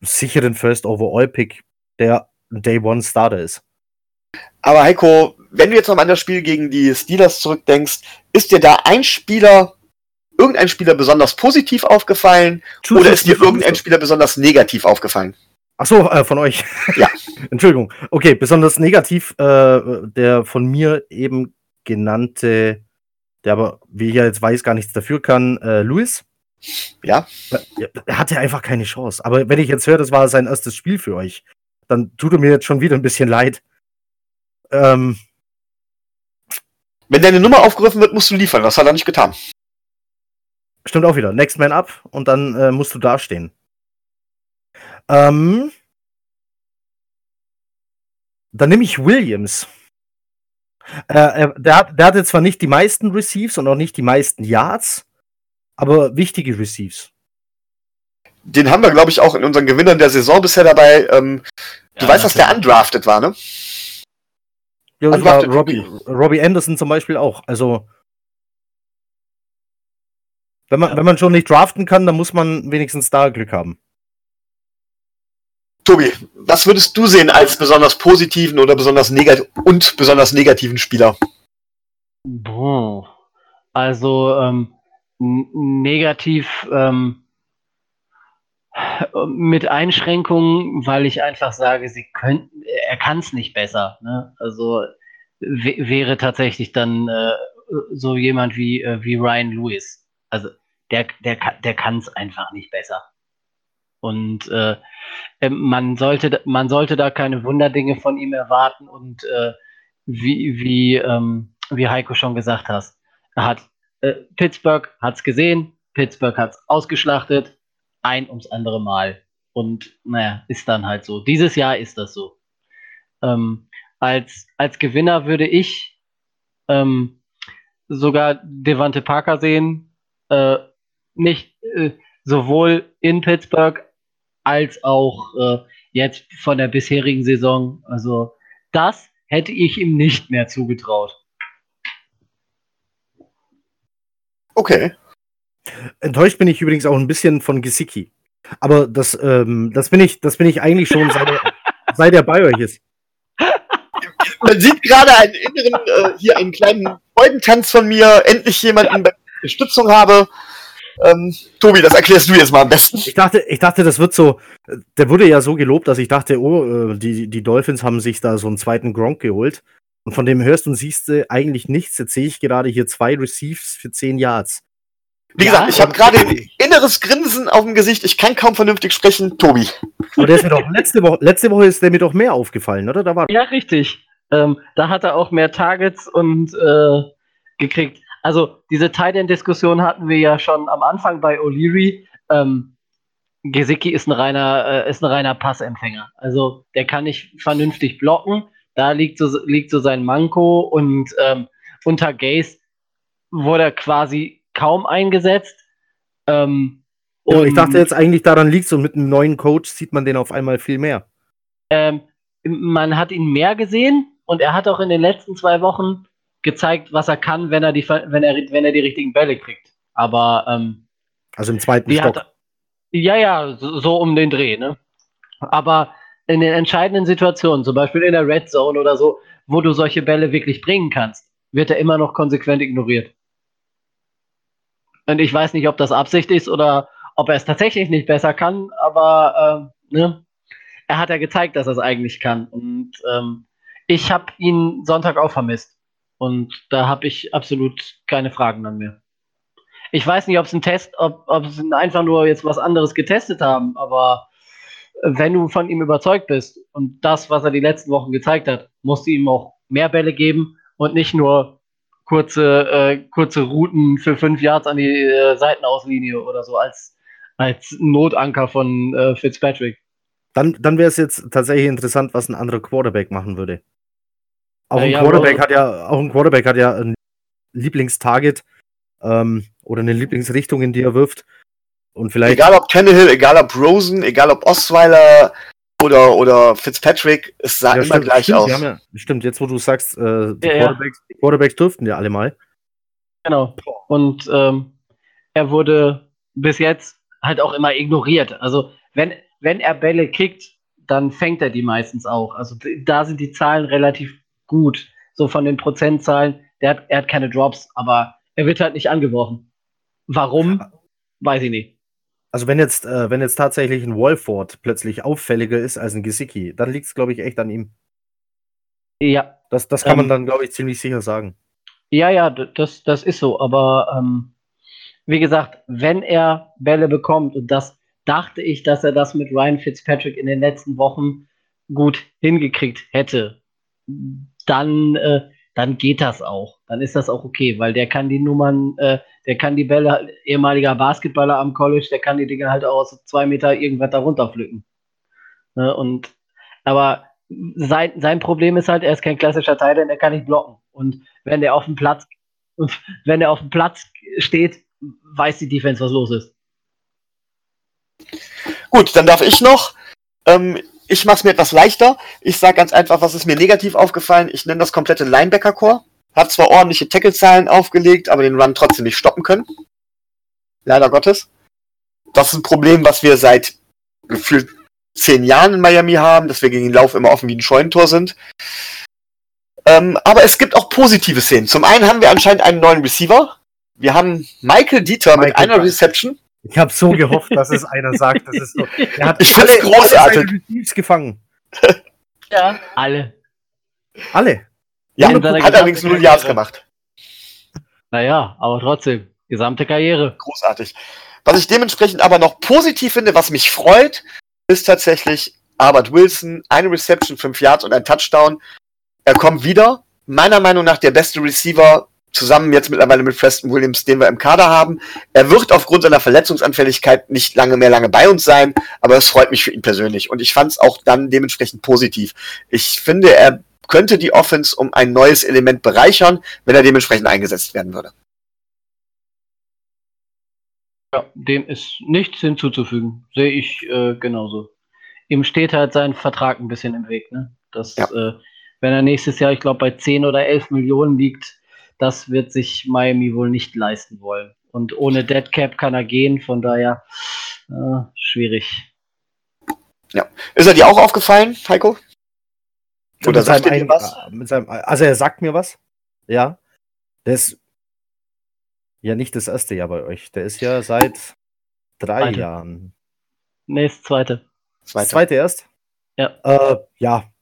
Speaker 2: sicheren First Overall Pick, der Day One Starter ist.
Speaker 1: Aber Heiko, wenn du jetzt noch an das Spiel gegen die Steelers zurückdenkst, ist dir da ein Spieler, irgendein Spieler besonders positiv aufgefallen oder ist dir irgendein Spieler besonders negativ aufgefallen?
Speaker 2: Ach so, äh, von euch.
Speaker 1: Ja. *laughs*
Speaker 2: Entschuldigung. Okay, besonders negativ äh, der von mir eben genannte, der aber, wie ich ja jetzt weiß, gar nichts dafür kann, äh, Luis.
Speaker 1: Ja.
Speaker 2: Ja, Er hatte einfach keine Chance. Aber wenn ich jetzt höre, das war sein erstes Spiel für euch, dann tut er mir jetzt schon wieder ein bisschen leid. Ähm,
Speaker 1: Wenn deine Nummer aufgerufen wird, musst du liefern. Das hat er nicht getan.
Speaker 2: Stimmt auch wieder. Next Man Up und dann äh, musst du dastehen. Ähm, dann nehme ich Williams. Äh, er- der, hat, der hatte zwar nicht die meisten Receives und auch nicht die meisten Yards, aber wichtige Receives.
Speaker 1: Den haben wir, glaube ich, auch in unseren Gewinnern der Saison bisher dabei. Ähm, du
Speaker 3: Ja,
Speaker 1: weißt, dass der undrafted war, ne?
Speaker 2: Ja,
Speaker 1: Also
Speaker 2: war Robbie, Robbie Anderson zum Beispiel auch. Also, wenn man,
Speaker 3: Ja.
Speaker 2: wenn man schon nicht draften kann, dann muss man wenigstens da Glück haben.
Speaker 1: Tobi, was würdest du sehen als besonders positiven oder besonders negativ und besonders negativen Spieler?
Speaker 3: Boah. Also ähm, negativ. Ähm, Mit Einschränkungen, weil ich einfach sage, sie könnten, er kann es nicht besser. Ne? Also wäre tatsächlich dann äh, so jemand wie, äh, wie Ryan Lewis. Also der, der, der kann es einfach nicht besser. Und äh, ähm, man, sollte, man sollte da keine Wunderdinge von ihm erwarten. Und äh, wie, wie, ähm, wie Heiko schon gesagt er hat äh, Pittsburgh hat es gesehen, Pittsburgh hat es ausgeschlachtet, ein ums andere Mal. Und naja, ist dann halt so. Dieses Jahr ist das so. Ähm, als, als Gewinner würde ich ähm, sogar Devante Parker sehen. Äh, nicht äh, sowohl in Pittsburgh als auch äh, jetzt von der bisherigen Saison. Also das hätte ich ihm nicht mehr zugetraut.
Speaker 2: Okay. Enttäuscht bin ich übrigens auch ein bisschen von Gesicki. Aber das, ähm, das, bin ich, das bin ich eigentlich schon, seit er, *laughs* seit er bei euch ist.
Speaker 1: Man sieht gerade einen inneren, äh, hier einen kleinen Freudentanz von mir. Endlich jemanden bei Unterstützung habe. Ähm, Tobi, das erklärst du jetzt mal am besten.
Speaker 2: Ich dachte, ich dachte, das wird so. Der wurde ja so gelobt, dass ich dachte, oh, äh, die, die Dolphins haben sich da so einen zweiten Gronk geholt. Und von dem hörst und siehst du eigentlich nichts. Jetzt sehe ich gerade hier zwei Receives für 10 Yards.
Speaker 1: Wie gesagt, ich habe gerade *laughs* ein inneres Grinsen auf dem Gesicht. Ich kann kaum vernünftig sprechen. Tobi.
Speaker 2: Aber der ist mir doch letzte Woche, letzte Woche ist der mir doch mehr aufgefallen, oder?
Speaker 3: Da war ja, richtig. Ähm, da hat er auch mehr Targets und äh, gekriegt. Also diese Tight End Diskussion hatten wir ja schon am Anfang bei O'Leary. Ähm, Gesicki ist ein reiner, äh, ist ein reiner Passempfänger. Also der kann nicht vernünftig blocken. Da liegt so, liegt so sein Manko und ähm, unter Gaze wurde er quasi kaum eingesetzt.
Speaker 2: Ähm, ja, ich dachte jetzt eigentlich daran liegt so mit einem neuen Coach sieht man den auf einmal viel mehr.
Speaker 3: Ähm, man hat ihn mehr gesehen und er hat auch in den letzten zwei Wochen gezeigt, was er kann, wenn er die, wenn er, wenn er die richtigen Bälle kriegt. Aber ähm,
Speaker 2: also im zweiten Stock. Hat,
Speaker 3: ja, ja, so, so, um den Dreh. Ne? Aber in den entscheidenden Situationen, zum Beispiel in der Red Zone oder so, wo du solche Bälle wirklich bringen kannst, wird er immer noch konsequent ignoriert. Und ich weiß nicht, ob das Absicht ist oder ob er es tatsächlich nicht besser kann, aber äh, ne, er hat ja gezeigt, dass er es eigentlich kann. Und ähm, ich habe ihn Sonntag auch vermisst. Und da habe ich absolut keine Fragen an mir. Ich weiß nicht, ob es ein Test, ob, ob sie einfach nur jetzt was anderes getestet haben, aber wenn du von ihm überzeugt bist und das, was er die letzten Wochen gezeigt hat, musst du ihm auch mehr Bälle geben und nicht nur kurze, äh, kurze Routen für fünf Yards an die äh, Seitenauslinie oder so als, als Notanker von äh, Fitzpatrick.
Speaker 2: Dann, dann wäre es jetzt tatsächlich interessant, was ein anderer Quarterback machen würde. Auch ein, ja, Quarterback hat ja, auch ein Quarterback hat ja ein Lieblingstarget ähm, oder eine Lieblingsrichtung, in die er wirft. Und vielleicht.
Speaker 1: Egal ob Tannehill, egal ob Rosen, egal ob Osweiler oder, oder Fitzpatrick, es sah ja, immer
Speaker 2: stimmt,
Speaker 1: gleich
Speaker 2: stimmt,
Speaker 1: aus.
Speaker 2: Ja, stimmt, jetzt wo du sagst, äh, die, ja, Quarterbacks, die, Quarterbacks, dürften ja alle mal.
Speaker 3: Genau. Und ähm, er wurde bis jetzt halt auch immer ignoriert. Also wenn, wenn er Bälle kickt, dann fängt er die meistens auch. Also da sind die Zahlen relativ gut. So von den Prozentzahlen. Der hat, er hat keine Drops, aber er wird halt nicht angebrochen. Warum? Weiß ich nicht.
Speaker 2: Also wenn jetzt, äh, wenn jetzt tatsächlich ein Wolford plötzlich auffälliger ist als ein Gesicki, dann liegt es, glaube ich, echt an ihm.
Speaker 3: Ja.
Speaker 2: Das, das kann ähm, man dann, glaube ich, ziemlich sicher sagen.
Speaker 3: Ja, ja, das, das ist so. Aber ähm, wie gesagt, wenn er Bälle bekommt, und das dachte ich, dass er das mit Ryan Fitzpatrick in den letzten Wochen gut hingekriegt hätte, dann, äh, dann geht das auch. Dann ist das auch okay, weil der kann die Nummern, äh, der kann die Bälle, ehemaliger Basketballer am College, der kann die Dinge halt auch aus zwei Meter irgendwas darunter pflücken. Ne? Und, aber sein, sein Problem ist halt, er ist kein klassischer Teil, denn er kann nicht blocken. Und wenn der auf dem Platz, wenn er auf dem Platz steht, weiß die Defense, was los ist.
Speaker 1: Gut, dann darf ich noch. Ähm, ich mache es mir etwas leichter. Ich sage ganz einfach, was ist mir negativ aufgefallen. Ich nenne das komplette Linebacker-Core. Hat zwar ordentliche Tackle-Zahlen aufgelegt, aber den Run trotzdem nicht stoppen können. Leider Gottes. Das ist ein Problem, was wir seit gefühlt zehn Jahren in Miami haben, dass wir gegen den Lauf immer offen wie ein Scheunentor sind. Ähm, aber es gibt auch positive Szenen. Zum einen haben wir anscheinend einen neuen Receiver. Wir haben Michael Dieter Michael mit einer Reception.
Speaker 2: Ich habe so gehofft, dass es einer sagt. Das ist so. *laughs* Er hat
Speaker 1: Ich find's
Speaker 2: alle,
Speaker 1: großartig.
Speaker 2: Alle seine Receives gefangen.
Speaker 3: Ja, alle.
Speaker 2: Alle.
Speaker 1: Ja, hat allerdings null Yards gemacht.
Speaker 3: Naja, aber trotzdem, gesamte Karriere.
Speaker 1: Großartig. Was ich dementsprechend aber noch positiv finde, was mich freut, ist tatsächlich Albert Wilson, eine Reception, fünf Yards und ein Touchdown. Er kommt wieder. Meiner Meinung nach der beste Receiver, zusammen jetzt mittlerweile mit Preston Williams, den wir im Kader haben. Er wird aufgrund seiner Verletzungsanfälligkeit nicht lange mehr lange bei uns sein, aber es freut mich für ihn persönlich. Und ich fand es auch dann dementsprechend positiv. Ich finde, er könnte die Offense um ein neues Element bereichern, wenn er dementsprechend eingesetzt werden würde.
Speaker 3: Ja, dem ist nichts hinzuzufügen. Sehe ich äh, genauso. Ihm steht halt sein Vertrag ein bisschen im Weg. Ne? Das,
Speaker 1: Ja.
Speaker 3: äh, wenn er nächstes Jahr, ich glaube, bei 10 oder 11 Millionen liegt, das wird sich Miami wohl nicht leisten wollen. Und ohne Dead Cap kann er gehen, von daher äh, schwierig.
Speaker 1: Ist er dir auch aufgefallen, Heiko? Oder
Speaker 2: Mit
Speaker 1: sagt er dir was?
Speaker 2: Mit seinem, also er sagt mir was. Ja. Der ist ja nicht das erste Jahr bei euch. Der ist ja seit drei
Speaker 3: Zweite.
Speaker 2: Jahren.
Speaker 3: Nächstes zweite.
Speaker 2: Das
Speaker 1: Zweiter.
Speaker 2: zweite erst?
Speaker 3: Ja.
Speaker 2: Äh, ja.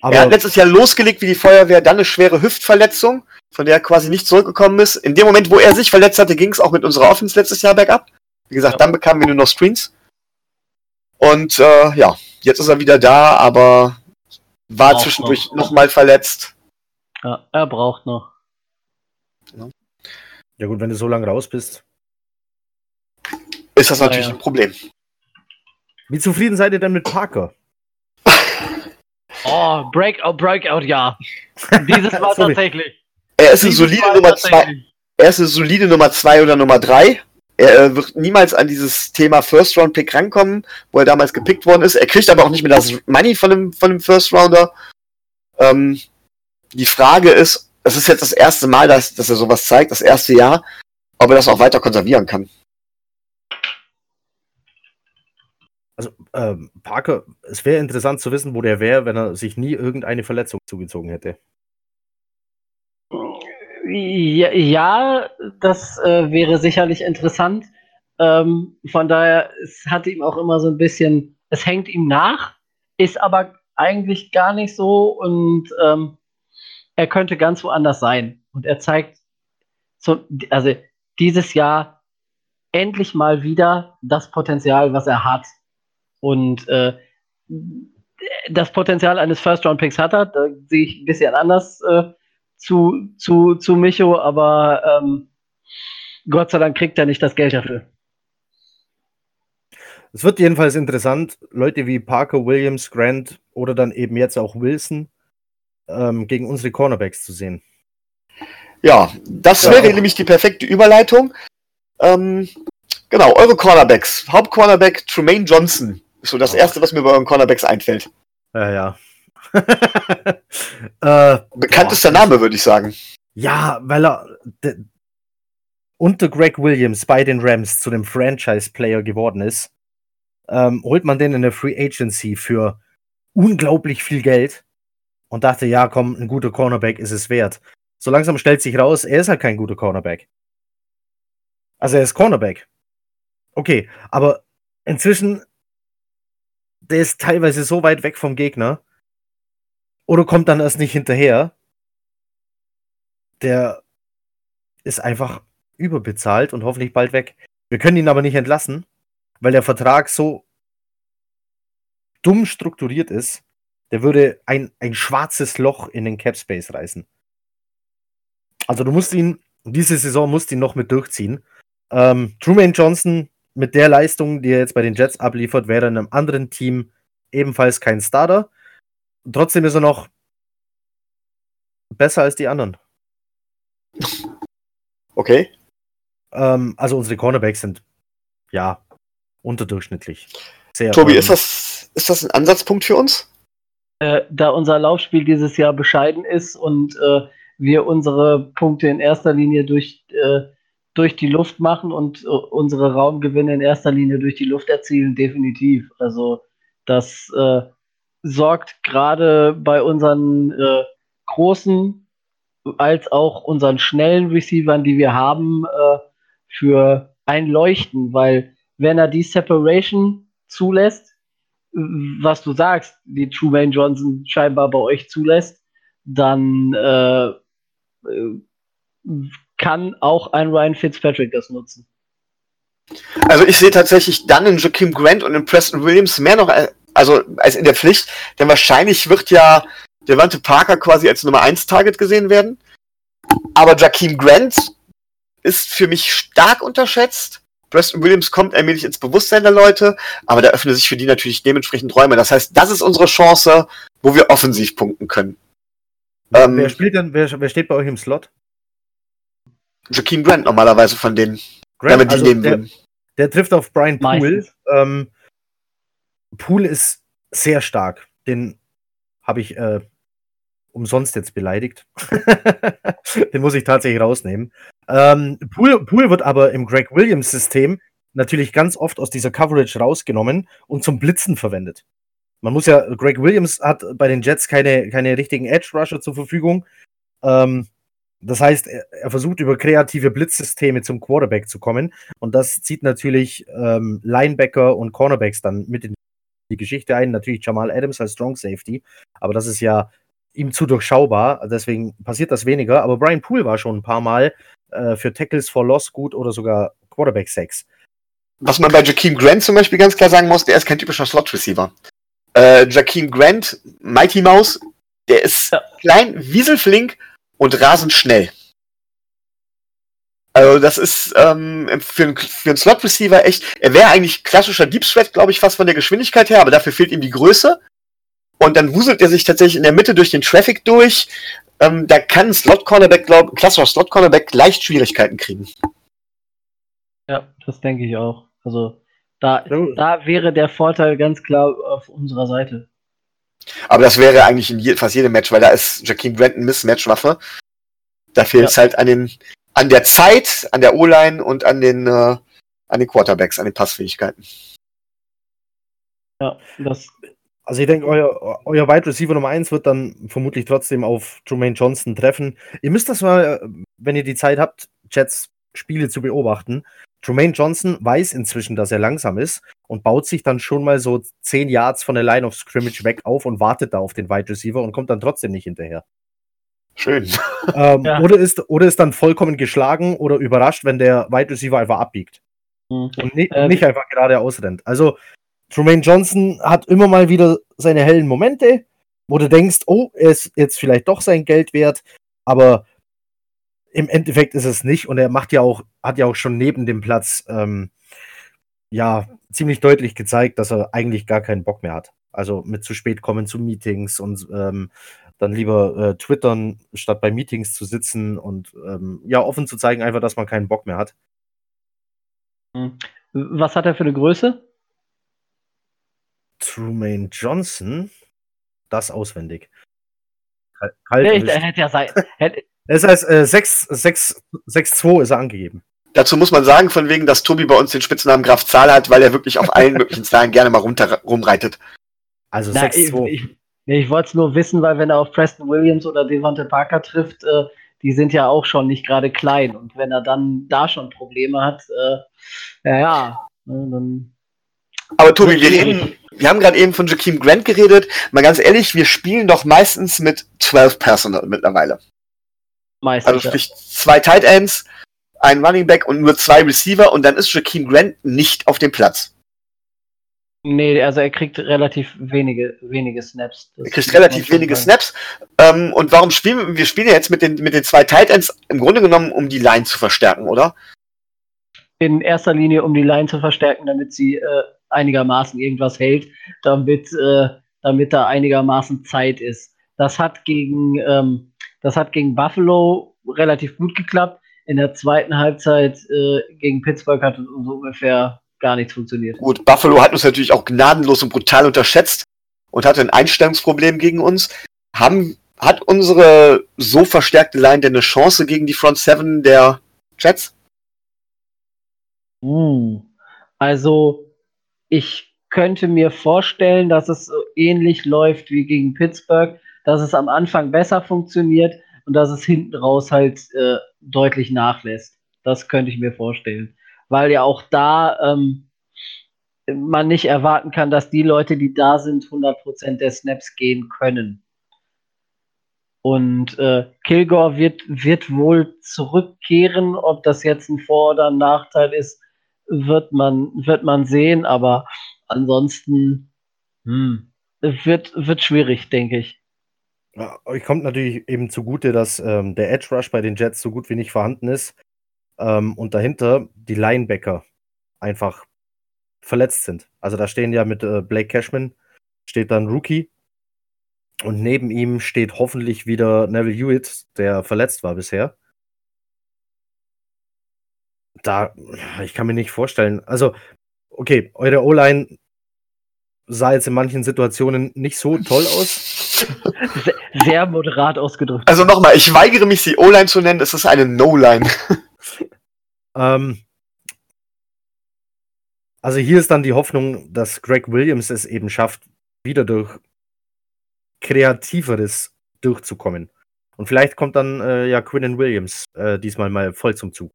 Speaker 2: Aber
Speaker 1: er hat letztes Jahr losgelegt wie die Feuerwehr, dann eine schwere Hüftverletzung, von der er quasi nicht zurückgekommen ist. In dem Moment, wo er sich verletzt hatte, ging es auch mit unserer Offense letztes Jahr bergab. Wie gesagt,
Speaker 3: Ja.
Speaker 1: dann bekamen wir nur noch Screens. Und äh, ja, jetzt ist er wieder da, aber war
Speaker 3: Auch
Speaker 1: zwischendurch
Speaker 3: noch.
Speaker 1: nochmal verletzt.
Speaker 3: Ja, er braucht noch.
Speaker 2: ja gut, wenn du so lange raus bist.
Speaker 1: Ist das
Speaker 3: Ja,
Speaker 1: natürlich
Speaker 3: ja.
Speaker 1: ein Problem.
Speaker 2: Wie zufrieden seid ihr denn mit Parker? *laughs*
Speaker 3: Oh, Breakout, Breakout, ja. Dieses Mal *laughs* tatsächlich.
Speaker 1: Er ist eine solide Nummer zwei.
Speaker 3: tatsächlich.
Speaker 1: Er ist eine solide Nummer zwei oder Nummer drei. Er äh, wird niemals an dieses Thema First Round Pick rankommen, wo er damals gepickt worden ist. Er kriegt aber auch nicht mehr das Money von dem, von dem First Rounder. Ähm, die Frage ist, es ist jetzt das erste Mal, dass, dass er sowas zeigt, das erste Jahr, ob er das auch weiter konservieren kann.
Speaker 2: Also, ähm, Parker, es wäre interessant zu wissen, wo der wäre, wenn er sich nie irgendeine Verletzung zugezogen hätte.
Speaker 3: Ja, das äh, wäre sicherlich interessant. Ähm, von daher, es hat ihm auch immer so ein bisschen, es hängt ihm nach, ist aber eigentlich gar nicht so und ähm, er könnte ganz woanders sein. Und er zeigt, so, also dieses Jahr endlich mal wieder das Potenzial, was er hat. Und äh, das Potenzial eines First-Round-Picks hat er, da sehe ich ein bisschen anders äh, zu, zu, zu Micho, aber ähm, Gott sei Dank kriegt er nicht das Geld dafür.
Speaker 2: Es wird jedenfalls interessant, Leute wie Parker, Williams, Grant oder dann eben jetzt auch Wilson ähm, gegen unsere Cornerbacks zu sehen.
Speaker 1: Ja, das
Speaker 2: Ja.
Speaker 1: wäre nämlich die perfekte Überleitung. Ähm, genau, eure Cornerbacks. Hauptcornerback Tremaine Johnson. Ist so das erste, was mir bei euren Cornerbacks einfällt.
Speaker 2: Ja, ja. *laughs* äh,
Speaker 1: Bekanntester
Speaker 2: boah,
Speaker 1: Name, würde ich sagen.
Speaker 2: Ja, weil er de, unter Greg Williams bei den Rams zu dem Franchise-Player geworden ist, ähm, holt man den in der Free Agency für unglaublich viel Geld und dachte, ja, komm, ein guter Cornerback ist es wert. So langsam stellt sich raus, er ist halt kein guter Cornerback. Also er ist Cornerback. Okay, aber inzwischen, der ist teilweise so weit weg vom Gegner oder kommt dann erst nicht hinterher. Der ist einfach überbezahlt und hoffentlich bald weg. Wir können ihn aber nicht entlassen, weil der Vertrag so dumm strukturiert ist. Der würde ein, ein schwarzes Loch in den Cap Space reißen. Also du musst ihn, diese Saison musst ihn noch mit durchziehen. Ähm, Truman Johnson mit der Leistung, die er jetzt bei den Jets abliefert, wäre in einem anderen Team ebenfalls kein Starter. Trotzdem ist er noch besser als die anderen.
Speaker 1: Okay.
Speaker 2: Ähm, also unsere Cornerbacks sind ja unterdurchschnittlich. Sehr,
Speaker 1: Tobi, ist das, ist das ein Ansatzpunkt für uns?
Speaker 3: Äh, da unser Laufspiel dieses Jahr bescheiden ist und äh, wir unsere Punkte in erster Linie durch, äh, durch die Luft machen und äh, unsere Raumgewinne in erster Linie durch die Luft erzielen, definitiv. Also das äh, sorgt gerade bei unseren äh, großen als auch unseren schnellen Receivern, die wir haben, äh, für ein Leuchten, weil wenn er die Separation zulässt, was du sagst, die Truman Johnson scheinbar bei euch zulässt, dann äh, äh, kann auch ein Ryan Fitzpatrick das nutzen.
Speaker 1: Also ich sehe tatsächlich dann in Joaquin Grant und in Preston Williams mehr noch als, also als in der Pflicht, denn wahrscheinlich wird ja Devante Parker quasi als Nummer 1 Target gesehen werden. Aber Joaquin Grant ist für mich stark unterschätzt. Preston Williams kommt allmählich ins Bewusstsein der Leute, aber da öffnen sich für die natürlich dementsprechend Räume. Das heißt, das ist unsere Chance, wo wir offensiv punkten können.
Speaker 2: Ähm, wer spielt denn, wer, wer steht bei euch im Slot?
Speaker 1: Joaquin Grant normalerweise von denen.
Speaker 2: Grant, wenn wir die also nehmen der, würden. Der trifft auf Brian Poole. Ähm, Poole ist sehr stark. Den habe ich äh, umsonst jetzt beleidigt. *laughs* Den muss ich tatsächlich rausnehmen. Ähm, Poole, Poole wird aber im Greg Williams-System natürlich ganz oft aus dieser Coverage rausgenommen und zum Blitzen verwendet. Man muss ja, Greg Williams hat bei den Jets keine, keine richtigen Edge-Rusher zur Verfügung. Ähm, das heißt, er, er, versucht über kreative Blitzsysteme zum Quarterback zu kommen. Und das zieht natürlich ähm, Linebacker und Cornerbacks dann mit in die Geschichte ein. Natürlich Jamal Adams als Strong Safety. Aber das ist ja ihm zu durchschaubar. Deswegen passiert das weniger. Aber Brian Poole war schon ein paar Mal äh, für Tackles for Loss gut oder sogar Quarterback Sex.
Speaker 1: Was man bei Jakeem Grant zum Beispiel ganz klar sagen muss, der ist kein typischer Slot-Receiver. Äh, Jakeem Grant, Mighty Mouse, der ist ja. klein, wieselflink und rasend schnell. Also das ist ähm, für, einen, für einen Slot-Receiver echt, er wäre eigentlich klassischer Deep Threat, glaube ich, fast von der Geschwindigkeit her, aber dafür fehlt ihm die Größe. Und dann wuselt er sich tatsächlich in der Mitte durch den Traffic durch. Ähm, da kann ein Slot-Cornerback, glaube klassischer Slot-Cornerback leicht Schwierigkeiten kriegen.
Speaker 3: Ja, das denke ich auch. Also da, da wäre der Vorteil ganz klar auf unserer Seite.
Speaker 1: Aber das wäre eigentlich in je, fast jedem Match, weil da ist Jakeem Grant eine Mismatch-Waffe. Da fehlt es ja. halt an, den, an der Zeit, an der O-Line und an den, äh, an den Quarterbacks, an den Passfähigkeiten.
Speaker 2: Ja, das. Also ich denke, euer, euer Wide Receiver Nummer 1 wird dann vermutlich trotzdem auf Jermaine Johnson treffen. Ihr müsst das mal, äh, wenn ihr die Zeit habt, Jets Spiele zu beobachten. Jermaine Johnson weiß inzwischen, dass er langsam ist und baut sich dann schon mal so 10 Yards von der Line of Scrimmage weg auf und wartet da auf den Wide Receiver und kommt dann trotzdem nicht hinterher.
Speaker 1: Schön.
Speaker 2: Ähm, ja. oder, ist, oder ist dann vollkommen geschlagen oder überrascht, wenn der Wide Receiver einfach abbiegt. Mhm. Und nicht, ähm. nicht einfach gerade ausrennt. Also, Jermaine Johnson hat immer mal wieder seine hellen Momente, wo du denkst, oh, er ist jetzt vielleicht doch sein Geld wert, aber im Endeffekt ist es nicht und er macht ja auch, hat ja auch schon neben dem Platz ähm, ja ziemlich deutlich gezeigt, dass er eigentlich gar keinen Bock mehr hat. Also mit zu spät kommen zu Meetings und ähm, dann lieber äh, twittern, statt bei Meetings zu sitzen und ähm, ja, offen zu zeigen, einfach, dass man keinen Bock mehr hat.
Speaker 3: Hm. Was hat er für eine Größe?
Speaker 2: Trumaine Johnson, das auswendig.
Speaker 3: Kalt ja, ich, hätte ja sein, hätte, *laughs*
Speaker 2: es heißt, äh, 6-2 ist er angegeben.
Speaker 1: Dazu muss man sagen, von wegen, dass Tobi bei uns den Spitznamen Graf Zahl hat, weil er wirklich auf allen möglichen *laughs* Zahlen gerne mal runter, rumreitet.
Speaker 3: Also 6-2. Ich, ich, ich wollte es nur wissen, weil wenn er auf Preston Williams oder Devonta Parker trifft, äh, die sind ja auch schon nicht gerade klein. Und wenn er dann da schon Probleme hat, äh, ja, ja, ne, dann.
Speaker 1: Aber Tobi, wir reden, wir haben gerade eben von Jakeem Grant geredet. Mal ganz ehrlich, wir spielen doch meistens mit 12 Personal mittlerweile. Meistens, also sprich zwei Tight Ends, ein Running Back und nur zwei Receiver und dann ist Jakeem Grant nicht auf dem Platz.
Speaker 3: Nee, also er kriegt relativ wenige, wenige Snaps.
Speaker 1: Das er kriegt relativ wenige sein. Snaps. Ähm, und warum spielen wir? Wir spielen ja jetzt mit den, mit den zwei Tight Ends im Grunde genommen, um die Line zu verstärken, oder?
Speaker 3: In erster Linie, um die Line zu verstärken, damit sie äh, einigermaßen irgendwas hält, damit, äh, damit da einigermaßen Zeit ist. Das hat gegen ähm, das hat gegen Buffalo relativ gut geklappt. In der zweiten Halbzeit äh, gegen Pittsburgh hat so ungefähr gar nichts funktioniert.
Speaker 1: Gut, Buffalo hat uns natürlich auch gnadenlos und brutal unterschätzt und hatte ein Einstellungsproblem gegen uns. Haben, hat unsere so verstärkte Line denn eine Chance gegen die Front Seven der Jets?
Speaker 3: Uh, also, ich könnte mir vorstellen, dass es so ähnlich läuft wie gegen Pittsburgh, dass es am Anfang besser funktioniert und dass es hinten raus halt äh, deutlich nachlässt. Das könnte ich mir vorstellen. Weil ja auch da ähm, man nicht erwarten kann, dass die Leute, die da sind, 100% der Snaps gehen können. Und äh, Kilgore wird, wird wohl zurückkehren. Ob das jetzt ein Vor- oder ein Nachteil ist, wird man, wird man sehen. Aber ansonsten hm, wird, wird schwierig, denke ich.
Speaker 2: Ja, euch kommt natürlich eben zugute, dass ähm, der Edge Rush bei den Jets so gut wie nicht vorhanden ist ähm, und dahinter die Linebacker einfach verletzt sind. Also da stehen ja mit äh, Blake Cashman steht dann Rookie und neben ihm steht hoffentlich wieder Neville Hewitt, der verletzt war bisher. Da, ich kann mir nicht vorstellen. Also, okay, eure O-Line sah jetzt in manchen Situationen nicht so toll aus. *laughs*
Speaker 3: Sehr, sehr moderat ausgedrückt.
Speaker 1: Also nochmal, ich weigere mich, sie O-Line zu nennen. Es ist eine No-Line. *laughs*
Speaker 2: ähm, also hier ist dann die Hoffnung, dass Greg Williams es eben schafft, wieder durch kreativeres durchzukommen. Und vielleicht kommt dann äh, ja Quinnen Williams äh, diesmal mal voll zum Zug.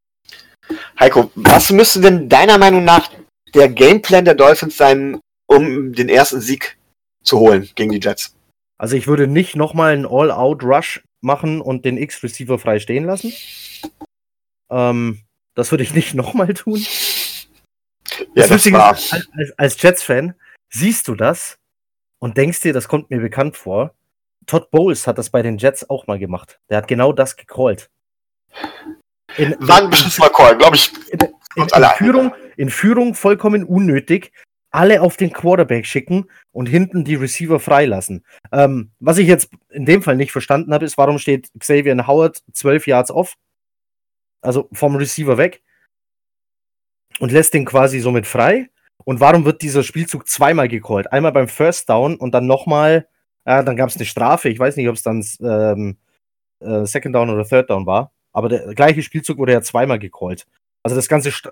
Speaker 1: Heiko, was müsste denn deiner Meinung nach der Gameplan der Dolphins sein, um den ersten Sieg zu holen gegen die Jets?
Speaker 2: Also ich würde nicht nochmal einen All-Out-Rush machen und den X-Receiver frei stehen lassen. Ähm, das würde ich nicht *laughs* nochmal tun.
Speaker 1: Ja,
Speaker 2: das
Speaker 1: das
Speaker 2: Lustige
Speaker 1: war.
Speaker 2: ist, als, als Jets-Fan siehst du das und denkst dir, das kommt mir bekannt vor. Todd Bowles hat das bei den Jets auch mal gemacht. Der hat genau das gecallt. In,
Speaker 1: War ein beschissener Call, glaube ich.
Speaker 2: in, in, in. Führung, in Führung vollkommen unnötig, alle auf den Quarterback schicken und hinten die Receiver freilassen. Ähm, was ich jetzt in dem Fall nicht verstanden habe, ist, warum steht Xavier Howard 12 Yards off, also vom Receiver weg und lässt den quasi somit frei. Und warum wird dieser Spielzug zweimal gecallt? Einmal beim First Down und dann nochmal, äh, dann gab es eine Strafe. Ich weiß nicht, ob es dann ähm, äh, Second Down oder Third Down war. Aber der gleiche Spielzug wurde ja zweimal gecallt. Also das ganze St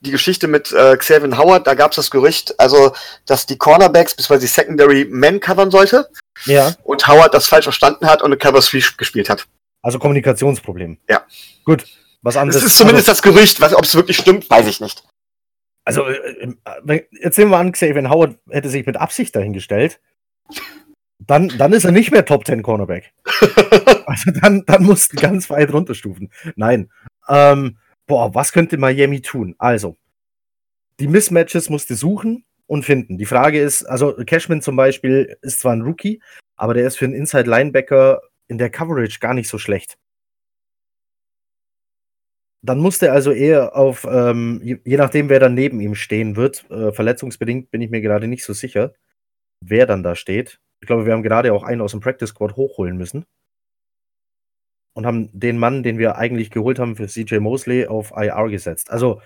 Speaker 1: Die Geschichte mit äh, Xavier Howard, da gab es das Gerücht, also, dass die Cornerbacks bzw. die Secondary Man covern sollte
Speaker 2: ja.
Speaker 1: und Howard das falsch verstanden hat und eine Cover 3 gespielt hat.
Speaker 2: Also Kommunikationsproblem.
Speaker 1: Ja.
Speaker 2: Gut. Was anderes.
Speaker 1: Das ist zumindest das Gerücht, ob es wirklich stimmt, weiß ich nicht.
Speaker 2: Also, äh, äh, jetzt nehmen wir an, Xavier Howard hätte sich mit Absicht dahingestellt. Dann, dann ist er nicht mehr Top 10 Cornerback. *laughs* Also dann, dann musst du ganz weit runterstufen. Nein. Ähm, boah, was könnte Miami tun? Also, die Mismatches musst du suchen und finden. Die Frage ist, also Cashman zum Beispiel ist zwar ein Rookie, aber der ist für einen Inside Linebacker in der Coverage gar nicht so schlecht. Dann muss der also eher auf, ähm, je, nachdem, wer dann neben ihm stehen wird, äh, verletzungsbedingt bin ich mir gerade nicht so sicher, wer dann da steht. Ich glaube, wir haben gerade auch einen aus dem Practice Squad hochholen müssen. Und haben den Mann, den wir eigentlich geholt haben für CJ Mosley, auf IR gesetzt. Also,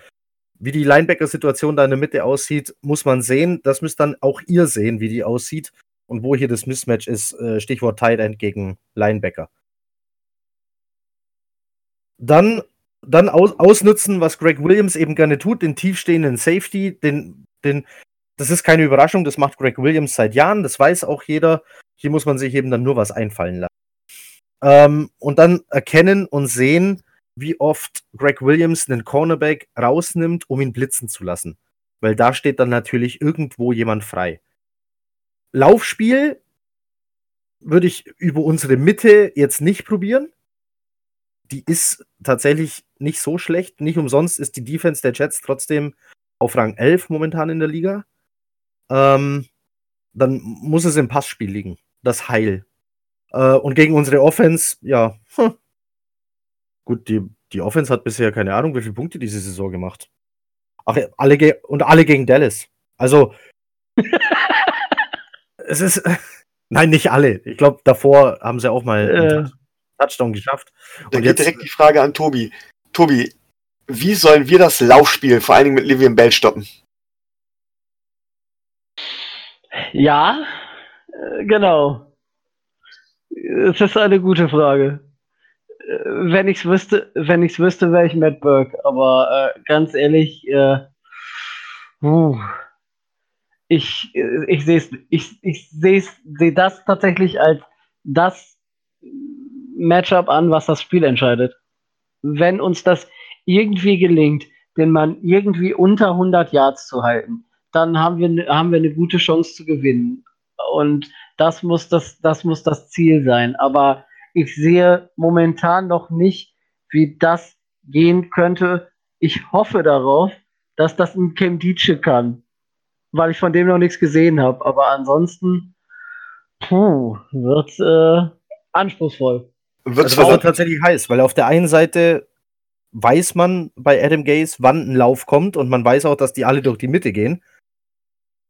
Speaker 2: wie die Linebacker-Situation da in der Mitte aussieht, muss man sehen. Das müsst dann auch ihr sehen, wie die aussieht. Und wo hier das Mismatch ist, äh, Stichwort Tight End gegen Linebacker. Dann, dann aus, ausnutzen, was Greg Williams eben gerne tut, den tiefstehenden Safety, den, den, das ist keine Überraschung, das macht Greg Williams seit Jahren, das weiß auch jeder. Hier muss man sich eben dann nur was einfallen lassen. Ähm, und dann erkennen und sehen, wie oft Greg Williams einen Cornerback rausnimmt, um ihn blitzen zu lassen. Weil da steht dann natürlich irgendwo jemand frei. Laufspiel würde ich über unsere Mitte jetzt nicht probieren. Die ist tatsächlich nicht so schlecht. Nicht umsonst ist die Defense der Jets trotzdem auf Rang 11 momentan in der Liga. Ähm, dann muss es im Passspiel liegen. Das Heil. Äh, und gegen unsere Offense, ja, hm. gut, die, die Offense hat bisher keine Ahnung, wie viele Punkte diese Saison gemacht. Ach, alle und alle gegen Dallas. Also, *laughs* es ist, *laughs* nein, nicht alle. Ich glaube, davor haben sie auch mal
Speaker 3: Äh,
Speaker 2: Touchdown geschafft.
Speaker 1: Da
Speaker 2: Und
Speaker 1: geht
Speaker 2: jetzt,
Speaker 1: direkt die Frage an Tobi. Tobi, wie sollen wir das Laufspiel vor allen Dingen mit Livian Bell stoppen?
Speaker 3: ja, äh, genau. Es ist eine gute Frage. Äh, Wenn ich's wüsste, wenn ich's wüsste, wäre ich Matt Burke. Aber äh, ganz ehrlich, äh, puh, ich, äh, ich sehe ich, ich seh's, seh das tatsächlich als das Matchup an, was das Spiel entscheidet. Wenn uns das irgendwie gelingt, den Mann irgendwie unter 100 Yards zu halten, dann haben wir, haben wir eine gute Chance zu gewinnen. Und das muss das, das muss das Ziel sein. Aber ich sehe momentan noch nicht, wie das gehen könnte. Ich hoffe darauf, dass das ein Cam kann, weil ich von dem noch nichts gesehen habe. Aber ansonsten puh, wird äh, anspruchsvoll.
Speaker 2: Wird also, wird tatsächlich heiß, weil auf der einen Seite weiß man bei Adam Gaze, wann ein Lauf kommt und man weiß auch, dass die alle durch die Mitte gehen.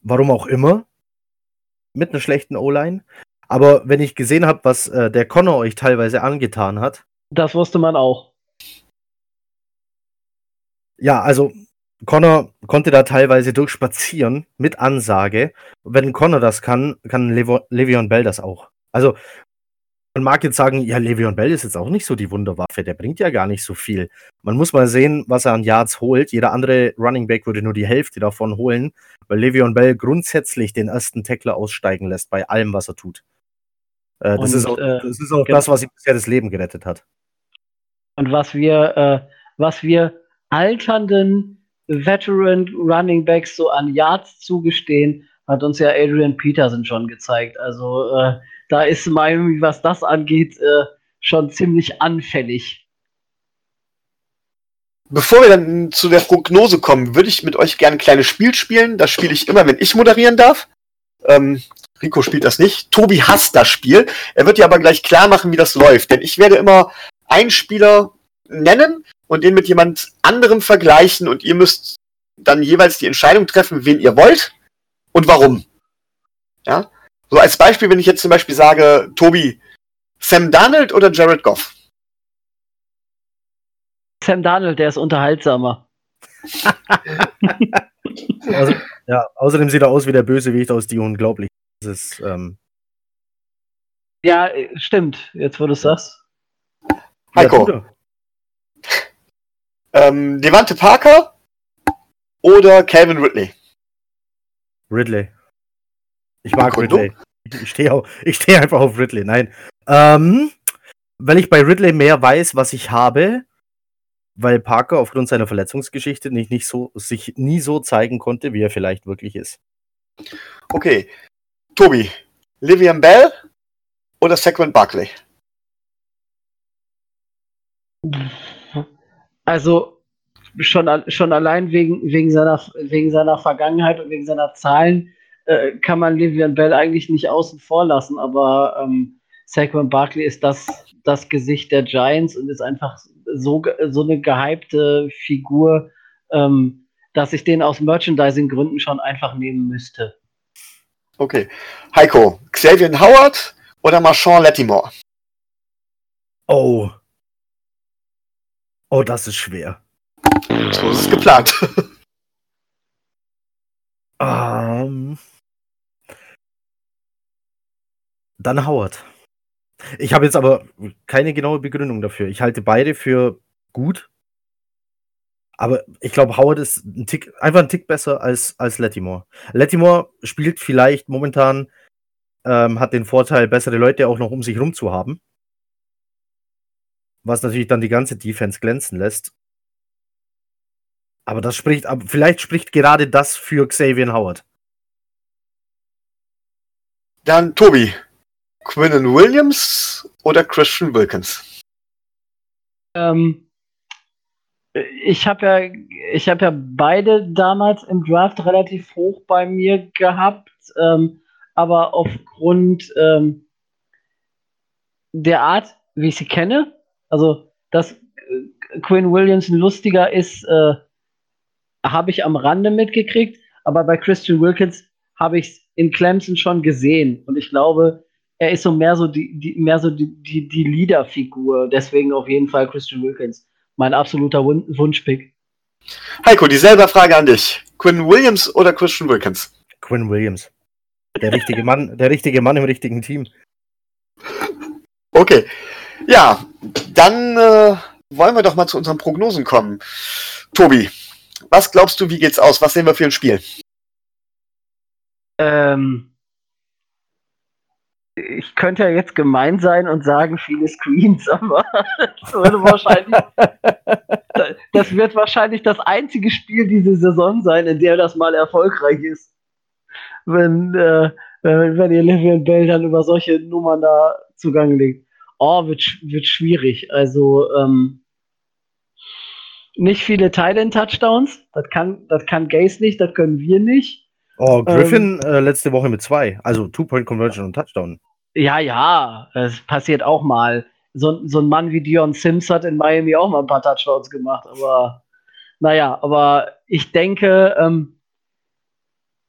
Speaker 2: Warum auch immer. Mit einer schlechten O-Line. Aber wenn ich gesehen habe, was äh, der Connor euch teilweise angetan hat.
Speaker 3: Das wusste man auch.
Speaker 2: Ja, also Connor konnte da teilweise durchspazieren mit Ansage. Wenn Connor das kann, kann Lev Le'Veon Bell das auch. Also man mag jetzt sagen, ja, Le'Veon Bell ist jetzt auch nicht so die Wunderwaffe, der bringt ja gar nicht so viel. Man muss mal sehen, was er an Yards holt. Jeder andere Running Back würde nur die Hälfte davon holen, weil Le'Veon Bell grundsätzlich den ersten Tackler aussteigen lässt bei allem, was er tut. Äh, das, und, ist auch, äh, das, ist auch, das was ihm bisher das Leben gerettet hat.
Speaker 3: Und was wir, äh, was wir alternden Veteran Running Backs so an Yards zugestehen, hat uns ja Adrian Peterson schon gezeigt. Also äh, da ist Miami, was das angeht, äh, schon ziemlich anfällig.
Speaker 1: Bevor wir dann zu der Prognose kommen, würde ich mit euch gerne ein kleines Spiel spielen. Das spiele ich immer, wenn ich moderieren darf. Ähm, Rico spielt das nicht. Tobi hasst das Spiel. Er wird dir aber gleich klar machen, wie das läuft. Denn ich werde immer einen Spieler nennen und den mit jemand anderem vergleichen und ihr müsst dann jeweils die Entscheidung treffen, wen ihr wollt und warum. Ja? So als Beispiel, wenn ich jetzt zum Beispiel sage, Tobi, Sam Darnold oder Jared Goff?
Speaker 3: Sam Darnold, der ist unterhaltsamer. *laughs*
Speaker 2: also, ja, außerdem sieht er aus wie der Bösewicht aus Die Unglaublich. Das ist, ähm
Speaker 3: ja, stimmt, jetzt wo du es sagst.
Speaker 1: Heiko. Ähm, Devante Parker oder Calvin Ridley?
Speaker 2: Ridley. Ich mag Kondo? Ridley. Ich stehe steh einfach auf Ridley. Nein. Ähm, weil ich bei Ridley mehr weiß, was ich habe, weil Parker aufgrund seiner Verletzungsgeschichte nicht, nicht so, sich nie so zeigen konnte, wie er vielleicht wirklich ist.
Speaker 1: Okay. Tobi, Livian Bell oder Saquon Barkley?
Speaker 3: Also schon, schon allein wegen, wegen, seiner, wegen seiner Vergangenheit und wegen seiner Zahlen äh, kann man Livian Bell eigentlich nicht außen vor lassen, aber ähm, Saquon Barkley ist das, das Gesicht der Giants und ist einfach so, so eine gehypte Figur, ähm, dass ich den aus Merchandising-Gründen schon einfach nehmen müsste.
Speaker 1: Okay. Heiko, Xavier Howard oder Marshawn Lattimore?
Speaker 2: Oh. Oh, das ist schwer.
Speaker 1: So ist es geplant.
Speaker 2: ähm, dann Howard. Ich habe jetzt aber keine genaue Begründung dafür. Ich halte beide für gut. Aber ich glaube, Howard ist ein Tick, einfach ein Tick besser als, als Lattimore. Lattimore spielt vielleicht momentan, ähm, hat den Vorteil, bessere Leute auch noch um sich rum zu haben. Was natürlich dann die ganze Defense glänzen lässt. Aber das spricht, vielleicht spricht gerade das für Xavier Howard.
Speaker 1: Dann Tobi, Quinnen Williams oder Christian Wilkins?
Speaker 3: Ähm, ich habe ja, ich ja beide damals im Draft relativ hoch bei mir gehabt, ähm, aber aufgrund ähm, der Art, wie ich sie kenne, also dass äh, Quinn Williams ein lustiger ist, äh, habe ich am Rande mitgekriegt, aber bei Christian Wilkins habe ich es in Clemson schon gesehen und ich glaube, er ist so mehr so die, die mehr so die, die, die Leaderfigur. Deswegen auf jeden Fall Christian Wilkins. Mein absoluter Wun Wunschpick.
Speaker 1: Heiko, dieselbe Frage an dich. Quinn Williams oder Christian Wilkins?
Speaker 2: Quinn Williams. Der richtige Mann, der richtige Mann im richtigen Team.
Speaker 1: Okay. Ja, dann äh, wollen wir doch mal zu unseren Prognosen kommen. Tobi, was glaubst du, wie geht's aus? Was sehen wir für ein Spiel?
Speaker 3: Ähm, ich könnte ja jetzt gemein sein und sagen, viele Screens, *laughs* aber das würde wahrscheinlich, das wird wahrscheinlich das einzige Spiel diese Saison sein, in der das mal erfolgreich ist. Wenn, äh, wenn ihr Livian Bell dann über solche Nummern da zugange legt. Oh, wird, wird schwierig. Also, ähm, nicht viele Thailand-Touchdowns. Das kann, das kann Gaze nicht, das können wir nicht.
Speaker 2: Oh, Griffin ähm, äh, letzte Woche mit zwei. Also Two-Point-Conversion und Touchdown.
Speaker 3: Ja, ja, es passiert auch mal. So, so ein Mann wie Dion Sims hat in Miami auch mal ein paar Touchdowns gemacht. Aber naja, aber ich denke, ähm,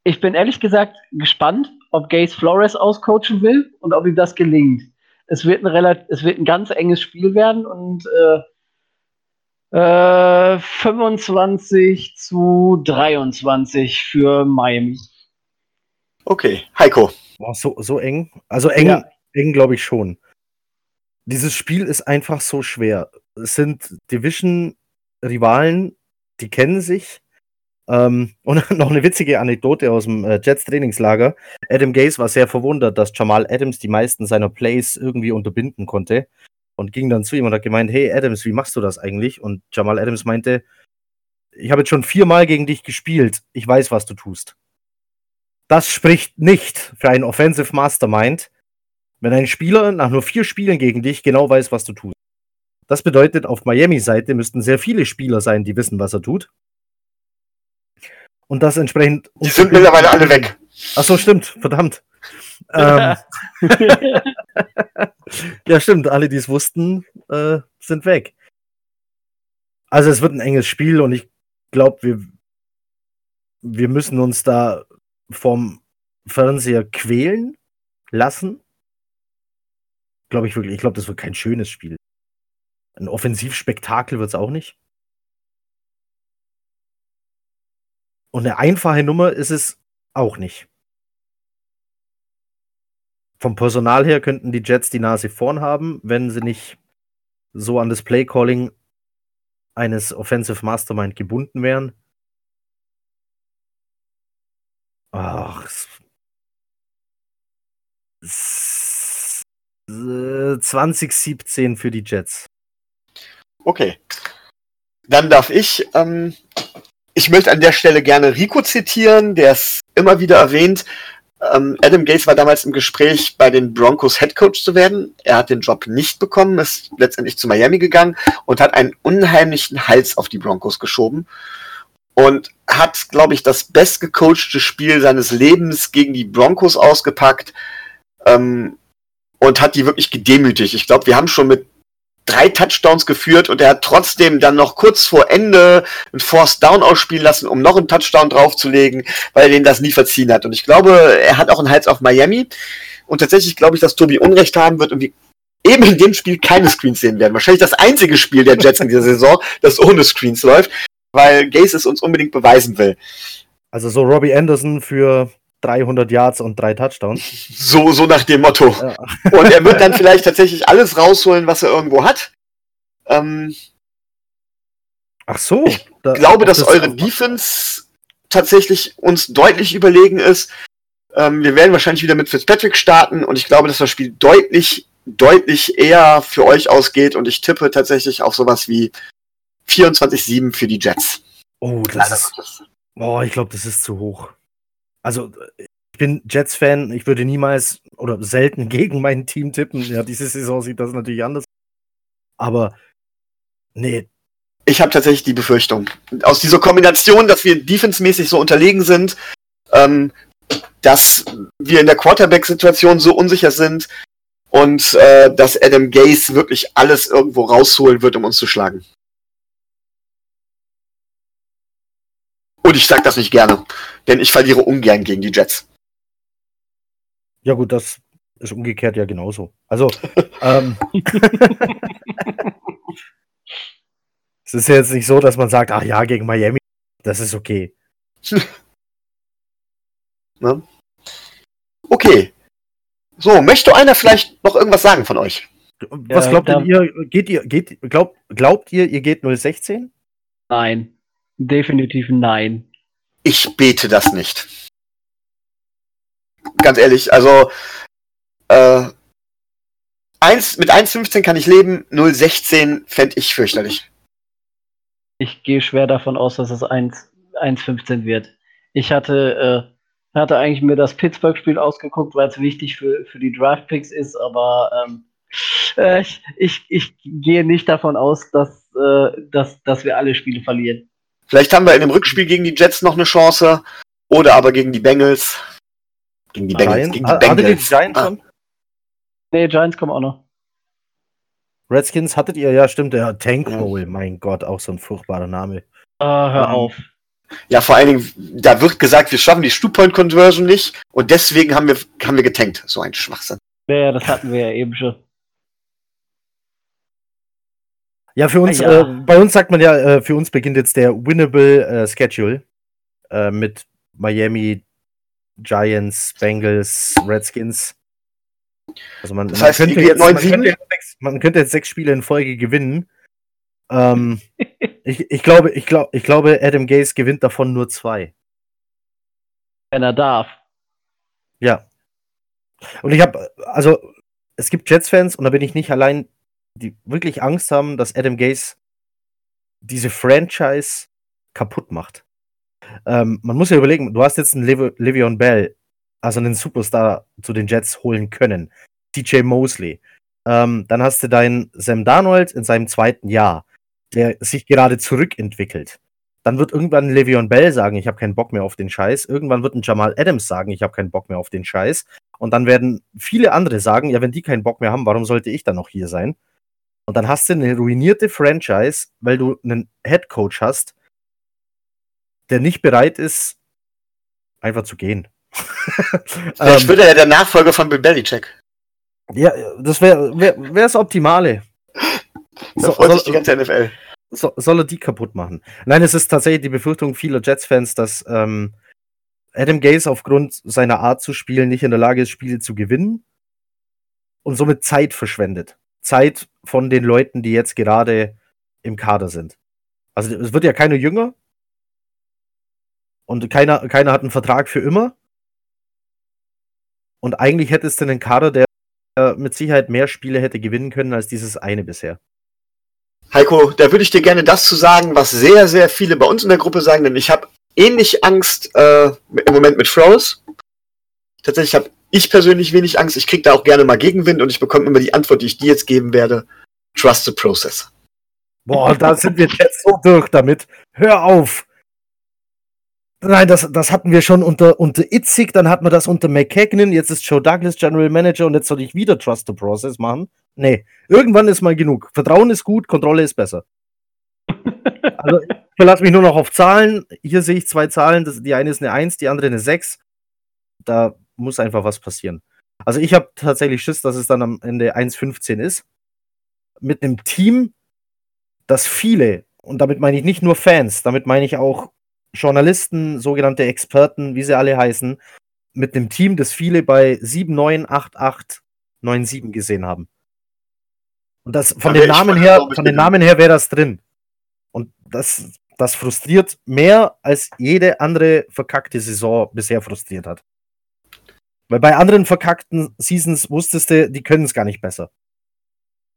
Speaker 3: ich bin ehrlich gesagt gespannt, ob Gaze Flores auscoachen will und ob ihm das gelingt. Es wird ein, relativ, es wird ein ganz enges Spiel werden und äh, äh, 25 zu 23 für Miami.
Speaker 1: Okay, Heiko.
Speaker 2: Boah, so, so eng. Also eng, ja. eng glaube ich schon. Dieses Spiel ist einfach so schwer. Es sind Division-Rivalen, die kennen sich. Ähm, *laughs* und noch eine witzige Anekdote aus dem äh, Jets Trainingslager. Adam Gaze war sehr verwundert, dass Jamal Adams die meisten seiner Plays irgendwie unterbinden konnte und ging dann zu ihm und hat gemeint, hey Adams, wie machst du das eigentlich? Und Jamal Adams meinte, ich habe jetzt schon viermal gegen dich gespielt, ich weiß, was du tust. Das spricht nicht für einen Offensive Mastermind, wenn ein Spieler nach nur vier Spielen gegen dich genau weiß, was du tust. Das bedeutet, auf Miami-Seite müssten sehr viele Spieler sein, die wissen, was er tut. Und das entsprechend.
Speaker 1: Die sind mittlerweile alle weg.
Speaker 2: Ach so, stimmt. Verdammt. *laughs* ähm, *laughs* *laughs* ja, stimmt. Alle, die es wussten, äh, sind weg. Also es wird ein enges Spiel und ich glaube, wir, wir müssen uns da vom Fernseher quälen lassen. Glaube ich wirklich. Ich glaube, das wird kein schönes Spiel. Ein Offensivspektakel wird es auch nicht. Und eine einfache Nummer ist es auch nicht. Vom Personal her könnten die Jets die Nase vorn haben, wenn sie nicht so an das Playcalling eines Offensive Mastermind gebunden wären. Ach. 2017 für die Jets.
Speaker 1: Okay. Dann darf ich. Ähm, ich möchte an der Stelle gerne Rico zitieren, der es immer wieder erwähnt. Ähm, Adam Gates war damals im Gespräch, bei den Broncos Head Coach zu werden. Er hat den Job nicht bekommen, ist letztendlich zu Miami gegangen und hat einen unheimlichen Hals auf die Broncos geschoben und hat, glaube ich, das bestgecoachte Spiel seines Lebens gegen die Broncos ausgepackt ähm, und hat die wirklich gedemütigt. Ich glaube, wir haben schon mit drei Touchdowns geführt und er hat trotzdem dann noch kurz vor Ende ein Force Down ausspielen lassen, um noch einen Touchdown draufzulegen, weil er den das nie verziehen hat. Und ich glaube, er hat auch einen Hals auf Miami. Und tatsächlich glaube ich, dass Tobi Unrecht haben wird und wir eben in dem Spiel keine Screens sehen werden. Wahrscheinlich das einzige Spiel der Jets in dieser Saison, das ohne Screens läuft weil Gaze es uns unbedingt beweisen will.
Speaker 2: Also so Robbie Anderson für 300 Yards und drei Touchdowns. *laughs*
Speaker 1: So, so nach dem Motto. Ja. *laughs* Und er wird dann vielleicht tatsächlich alles rausholen, was er irgendwo hat. Ähm,
Speaker 2: Ach so.
Speaker 1: Ich da, glaube, dass das eure Defense tatsächlich uns deutlich überlegen ist. Ähm, wir werden wahrscheinlich wieder mit Fitzpatrick starten und ich glaube, dass das Spiel deutlich, deutlich eher für euch ausgeht und ich tippe tatsächlich auf sowas wie 24-7 für die Jets.
Speaker 2: Oh, das Leider ist. Oh, ich glaube, das ist zu hoch. Also, ich bin Jets-Fan. Ich würde niemals oder selten *laughs* gegen mein Team tippen. Ja, diese Saison sieht das natürlich anders. Aber, nee.
Speaker 1: Ich habe tatsächlich die Befürchtung. Aus dieser Kombination, dass wir defensemäßig so unterlegen sind, ähm, dass wir in der Quarterback-Situation so unsicher sind und äh, dass Adam Gase wirklich alles irgendwo rausholen wird, um uns zu schlagen. Und ich sage das nicht gerne, denn ich verliere ungern gegen die Jets.
Speaker 2: Ja gut, das ist umgekehrt ja genauso. Also, *laughs* ähm, es ist ja jetzt nicht so, dass man sagt, ach ja, gegen Miami, das ist okay. *laughs*
Speaker 1: ne? Okay. So, möchte einer vielleicht noch irgendwas sagen von euch?
Speaker 2: Was glaubt äh, ihr? Geht ihr, geht, glaubt, glaubt ihr, ihr geht 016?
Speaker 3: Nein. Definitiv nein.
Speaker 1: Ich bete das nicht. Ganz ehrlich, also äh, 1, mit 1,15 kann ich leben, 0,16 fände ich fürchterlich.
Speaker 3: Ich gehe schwer davon aus, dass es 1-15 wird. Ich hatte, äh, hatte eigentlich mir das Pittsburgh-Spiel ausgeguckt, weil es wichtig für, für die Draft-Picks ist, aber ähm, äh, ich, ich, ich gehe nicht davon aus, dass, äh, dass, dass wir alle Spiele verlieren.
Speaker 1: Vielleicht haben wir in dem Rückspiel gegen die Jets noch eine Chance oder aber gegen die Bengals. Gegen die Bengals. Gegen die
Speaker 2: Hattet ihr
Speaker 1: Bengals.
Speaker 2: die Giants
Speaker 1: Ah,
Speaker 2: schon?
Speaker 3: Nee, Giants kommen auch noch.
Speaker 2: Redskins hattet ihr, ja, stimmt, der Tank
Speaker 1: Ja.
Speaker 2: Roll, mein Gott, auch so ein furchtbarer Name.
Speaker 3: Ah, hör
Speaker 2: Ähm,
Speaker 3: auf.
Speaker 1: ja, vor allen Dingen, da wird gesagt, wir schaffen die Two-Point-Conversion nicht und deswegen haben wir, haben wir getankt. So ein Schwachsinn.
Speaker 3: Ja, ja, das hatten wir ja eben schon.
Speaker 2: Ja, für uns,
Speaker 3: Ah, ja.
Speaker 2: Äh, bei uns sagt man ja, äh, für uns beginnt jetzt der Winnable äh, Schedule äh, mit Miami, Giants, Bengals, Redskins. Also man,
Speaker 1: Das
Speaker 2: man
Speaker 1: heißt,
Speaker 2: könnte
Speaker 1: irgendwie
Speaker 2: jetzt, man,
Speaker 1: 9-7?
Speaker 2: könnte jetzt sechs, man könnte jetzt sechs Spiele in Folge gewinnen. Ähm, *laughs* ich, ich, glaube, ich, glaub, ich glaube, Adam Gaze gewinnt davon nur zwei.
Speaker 3: Wenn er darf.
Speaker 2: Ja. Und ich habe, also, es gibt Jets-Fans, und da bin ich nicht allein, die wirklich Angst haben, dass Adam Gaze diese Franchise kaputt macht. Ähm, man muss ja überlegen, du hast jetzt einen Lev Le'Veon Bell, also einen Superstar zu den Jets holen können. DJ Mosley. Ähm, dann hast du deinen Sam Darnold in seinem zweiten Jahr, der sich gerade zurückentwickelt. Dann wird irgendwann Le'Veon Bell sagen, ich habe keinen Bock mehr auf den Scheiß. Irgendwann wird ein Jamal Adams sagen, ich habe keinen Bock mehr auf den Scheiß. Und dann werden viele andere sagen, ja, wenn die keinen Bock mehr haben, warum sollte ich dann noch hier sein? Und dann hast du eine ruinierte Franchise, weil du einen Head Coach hast, der nicht bereit ist, einfach zu gehen. *laughs*
Speaker 1: Vielleicht
Speaker 2: ähm,
Speaker 1: wird er ja der Nachfolger von Bill Belichick.
Speaker 2: ja, das wäre wär, wär das Optimale.
Speaker 1: Da
Speaker 2: So,
Speaker 1: freut
Speaker 2: soll,
Speaker 1: sich die ganze NFL.
Speaker 2: so, soll er die kaputt machen? Nein, es ist tatsächlich die Befürchtung vieler Jets-Fans, dass ähm, Adam Gaze aufgrund seiner Art zu spielen nicht in der Lage ist, Spiele zu gewinnen und somit Zeit verschwendet. Zeit von den Leuten, die jetzt gerade im Kader sind. Also es wird ja keiner jünger und keiner, keiner hat einen Vertrag für immer. Und eigentlich hättest du einen Kader, der mit Sicherheit mehr Spiele hätte gewinnen können als dieses eine bisher.
Speaker 1: Heiko, da würde ich dir gerne das zu sagen, was sehr, sehr viele bei uns in der Gruppe sagen, denn ich habe ähnlich Angst äh, im Moment mit Froze. Tatsächlich habe ich persönlich wenig Angst. Ich kriege da auch gerne mal Gegenwind und ich bekomme immer die Antwort, die ich dir jetzt geben werde. Trust the process.
Speaker 2: Boah, da sind wir jetzt so durch damit. Hör auf! Nein, das, das hatten wir schon unter, unter Itzig, dann hatten wir das unter McKagan, jetzt ist Joe Douglas General Manager und jetzt soll ich wieder Trust the Process machen. Nee, irgendwann ist mal genug. Vertrauen ist gut, Kontrolle ist besser. *laughs* Also, ich verlasse mich nur noch auf Zahlen. Hier sehe ich zwei Zahlen. Das, die eine ist eine 1, die andere eine 6. Da muss einfach was passieren. Also, ich habe tatsächlich Schiss, dass es dann am Ende 1,15 ist. Mit einem Team, das viele, und damit meine ich nicht nur Fans, damit meine ich auch Journalisten, sogenannte Experten, wie sie alle heißen, mit einem Team, das viele bei 7, 9, 8, 8, 9, 7 gesehen haben. Und das von
Speaker 1: Da
Speaker 2: den Namen her, von den. Namen her wäre das drin. Und das, das frustriert mehr, als jede andere verkackte Saison bisher frustriert hat. Weil bei anderen verkackten Seasons wusstest du, die können es gar nicht besser.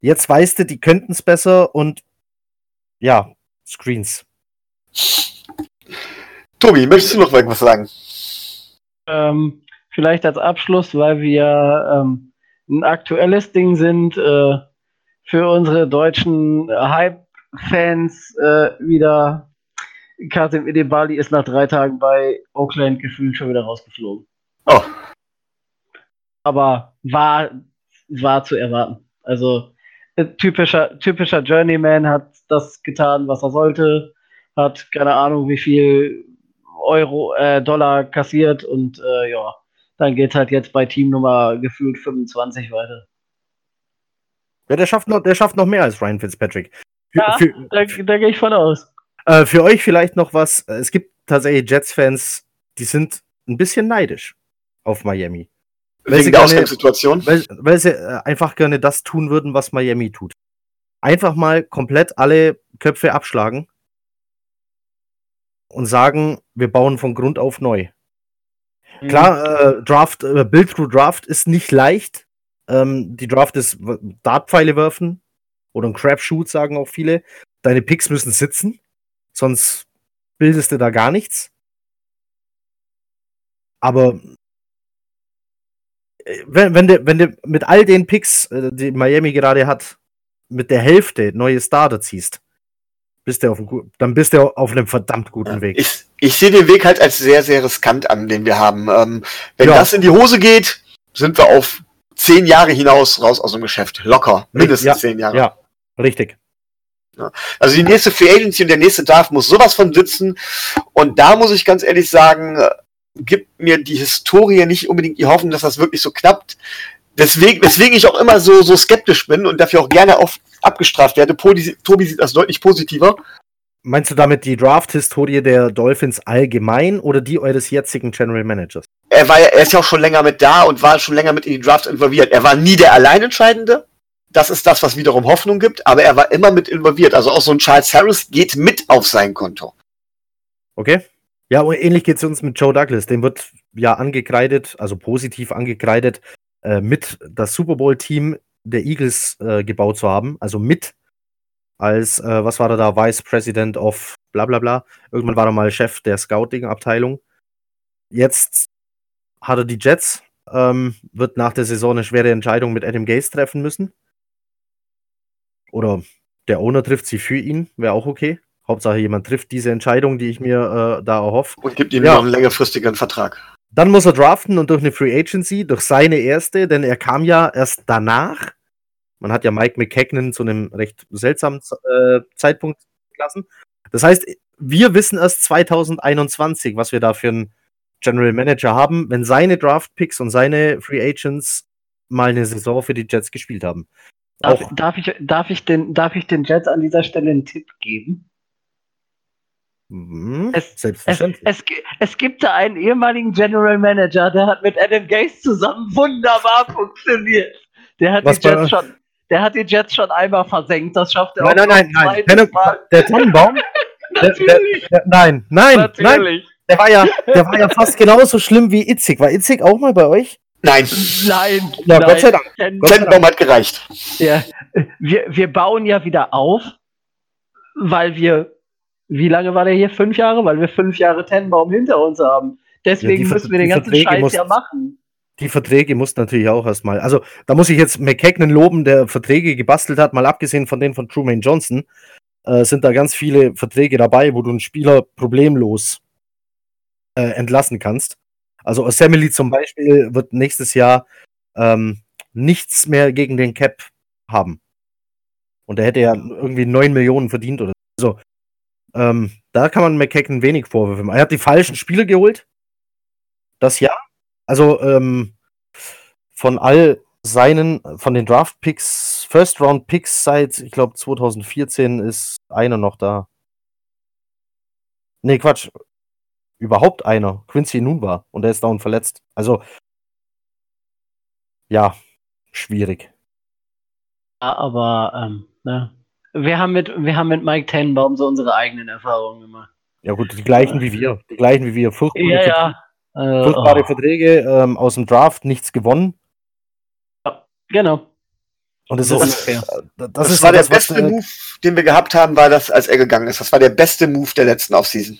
Speaker 2: Jetzt weißt du, die könnten es besser und ja, Screens.
Speaker 1: Tobi, möchtest du noch irgendwas sagen?
Speaker 3: Ähm, vielleicht als Abschluss, weil wir ähm, ein aktuelles Ding sind, äh, für unsere deutschen Hype-Fans äh, wieder. Kasim Edebali ist nach drei Tagen bei Oakland gefühlt schon wieder rausgeflogen.
Speaker 1: Oh,
Speaker 3: Aber war, war zu erwarten. Also äh, typischer, typischer Journeyman hat das getan, was er sollte, hat keine Ahnung, wie viel Euro, äh, Dollar kassiert und äh, ja, dann geht halt jetzt bei Teamnummer gefühlt 25 weiter.
Speaker 2: Ja, der schafft noch, der schafft noch mehr als Ryan Fitzpatrick. Für,
Speaker 3: Ja.
Speaker 2: für,
Speaker 3: Da, da gehe ich von aus.
Speaker 2: äh, für euch vielleicht noch was. Es gibt tatsächlich Jets-Fans, die sind ein bisschen neidisch auf Miami. Weil sie
Speaker 1: wegen der
Speaker 2: gerne-
Speaker 1: Ausgangssituation.
Speaker 2: Weil, weil sie äh, einfach gerne das tun würden, was Miami tut. Einfach mal komplett alle Köpfe abschlagen und sagen, wir bauen von Grund auf neu. Klar, äh, Draft, äh, Build through Draft ist nicht leicht. Ähm, die Draft ist Dartpfeile werfen oder ein Crapshoot, sagen auch viele. Deine Picks müssen sitzen. sonst bildest du da gar nichts. Aber wenn, wenn, du, wenn du mit all den Picks, äh, die Miami gerade hat, mit der Hälfte neue Starter ziehst, bist du auf einem, dann bist du auf einem verdammt guten Weg.
Speaker 1: Ich, ich sehe den Weg halt als sehr, sehr riskant an, den wir haben. Ähm, wenn
Speaker 2: Ja.
Speaker 1: das in die Hose geht, sind wir auf zehn Jahre hinaus raus aus dem Geschäft. Locker. Mindestens
Speaker 2: Ja,
Speaker 1: zehn Jahre.
Speaker 2: Ja, richtig.
Speaker 1: Also die nächste Free Agency und der nächste Draft muss sowas von sitzen. Und da muss ich ganz ehrlich sagen, äh, gibt mir die Historie nicht unbedingt die Hoffnung, dass das wirklich so klappt. Deswegen, weswegen ich auch immer so, so skeptisch bin und dafür auch gerne auf, abgestraft werde. Poli- Tobi sieht das deutlich positiver.
Speaker 2: Meinst du damit die Draft-Historie der Dolphins allgemein oder die eures jetzigen General Managers?
Speaker 1: Er war ja, er ist ja auch schon länger mit da und war schon länger mit in die Draft involviert. Er war nie der Alleinentscheidende. Das ist das, was wiederum Hoffnung gibt, aber er war immer mit involviert. Also auch so ein Charles Harris geht mit auf sein Konto.
Speaker 2: Okay. Ja, und ähnlich geht es uns mit Joe Douglas. Dem wird ja angekreidet, also positiv angekreidet, äh, mit das Super Bowl-Team der Eagles äh, gebaut zu haben. Also mit als, äh, was war er da, Vice President of bla bla bla. Irgendwann war er mal Chef der Scouting-Abteilung. Jetzt hat er die Jets, ähm, wird nach der Saison eine schwere Entscheidung mit Adam Gase treffen müssen. Oder der Owner trifft sie für ihn, wäre auch okay. Hauptsache jemand trifft diese Entscheidung, die ich mir äh, da erhoffe.
Speaker 1: Und gibt ihm
Speaker 2: Ja.
Speaker 1: noch einen längerfristigen Vertrag.
Speaker 2: Dann muss er draften und durch eine Free Agency, durch seine erste, denn er kam ja erst danach. Man hat ja Mike McKagan zu einem recht seltsamen äh, Zeitpunkt gelassen. Das heißt, wir wissen erst 2021, was wir da für einen General Manager haben, wenn seine Draft Picks und seine Free Agents mal eine Saison für die Jets gespielt haben.
Speaker 3: Darf, darf, ich, darf, ich den, darf ich den Jets an dieser Stelle einen Tipp geben?
Speaker 2: Mhm,
Speaker 3: Es- Es,
Speaker 2: selbstverständlich.
Speaker 3: es, gi- es gibt da einen ehemaligen General Manager, der hat mit Adam Gase zusammen wunderbar funktioniert. Der hat,
Speaker 2: Was
Speaker 3: die Jets schon, der hat die Jets schon einmal versenkt. Das schafft er
Speaker 2: nein, nein,
Speaker 3: noch
Speaker 2: nein,
Speaker 3: ein
Speaker 2: nein. Tenno-
Speaker 3: Mal.
Speaker 2: Der Tannenbaum, der, der, der, nein, nein, nein,
Speaker 3: natürlich.
Speaker 2: der war ja, der war ja fast genauso schlimm wie Itzig. War Itzig auch mal bei euch?
Speaker 1: Nein,
Speaker 3: Nein,
Speaker 2: Ja,
Speaker 3: nein.
Speaker 2: Gott sei Dank.
Speaker 1: Tenenbaum hat gereicht.
Speaker 3: der, wir, wir bauen ja wieder auf, weil wir, wie lange war der hier? Fünf Jahre? Weil wir fünf Jahre Tenenbaum hinter uns haben. Deswegen
Speaker 2: Ja,
Speaker 3: müssen wir den ganzen
Speaker 2: Verträge
Speaker 3: Scheiß
Speaker 2: muss-
Speaker 3: ja machen.
Speaker 2: Die Verträge mussten natürlich auch erstmal. Also, da muss ich jetzt McKagan loben, der Verträge gebastelt hat, mal abgesehen von denen von Truman Johnson, äh, sind da ganz viele Verträge dabei, wo du einen Spieler problemlos äh, entlassen kannst. Also, Assembly zum Beispiel wird nächstes Jahr ähm, nichts mehr gegen den Cap haben. Und er hätte ja irgendwie 9 Millionen verdient oder so. Ähm, da kann man McKagan wenig Vorwürfe machen. Er hat die falschen Spieler geholt. Das ja. Also ähm, von all seinen, von den Draft-Picks, First-Round-Picks seit, ich glaube, 2014 ist einer noch da. Nee, Quatsch. Überhaupt einer. Quincy nun war. Und der ist down verletzt. Also, ja, schwierig.
Speaker 3: Ja, aber ähm, ne? Wir, haben mit, wir haben mit Mike Tenenbaum so unsere eigenen Erfahrungen gemacht.
Speaker 2: Ja, gut, die gleichen wie wir. Die gleichen wie wir. Furchtbare,
Speaker 3: Ja,
Speaker 2: Verträge,
Speaker 3: ja. Äh,
Speaker 2: furchtbare
Speaker 3: oh,
Speaker 2: Verträge ähm, aus dem Draft, nichts gewonnen.
Speaker 3: genau.
Speaker 2: Und das
Speaker 3: So
Speaker 2: ist, äh, das,
Speaker 1: Das,
Speaker 2: ist
Speaker 1: war der
Speaker 2: das, was,
Speaker 1: beste
Speaker 2: äh,
Speaker 1: Move, den wir gehabt haben, war das, als er gegangen ist. Das war der beste Move der letzten Offseason.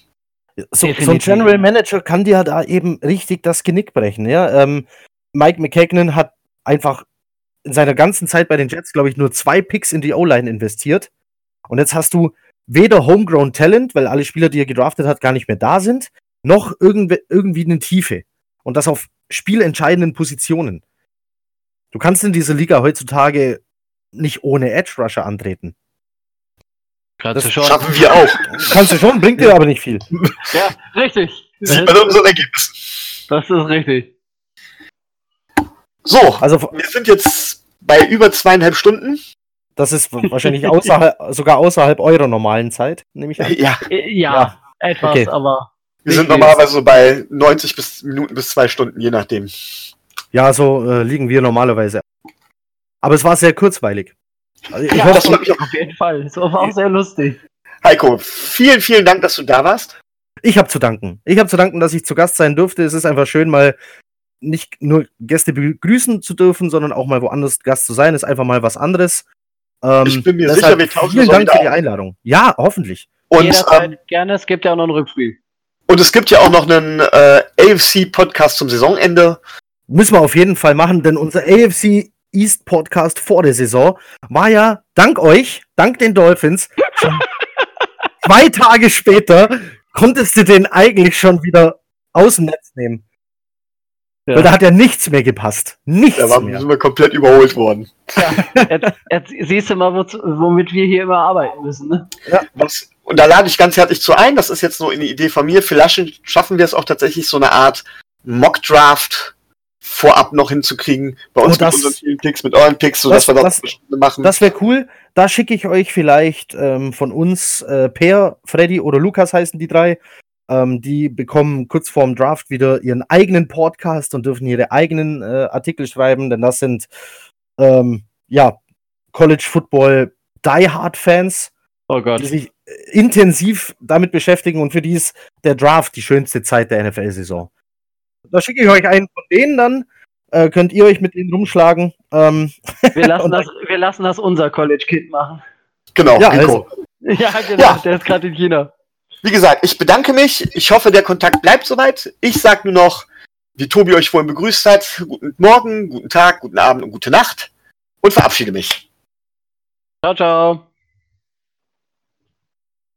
Speaker 2: So, so ein. General Manager kann dir da eben richtig das Genick brechen. Ja? Ähm, Mike McKagan hat einfach in seiner ganzen Zeit bei den Jets, glaube ich, nur zwei Picks in die O-Line investiert. Und jetzt hast du weder Homegrown Talent, weil alle Spieler, die er gedraftet hat, gar nicht mehr da sind, noch irgendwie, irgendwie eine Tiefe. Und das auf spielentscheidenden Positionen. Du kannst in dieser Liga heutzutage nicht ohne Edge Rusher antreten.
Speaker 3: Kannst
Speaker 2: Das
Speaker 3: du schon.
Speaker 1: Schaffen wir auch.
Speaker 2: Kannst du schon, bringt dir aber nicht viel.
Speaker 3: Ja, richtig.
Speaker 1: Sieht man unseren Ergebnissen.
Speaker 3: Das ist richtig.
Speaker 1: So,
Speaker 2: Also
Speaker 1: wir sind jetzt bei über zweieinhalb Stunden.
Speaker 2: Das ist wahrscheinlich außerhalb, *laughs* sogar außerhalb eurer normalen Zeit, nehme ich an.
Speaker 1: Ja,
Speaker 3: Äh, Ja,
Speaker 2: Ja.
Speaker 3: etwas,
Speaker 2: Okay.
Speaker 3: aber.
Speaker 1: wir sind normalerweise so bei 90 bis Minuten bis zwei Stunden, je nachdem.
Speaker 2: Ja, so äh, liegen wir normalerweise. Aber es war sehr kurzweilig. Also ich
Speaker 3: Ja,
Speaker 2: hoffe,
Speaker 1: das glaub ich
Speaker 3: auf jeden Fall. Das war auch sehr lustig.
Speaker 1: Heiko, vielen, vielen Dank, dass du da warst.
Speaker 2: ich habe zu danken. Ich habe zu danken, dass ich zu Gast sein durfte. Es ist einfach schön, mal nicht nur Gäste begrüßen zu dürfen, sondern auch mal woanders Gast zu sein. Ist einfach mal was anderes. Ähm,
Speaker 1: Ich bin mir
Speaker 2: deshalb
Speaker 1: sicher, wir tauschen
Speaker 2: Vielen Dank für die. Einladung. Ja, hoffentlich.
Speaker 1: Und, ähm,
Speaker 3: gerne, es gibt ja auch noch ein Rückspiel.
Speaker 1: und es gibt ja auch noch einen äh, AFC-Podcast zum Saisonende.
Speaker 2: Müssen wir auf jeden Fall machen, denn unser AFC East Podcast vor der Saison war ja dank euch, dank den Dolphins, schon *laughs* zwei Tage später konntest du den eigentlich schon wieder aus dem Netz nehmen.
Speaker 3: Ja.
Speaker 2: Weil da hat ja nichts mehr gepasst. Nichts
Speaker 1: Da waren,
Speaker 2: mehr.
Speaker 1: sind wir komplett überholt worden.
Speaker 3: Jetzt, jetzt siehst du mal, womit wir hier immer arbeiten müssen. Ne?
Speaker 1: Was, und da lade ich ganz herzlich zu ein. Das ist jetzt nur eine Idee von mir. Vielleicht schaffen wir es auch tatsächlich, so eine Art Mock-Draft vorab noch hinzukriegen. Bei uns
Speaker 2: Oh, das-
Speaker 1: mit unseren vielen Picks, mit euren Picks, sodass
Speaker 2: das-
Speaker 1: wir
Speaker 2: das-
Speaker 1: das machen.
Speaker 2: Das wäre cool. Da schicke ich euch vielleicht ähm, von uns äh, Per, Freddy oder Lukas heißen die drei. Ähm, die bekommen kurz vorm Draft wieder ihren eigenen Podcast und dürfen ihre eigenen äh, Artikel schreiben, denn das sind ähm, ja College Football Die Hard Fans,
Speaker 3: Oh Gott.
Speaker 2: die sich äh, intensiv damit beschäftigen und für die ist der Draft die schönste Zeit der NFL-Saison. Da schicke ich euch einen von denen dann. Äh, könnt ihr euch mit denen rumschlagen. Ähm,
Speaker 3: Wir *laughs* lassen, das, wir lassen das unser College-Kind machen.
Speaker 1: genau,
Speaker 2: Ja, also. *laughs*
Speaker 3: Ja, genau,
Speaker 1: Ja.
Speaker 3: der ist gerade in China.
Speaker 1: Wie gesagt, ich bedanke mich. Ich hoffe, der Kontakt bleibt soweit. Ich sag nur noch, wie Tobi euch vorhin begrüßt hat, guten Morgen, guten Tag, guten Abend und gute Nacht und verabschiede mich.
Speaker 3: Ciao, ciao.